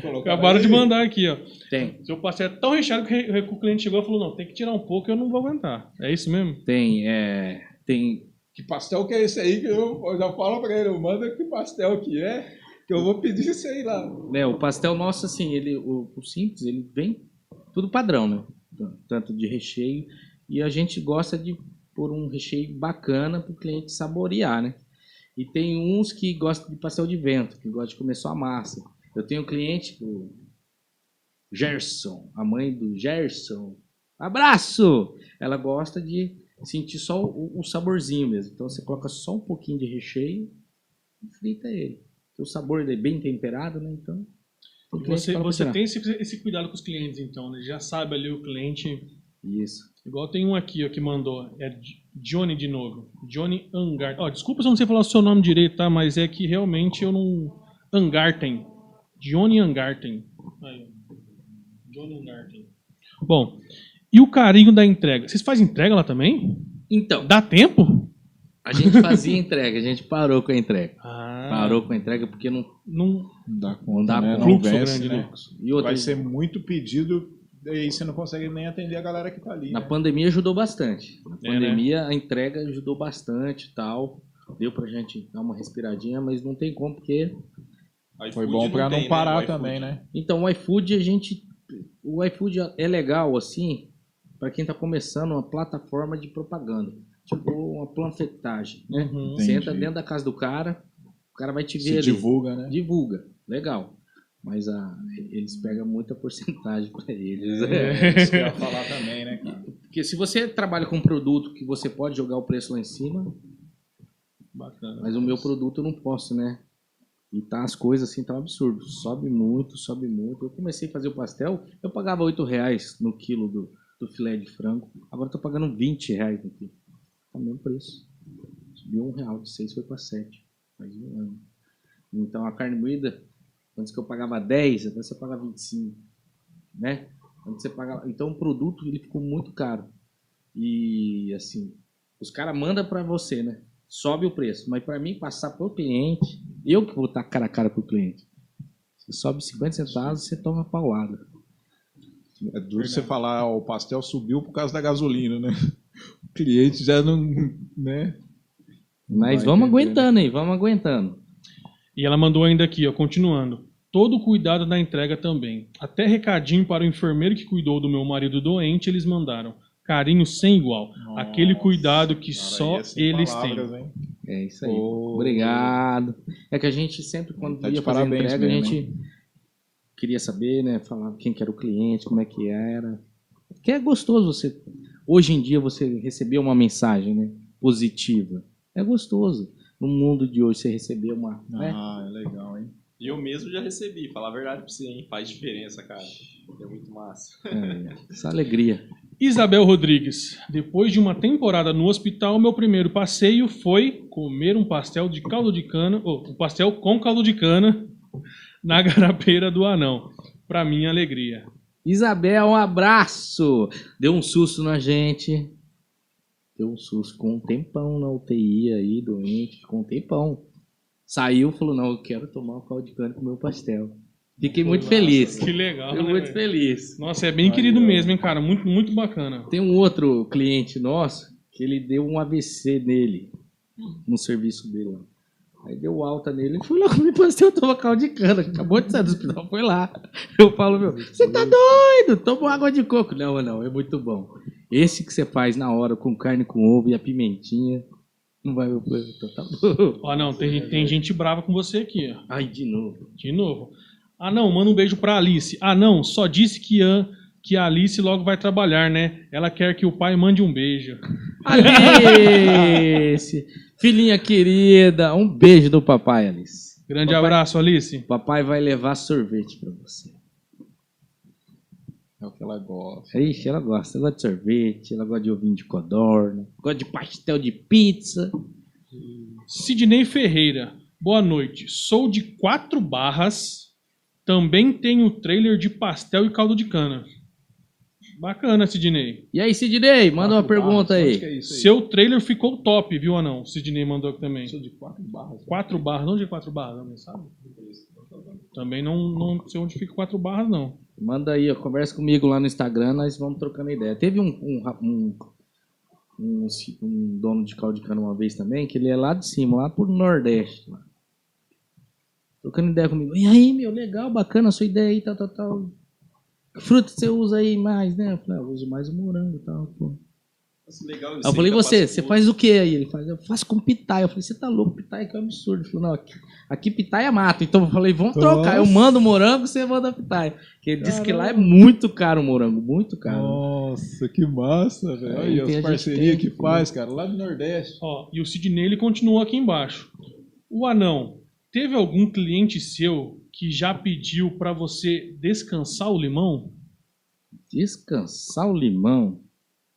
Tem, Acabaram de mandar aqui, ó. tem, Seu pastel é tão recheado que o cliente chegou e falou: não, tem que tirar um pouco, eu não vou aguentar. É isso mesmo? tem, é, tem. Que pastel que é esse aí que eu, eu já falo pra ele, manda que pastel que é, que eu vou pedir isso aí lá. Né, o pastel nosso, assim, ele, o, o simples, ele vem tudo padrão, né? Tanto de recheio. E a gente gosta de pôr um recheio bacana para o cliente saborear, né? E tem uns que gostam de pastel de vento, que gostam de comer só a massa. Eu tenho um cliente, o Gerson, a mãe do Gerson. Abraço! Ela gosta de sentir só o, o saborzinho mesmo. Então você coloca só um pouquinho de recheio e frita ele. O sabor é bem temperado, né? Então. Você, você tem esse, esse cuidado com os clientes, então, né? Já sabe ali o cliente. Isso. Igual tem um aqui ó, que mandou. É Johnny de novo. Johnny Angarten. Ó, desculpa se eu não sei falar o seu nome direito, tá? Mas é que realmente eu não. Angarten. Johnny Angarten. Aí. Johnny Angarten. Bom, e o carinho da entrega? Vocês fazem entrega lá também? Então, Dá tempo? a gente fazia entrega, a gente parou com a entrega. Ah, Parou com a entrega porque não, Não, Não dá não conta, dá né? conta. Não Fluxo vence, grande, né? né? E outra, Vai ser muito pedido, daí você não consegue nem atender a galera que tá ali. na né? pandemia ajudou bastante. Na É, né? pandemia a entrega ajudou bastante e tal. Deu pra gente dar uma respiradinha, mas não tem como porque iFood Foi bom pra não tem, parar O iFood. também, né? Então, o iFood, a gente. O iFood é legal, assim, para quem tá começando uma plataforma de propaganda. Tipo, uma panfletagem, né? Uhum. Você entra dentro da casa do cara, o cara vai te ver Se ali. divulga, né? Divulga. Legal. Mas a, eles pegam muita porcentagem para eles. É, isso que eu ia falar também, né, cara? Porque se você trabalha com um produto que você pode jogar o preço lá em cima, Bacana. mas o meu produto eu não posso, né? E tá as coisas assim, tá um absurdo. Sobe muito, sobe muito. Eu comecei a fazer o pastel, eu pagava 8 reais no quilo do, do filé de frango. Agora eu tô pagando 20 reais no quilo. Tá o mesmo preço. Subiu um real, de 6 foi para 7. Faz um ano. Então a carne moída, antes que eu pagava 10, agora você paga 25. Né? Antes você pagava... Então o produto ele ficou muito caro. E assim, os caras mandam para você, né? Sobe o preço. Mas para mim passar pro cliente, eu que vou estar cara a cara pro cliente. Você sobe 50 centavos, você toma paulada. É duro você falar, ó, o pastel subiu por causa da gasolina, né? O cliente já não, né? Mas vai vamos entender, aguentando aí, vamos aguentando. E ela mandou ainda aqui, ó, continuando. Todo o cuidado da entrega também. Até recadinho para o enfermeiro que cuidou do meu marido doente, eles mandaram. Carinho sem igual. Aquele cuidado que Cara, só é eles palavras, têm. hein? É isso aí. Obrigado. É que a gente sempre, quando Tá ia fazer a parabéns entrega, a mesmo, gente queria saber, né? Falar quem que era o cliente, como é que era. Que é gostoso você, hoje em dia, você receber uma mensagem, né? Positiva. É gostoso. No mundo de hoje, você receber uma. né? Ah, é legal, hein? E eu mesmo já recebi, falar a verdade pra você, hein? Faz diferença, cara. É muito massa. É, essa alegria. Isabel Rodrigues. Depois de uma temporada no hospital, meu primeiro passeio foi comer um pastel de caldo de cana, ou um pastel com caldo de cana [laughs] na garapeira do anão. Pra minha alegria. Isabel, um abraço. Deu um susto na gente. Deu um susto com um tempão na UTI aí, doente, com um tempão. Saiu, falou, não, eu quero tomar o caldo de cana com o meu pastel. Fiquei muito feliz. Que legal, Fiquei né, muito velho? feliz. Nossa, é bem querido mesmo, hein, cara? Muito, muito bacana. Tem um outro cliente nosso que ele deu um AVC nele, no serviço dele. Aí deu alta nele, ele foi lá comer pastel, tomar caldo de cana. Acabou de sair do hospital, foi lá. [laughs] Eu falo, meu, você tá doido? Toma água de coco. Não, não, é muito bom. Esse que você faz na hora, com carne com ovo e a pimentinha, não vai... Então tá bom. Ó, não, tem, tem gente brava com você aqui, ó. Ai, de novo. De novo. Ah, não, manda um beijo pra Alice. Ah, não, só disse que a, que a Alice logo vai trabalhar, né? Ela quer que o pai mande um beijo. Alice! [laughs] Filhinha querida, um beijo do papai, Alice. Grande Papai- abraço, Alice. Papai vai levar sorvete pra você. É o que ela gosta. Ixi, ela gosta. Ela gosta de sorvete, ela gosta de ovinho de codorna, gosta de pastel de pizza. Sidney Ferreira. Boa noite. Sou de quatro barras. Também tenho trailer de pastel e caldo de cana. Bacana, Sidney. E aí, Sidney, manda uma pergunta barras, aí. onde é aí? Seu trailer ficou top, viu, Anão? Sidney mandou aqui também. Sou de quatro barras. Quatro barras, não de quatro barras, não, sabe? Também não, não sei onde fica quatro barras, não. Manda aí, ó, conversa comigo lá no Instagram, nós vamos trocando ideia. Teve um, um, um, um, um dono de caldo de cana uma vez também, que ele é lá de cima, lá pro Nordeste. Lá. Trocando ideia comigo. E aí, meu, legal, bacana a sua ideia aí, tal, tal, tal. Que fruta você usa aí mais, né? Eu falei, ah, eu uso mais o morango e tal. Pô. Nossa, legal. Aí eu falei, você, você faz o que aí? Ele faz, eu faço com pitaia. Eu falei, você tá louco, pitaia que é um absurdo. Ele falou, não, aqui, aqui pitaia mata. Então eu falei, vamos trocar. Eu Nossa. mando o morango, você manda pitaia. Porque ele disse que lá é muito caro o morango, muito caro. Nossa, que massa, velho. Aí Olha as parcerias que faz, cara, lá do Nordeste. Ó, e o Sidney ele continua aqui embaixo. O Anão, teve algum cliente seu que já pediu pra você descansar o limão? Descansar o limão.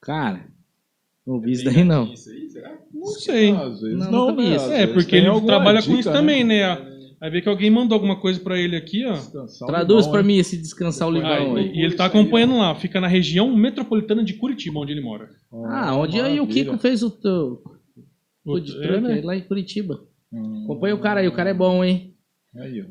Cara, não vi isso daí não. Isso aí, será? Não sei. Às vezes Não, não, nunca vi né? isso. É, porque ele trabalha com dica, isso também, né? Aí vê que alguém mandou alguma coisa pra ele aqui, ó. Descansar o Traduz hein? mim esse descansar o limão aí. e ele tá acompanhando lá, fica na região metropolitana de Curitiba, onde ele mora. Ah, onde aí o. Kiko fez o teu food É, truck, né? lá em Curitiba. Hum, Acompanha o cara aí, o cara é bom, hein? Aí, ó.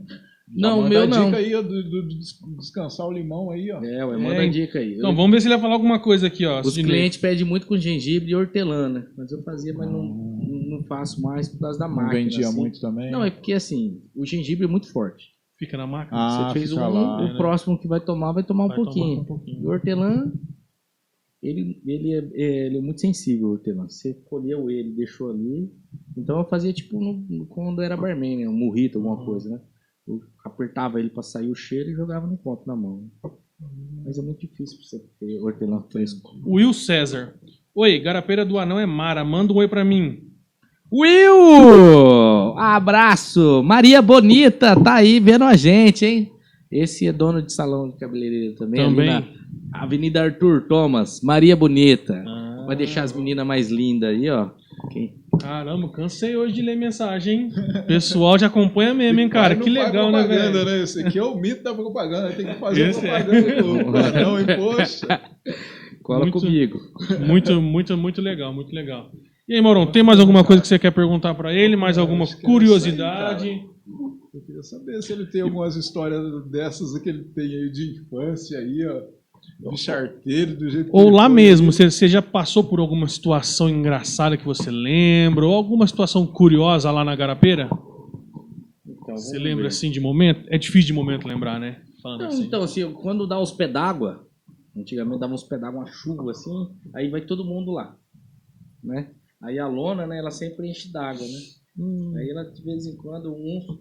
Não, o manda meu a não. dica aí, ó, do, do- do des- descansar o limão aí, ó. É, ué, É, manda a dica aí. Então, vamos ver se ele vai falar alguma coisa aqui, ó. Os clientes pedem muito com gengibre e hortelã, né? Mas eu fazia, mas não, não não faço mais por causa da Não máquina. vendia assim. muito também. Não, é porque assim, o gengibre é muito forte. Fica na máquina. Ah, Você fez um, lá, o né? próximo que vai tomar, vai tomar um Vai tomar pouquinho. um pouquinho. E o hortelã, ele, ele, é, é- ele é muito sensível, o hortelã. Você colheu ele, deixou ali. Então eu fazia tipo no- no- quando era barman, né? Um murrito, alguma Uhum. coisa, né? Eu apertava ele pra sair o cheiro e jogava no copo na mão. Mas é muito difícil pra você ter hortelã fresco. Will César. Oi, Garapeira do Anão é Mara. Manda um oi pra mim. Will! Abraço! Maria Bonita tá aí vendo a gente, hein? Esse é dono de salão de cabeleireiro também. ali Também. Avenida Arthur Thomas. Maria Bonita. Ah. Vai deixar as meninas mais lindas aí, ó. Quem- Caramba, cansei hoje de ler mensagem, hein? O pessoal já acompanha mesmo, hein, cara? Que legal, né, propaganda, velho? Esse aqui é o mito da propaganda. Tem que fazer Esse é. propaganda do Planão, [laughs] hein? Poxa. Cola Muito- comigo. Muito, muito, muito legal, muito legal. E aí, Moron, tem mais alguma coisa que você quer perguntar pra ele? Mais alguma é curiosidade? Eu queria saber se ele tem algumas histórias dessas que ele tem aí de infância aí, ó. De charteiro, do jeito que Ou lá foi. mesmo, você, você já passou por alguma situação engraçada que você lembra? Ou alguma situação curiosa lá na Garapeira? Então, Você lembra ver. assim de momento? É difícil de momento lembrar, né? Falando Não, assim. então, assim, quando dá os pés d'água, antigamente dava uns pés d'água, uma chuva assim, aí vai todo mundo lá, né? Aí a lona, né, ela sempre enche d'água, né? Hum. Aí ela, de vez em quando, um,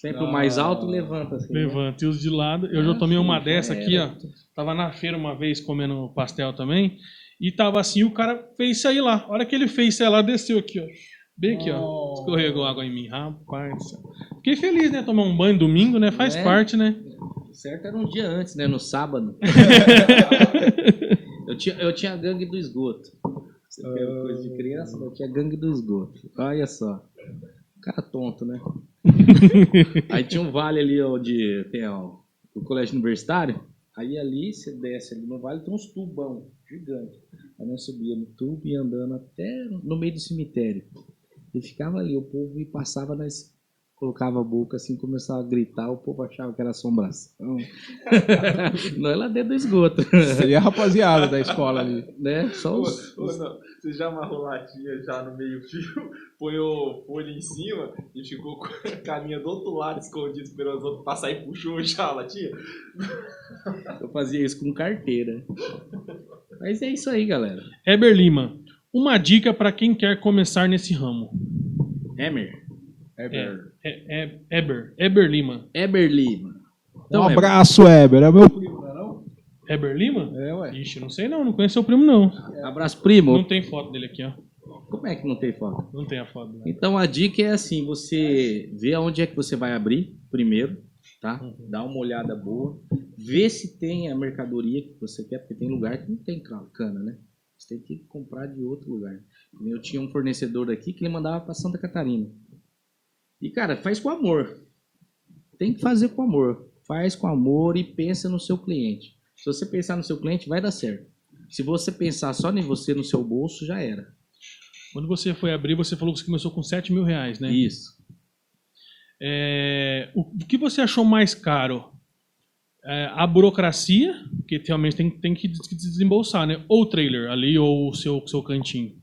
sempre o mais alto, levanta assim. né? Levanta. E os de lado. Eu já Ah, tomei uma dessa já aqui, ó. Tava na feira uma vez comendo pastel também. E tava assim, o cara fez isso aí lá. A hora que ele fez isso aí lá, desceu aqui, ó. Bem aqui, ó. Oh. Escorregou água em mim, rapaz. Fiquei feliz, né? Tomar um banho domingo, né? Faz É. parte, né? Certo era um dia antes, né? No sábado. [laughs] eu, tinha, eu tinha a gangue do esgoto. Você pega coisa de criança, eu tinha gangue do esgoto. Olha só. Cara tonto, né? [laughs] Aí tinha um vale ali, ó, de. Tem, ó, o colégio universitário. Aí ali, você desce ali no vale, tem uns tubão gigantes. Aí nós subia no tubo e andando até no meio do cemitério. E ficava ali, o povo e passava, nós colocava a boca assim, começava a gritar, o povo achava que era assombração. [laughs] Não é lá dentro do esgoto, Seria a rapaziada da escola ali. né? Só os, ô, não, você já amarrou latinha já no meio fio, [laughs] põe o folha em cima e ficou com a linha do outro lado escondido esperando os outros passar e puxou já a latinha? [laughs] Eu fazia isso com carteira. Mas é isso aí, galera. Eber Lima. Uma dica pra quem quer começar nesse ramo. Emer. É, Eber. É, é, Eber. Eber Lima. Eber Lima. Um Então, Eber, abraço, Eber. É meu primo, não é não? Eber Lima? É, ué. Ixi, não sei não. Não conheço seu primo, não. abraço, primo. Não tem foto dele aqui, ó. Como é que não tem foto? Não tem a foto. Né? Então a dica é assim, você vê aonde é que você vai abrir primeiro, tá? Uhum. Dá uma olhada boa, vê se tem a mercadoria que você quer, porque tem lugar que não tem ca- cana, né? Você tem que comprar de outro lugar. Eu tinha um fornecedor aqui que ele mandava para Santa Catarina. E cara, faz com amor. Tem que fazer com amor. Faz com amor e pensa no seu cliente. Se você pensar no seu cliente, vai dar certo. Se você pensar só em você, no seu bolso, já era. Quando você foi abrir, você falou que você começou com 7 mil reais, né? Isso. É, o que você achou mais caro? É, a burocracia, que realmente tem, tem que des- desembolsar, né? Ou o trailer ali, ou o seu, seu cantinho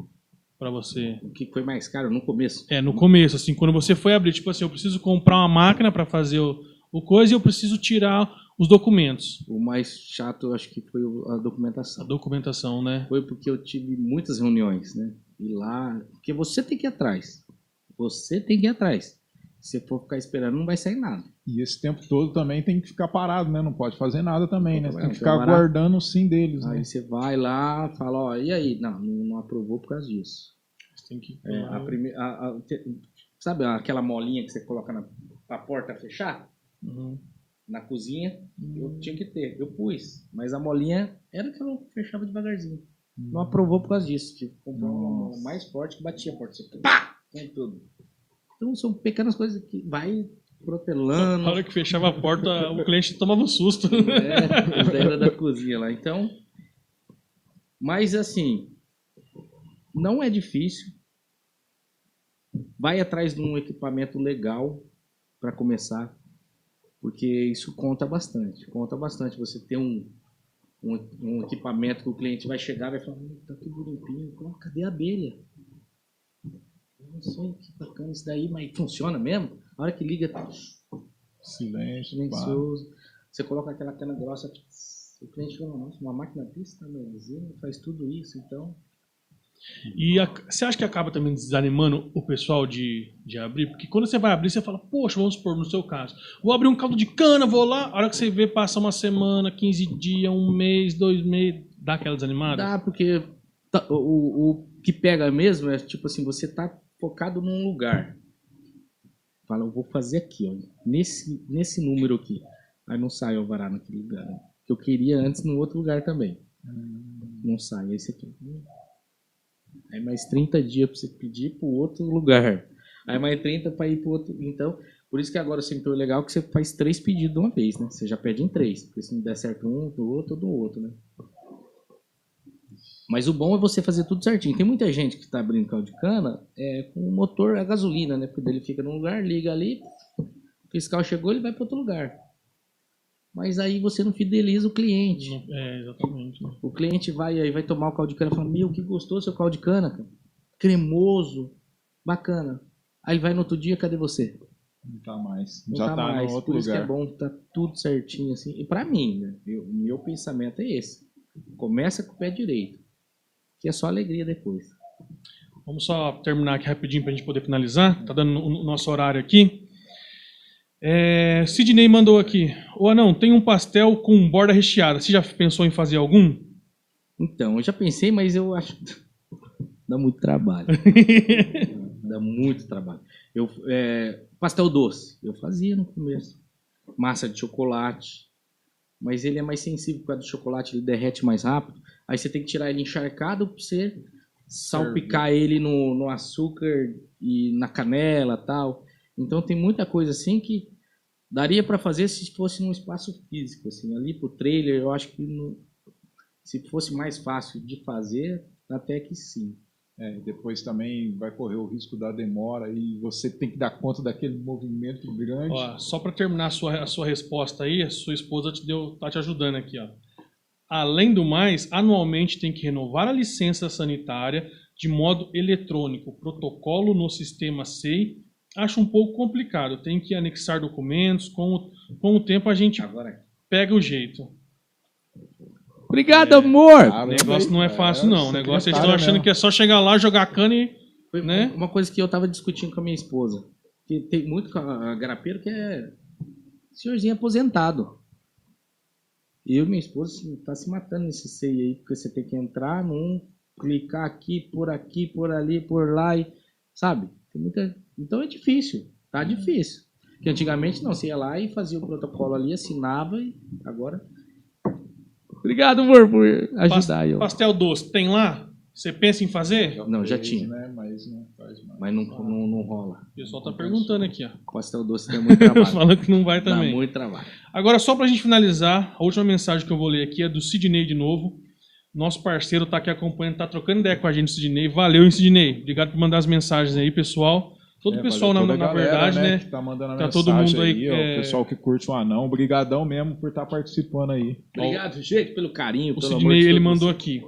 para você. O que foi mais caro no começo? É, no começo, assim, quando você foi abrir, tipo assim, eu preciso comprar uma máquina para fazer o, o coisa e eu preciso tirar os documentos. O mais chato, acho que foi a A documentação. documentação, né? Foi porque eu tive muitas reuniões, né? E lá, porque você tem que ir atrás. Você tem que ir atrás. Se for ficar esperando, não vai sair nada. E esse tempo todo também tem que ficar parado, né? Não pode fazer nada também, né? Você tem que ficar Trabalhar. guardando o sim deles, né? Aí você vai lá, fala, ó, e aí? Não, não aprovou por causa disso. Tem que É, a prime... a- a- te- sabe aquela molinha que você coloca na pra porta fechar? Uhum. Na cozinha, eu tinha que ter. Eu pus. Mas a molinha era que eu fechava devagarzinho. Não aprovou por causa disso. Tive que comprar uma mola mais forte que batia a porta. Você, pá! Com tudo. Então são pequenas coisas que vai protelando. Na hora que fechava a porta, o cliente tomava um susto. É, era da cozinha lá. Então, mas assim, não é difícil. Vai atrás de um equipamento legal para começar, porque isso conta bastante. Conta bastante você ter um, um, um equipamento que o cliente vai chegar e vai falar: "Hum, tá tudo limpinho, cadê a abelha? Nossa, que bacana isso daí, mas funciona mesmo? A hora que liga, tá Silêncio, pá. silencioso. Você coloca aquela cana grossa, o cliente fala, nossa, uma máquina desse tamanhozinho faz tudo isso, então. E a- você acha que acaba também desanimando o pessoal de, de abrir? Porque quando você vai abrir, você fala, poxa, vamos supor, no seu caso, vou abrir um caldo de cana, vou lá, a hora que você vê, passa uma semana, 15 dias, um mês, dois meses, dá aquela desanimada? Dá, porque tá- o, o, que pega mesmo é tipo assim, você tá focado num lugar. Fala, eu vou fazer aqui, ó, nesse, nesse número aqui. Aí não sai o alvará naquele lugar. né? Que eu queria antes no outro lugar também. Não sai, quer. hum. Aí mais 30 dias pra você pedir pro outro lugar. Aí mais 30 para ir pro outro. Então, por isso que agora o sempre é legal que você faz três pedidos de uma vez, né? Você já pede em três. Porque se não der certo um, do outro, do outro, né? Mas o bom é você fazer tudo certinho. Tem muita gente que tá abrindo caldo de cana é, com o motor a gasolina, né? Porque ele fica num lugar, liga ali, o fiscal chegou, ele vai para outro lugar. Mas aí você não fideliza o cliente. É, exatamente. O cliente vai aí vai tomar o caldo de cana e fala: Meu, que gostoso seu caldo de cana, cara. Cremoso, bacana. Aí vai no outro dia, cadê você? Não tá mais. Não Já tá tá, mais. no outro Por isso que lugar. é bom, tá tudo certinho assim. E pra mim, né? eu- meu pensamento é esse. Começa com o pé direito, que é só alegria depois. Vamos só terminar aqui rapidinho para a gente poder finalizar. Tá dando o nosso horário aqui. É, Sidney mandou aqui. Ô Anão, tem um pastel com borda recheada. Você já pensou em fazer algum? Então, eu já pensei, mas eu acho que [laughs] dá muito trabalho. [laughs] dá muito trabalho. Eu, é, pastel doce, eu fazia no começo. Massa de chocolate. Mas ele é mais sensível por causa do chocolate, ele derrete mais rápido. Aí você tem que tirar ele encharcado pra você salpicar ele no, no açúcar e na canela tal. Então tem muita coisa assim que daria para fazer se fosse num espaço físico. Assim. Ali pro trailer, eu acho que no- se fosse mais fácil de fazer, até que sim. É, depois também vai correr o risco da demora e você tem que dar conta daquele movimento grande. Ó, só para terminar a sua, a sua resposta aí, a sua esposa te deu, tá te ajudando aqui, ó. Além do mais, anualmente tem que renovar a licença sanitária de modo eletrônico. Protocolo no sistema SEI acho um pouco complicado. Tem que anexar documentos. Com o, com o tempo a gente Agora. pega o jeito. Obrigado, amor! Ah, O negócio não é fácil, não. O negócio eles estão achando mesmo. que é só chegar lá, jogar cana e. Foi né? uma coisa que eu tava discutindo com a minha esposa. Que tem muito garapeiro que é senhorzinho aposentado. E eu e minha esposa assim, tá se matando nesse seio aí, porque você tem que entrar num, clicar aqui, por aqui, por ali, por lá, e, sabe? Tem muita... Então é difícil, tá difícil. Porque antigamente não, você ia lá e fazia o protocolo ali, assinava e agora. Obrigado, amor, por ajudar eu. Pastel doce, tem lá? Você pensa em fazer? Não, já fez, tinha. Né? Mas não faz mais. Mas não, não, não rola. O pessoal tá perguntando aqui, ó. Pastel doce dá muito [laughs] trabalho. Falando que não vai dá também. muito trabalho. Agora, só pra gente finalizar, a última mensagem que eu vou ler aqui é do Sidney de novo. Nosso parceiro tá aqui acompanhando, tá trocando ideia com a gente, Sidney. Valeu, hein, Sidney? Obrigado por mandar as mensagens aí, pessoal. Todo É, o pessoal, na, na a galera, verdade, né? Que tá mandando a Tá mensagem todo mundo aí, ó, é- O pessoal que curte o anão. Obrigadão mesmo por estar participando aí. Obrigado, gente, pelo carinho, O pelo amor Sidney, de ele mandou aqui.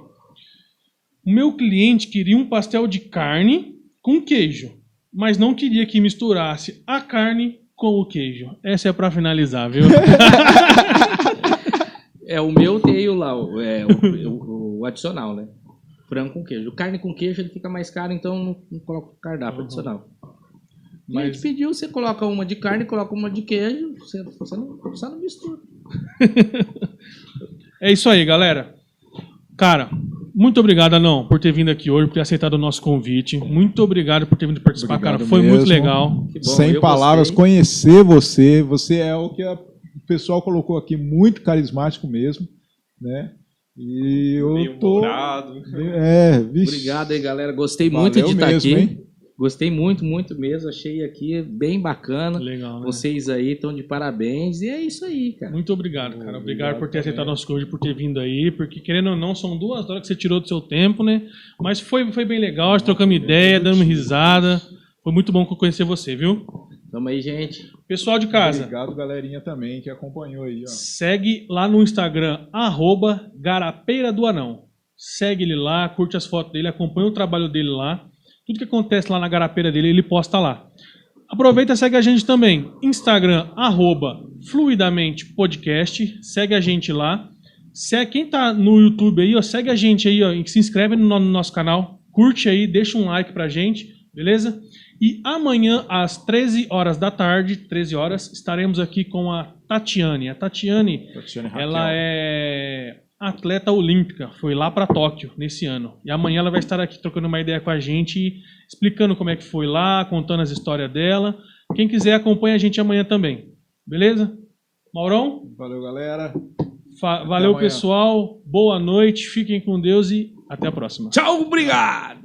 O meu cliente queria um pastel de carne com queijo, mas não queria que misturasse a carne com o queijo. Essa é pra finalizar, viu? [laughs] É, o meu tem o lá, é, o, o- o adicional, né? Frango com queijo. Carne com queijo ele fica mais caro, então não, não coloca o cardápio Uhum. adicional. Mas-. A gente pediu, você coloca uma de carne, coloca uma de queijo, você, você, não, você não mistura. [laughs] É isso aí, galera. Cara, muito obrigado, Anão, por ter vindo aqui hoje, por ter aceitado o nosso convite. Muito obrigado por ter vindo participar, Obrigado cara. Foi muito mesmo. legal. Que bom, Sem palavras, gostei. conhecer você. Você é o que a- o pessoal colocou aqui, muito carismático mesmo. Né? E eu Meio tô. É, vixe. Obrigado aí, galera. Gostei muito Valeu de estar mesmo, aqui. hein? Gostei muito, muito mesmo. Achei aqui bem bacana. Legal, né? Vocês aí estão de parabéns. E é isso aí, cara. Muito obrigado, cara. Obrigado, Obrigado por ter aceitado também. nosso convite, por ter vindo aí, porque querendo ou não, são duas horas que você tirou do seu tempo, né? Mas foi, foi bem legal, nós trocamos ideia, damos risada. Foi muito bom conhecer você, viu? Tamo aí, gente. Pessoal de casa, Obrigado, galerinha, também, que acompanhou aí. Ó. segue lá no Instagram, arroba Garapeira do Anão. Segue ele lá, curte as fotos dele, acompanha o trabalho dele lá. Tudo que acontece lá na garapeira dele, ele posta lá. Aproveita e segue a gente também. Instagram, arroba Fluidamente Podcast. Segue a gente lá. Segue, quem tá no YouTube aí, ó, segue a gente aí, ó, se inscreve no, no nosso canal. Curte aí, deixa um like pra gente, beleza? E amanhã, às 13 horas da tarde, 13 horas, estaremos aqui com a Tatiane. A Tatiane, Tatiane ela é atleta olímpica, foi lá para Tóquio nesse ano. E amanhã ela vai estar aqui trocando uma ideia com a gente, explicando como é que foi lá, contando as histórias dela. Quem quiser acompanha a gente amanhã também. Beleza? Maurão, Valeu, galera. fa- valeu amanhã. pessoal, boa noite, fiquem com Deus e até a próxima. Tchau, obrigado!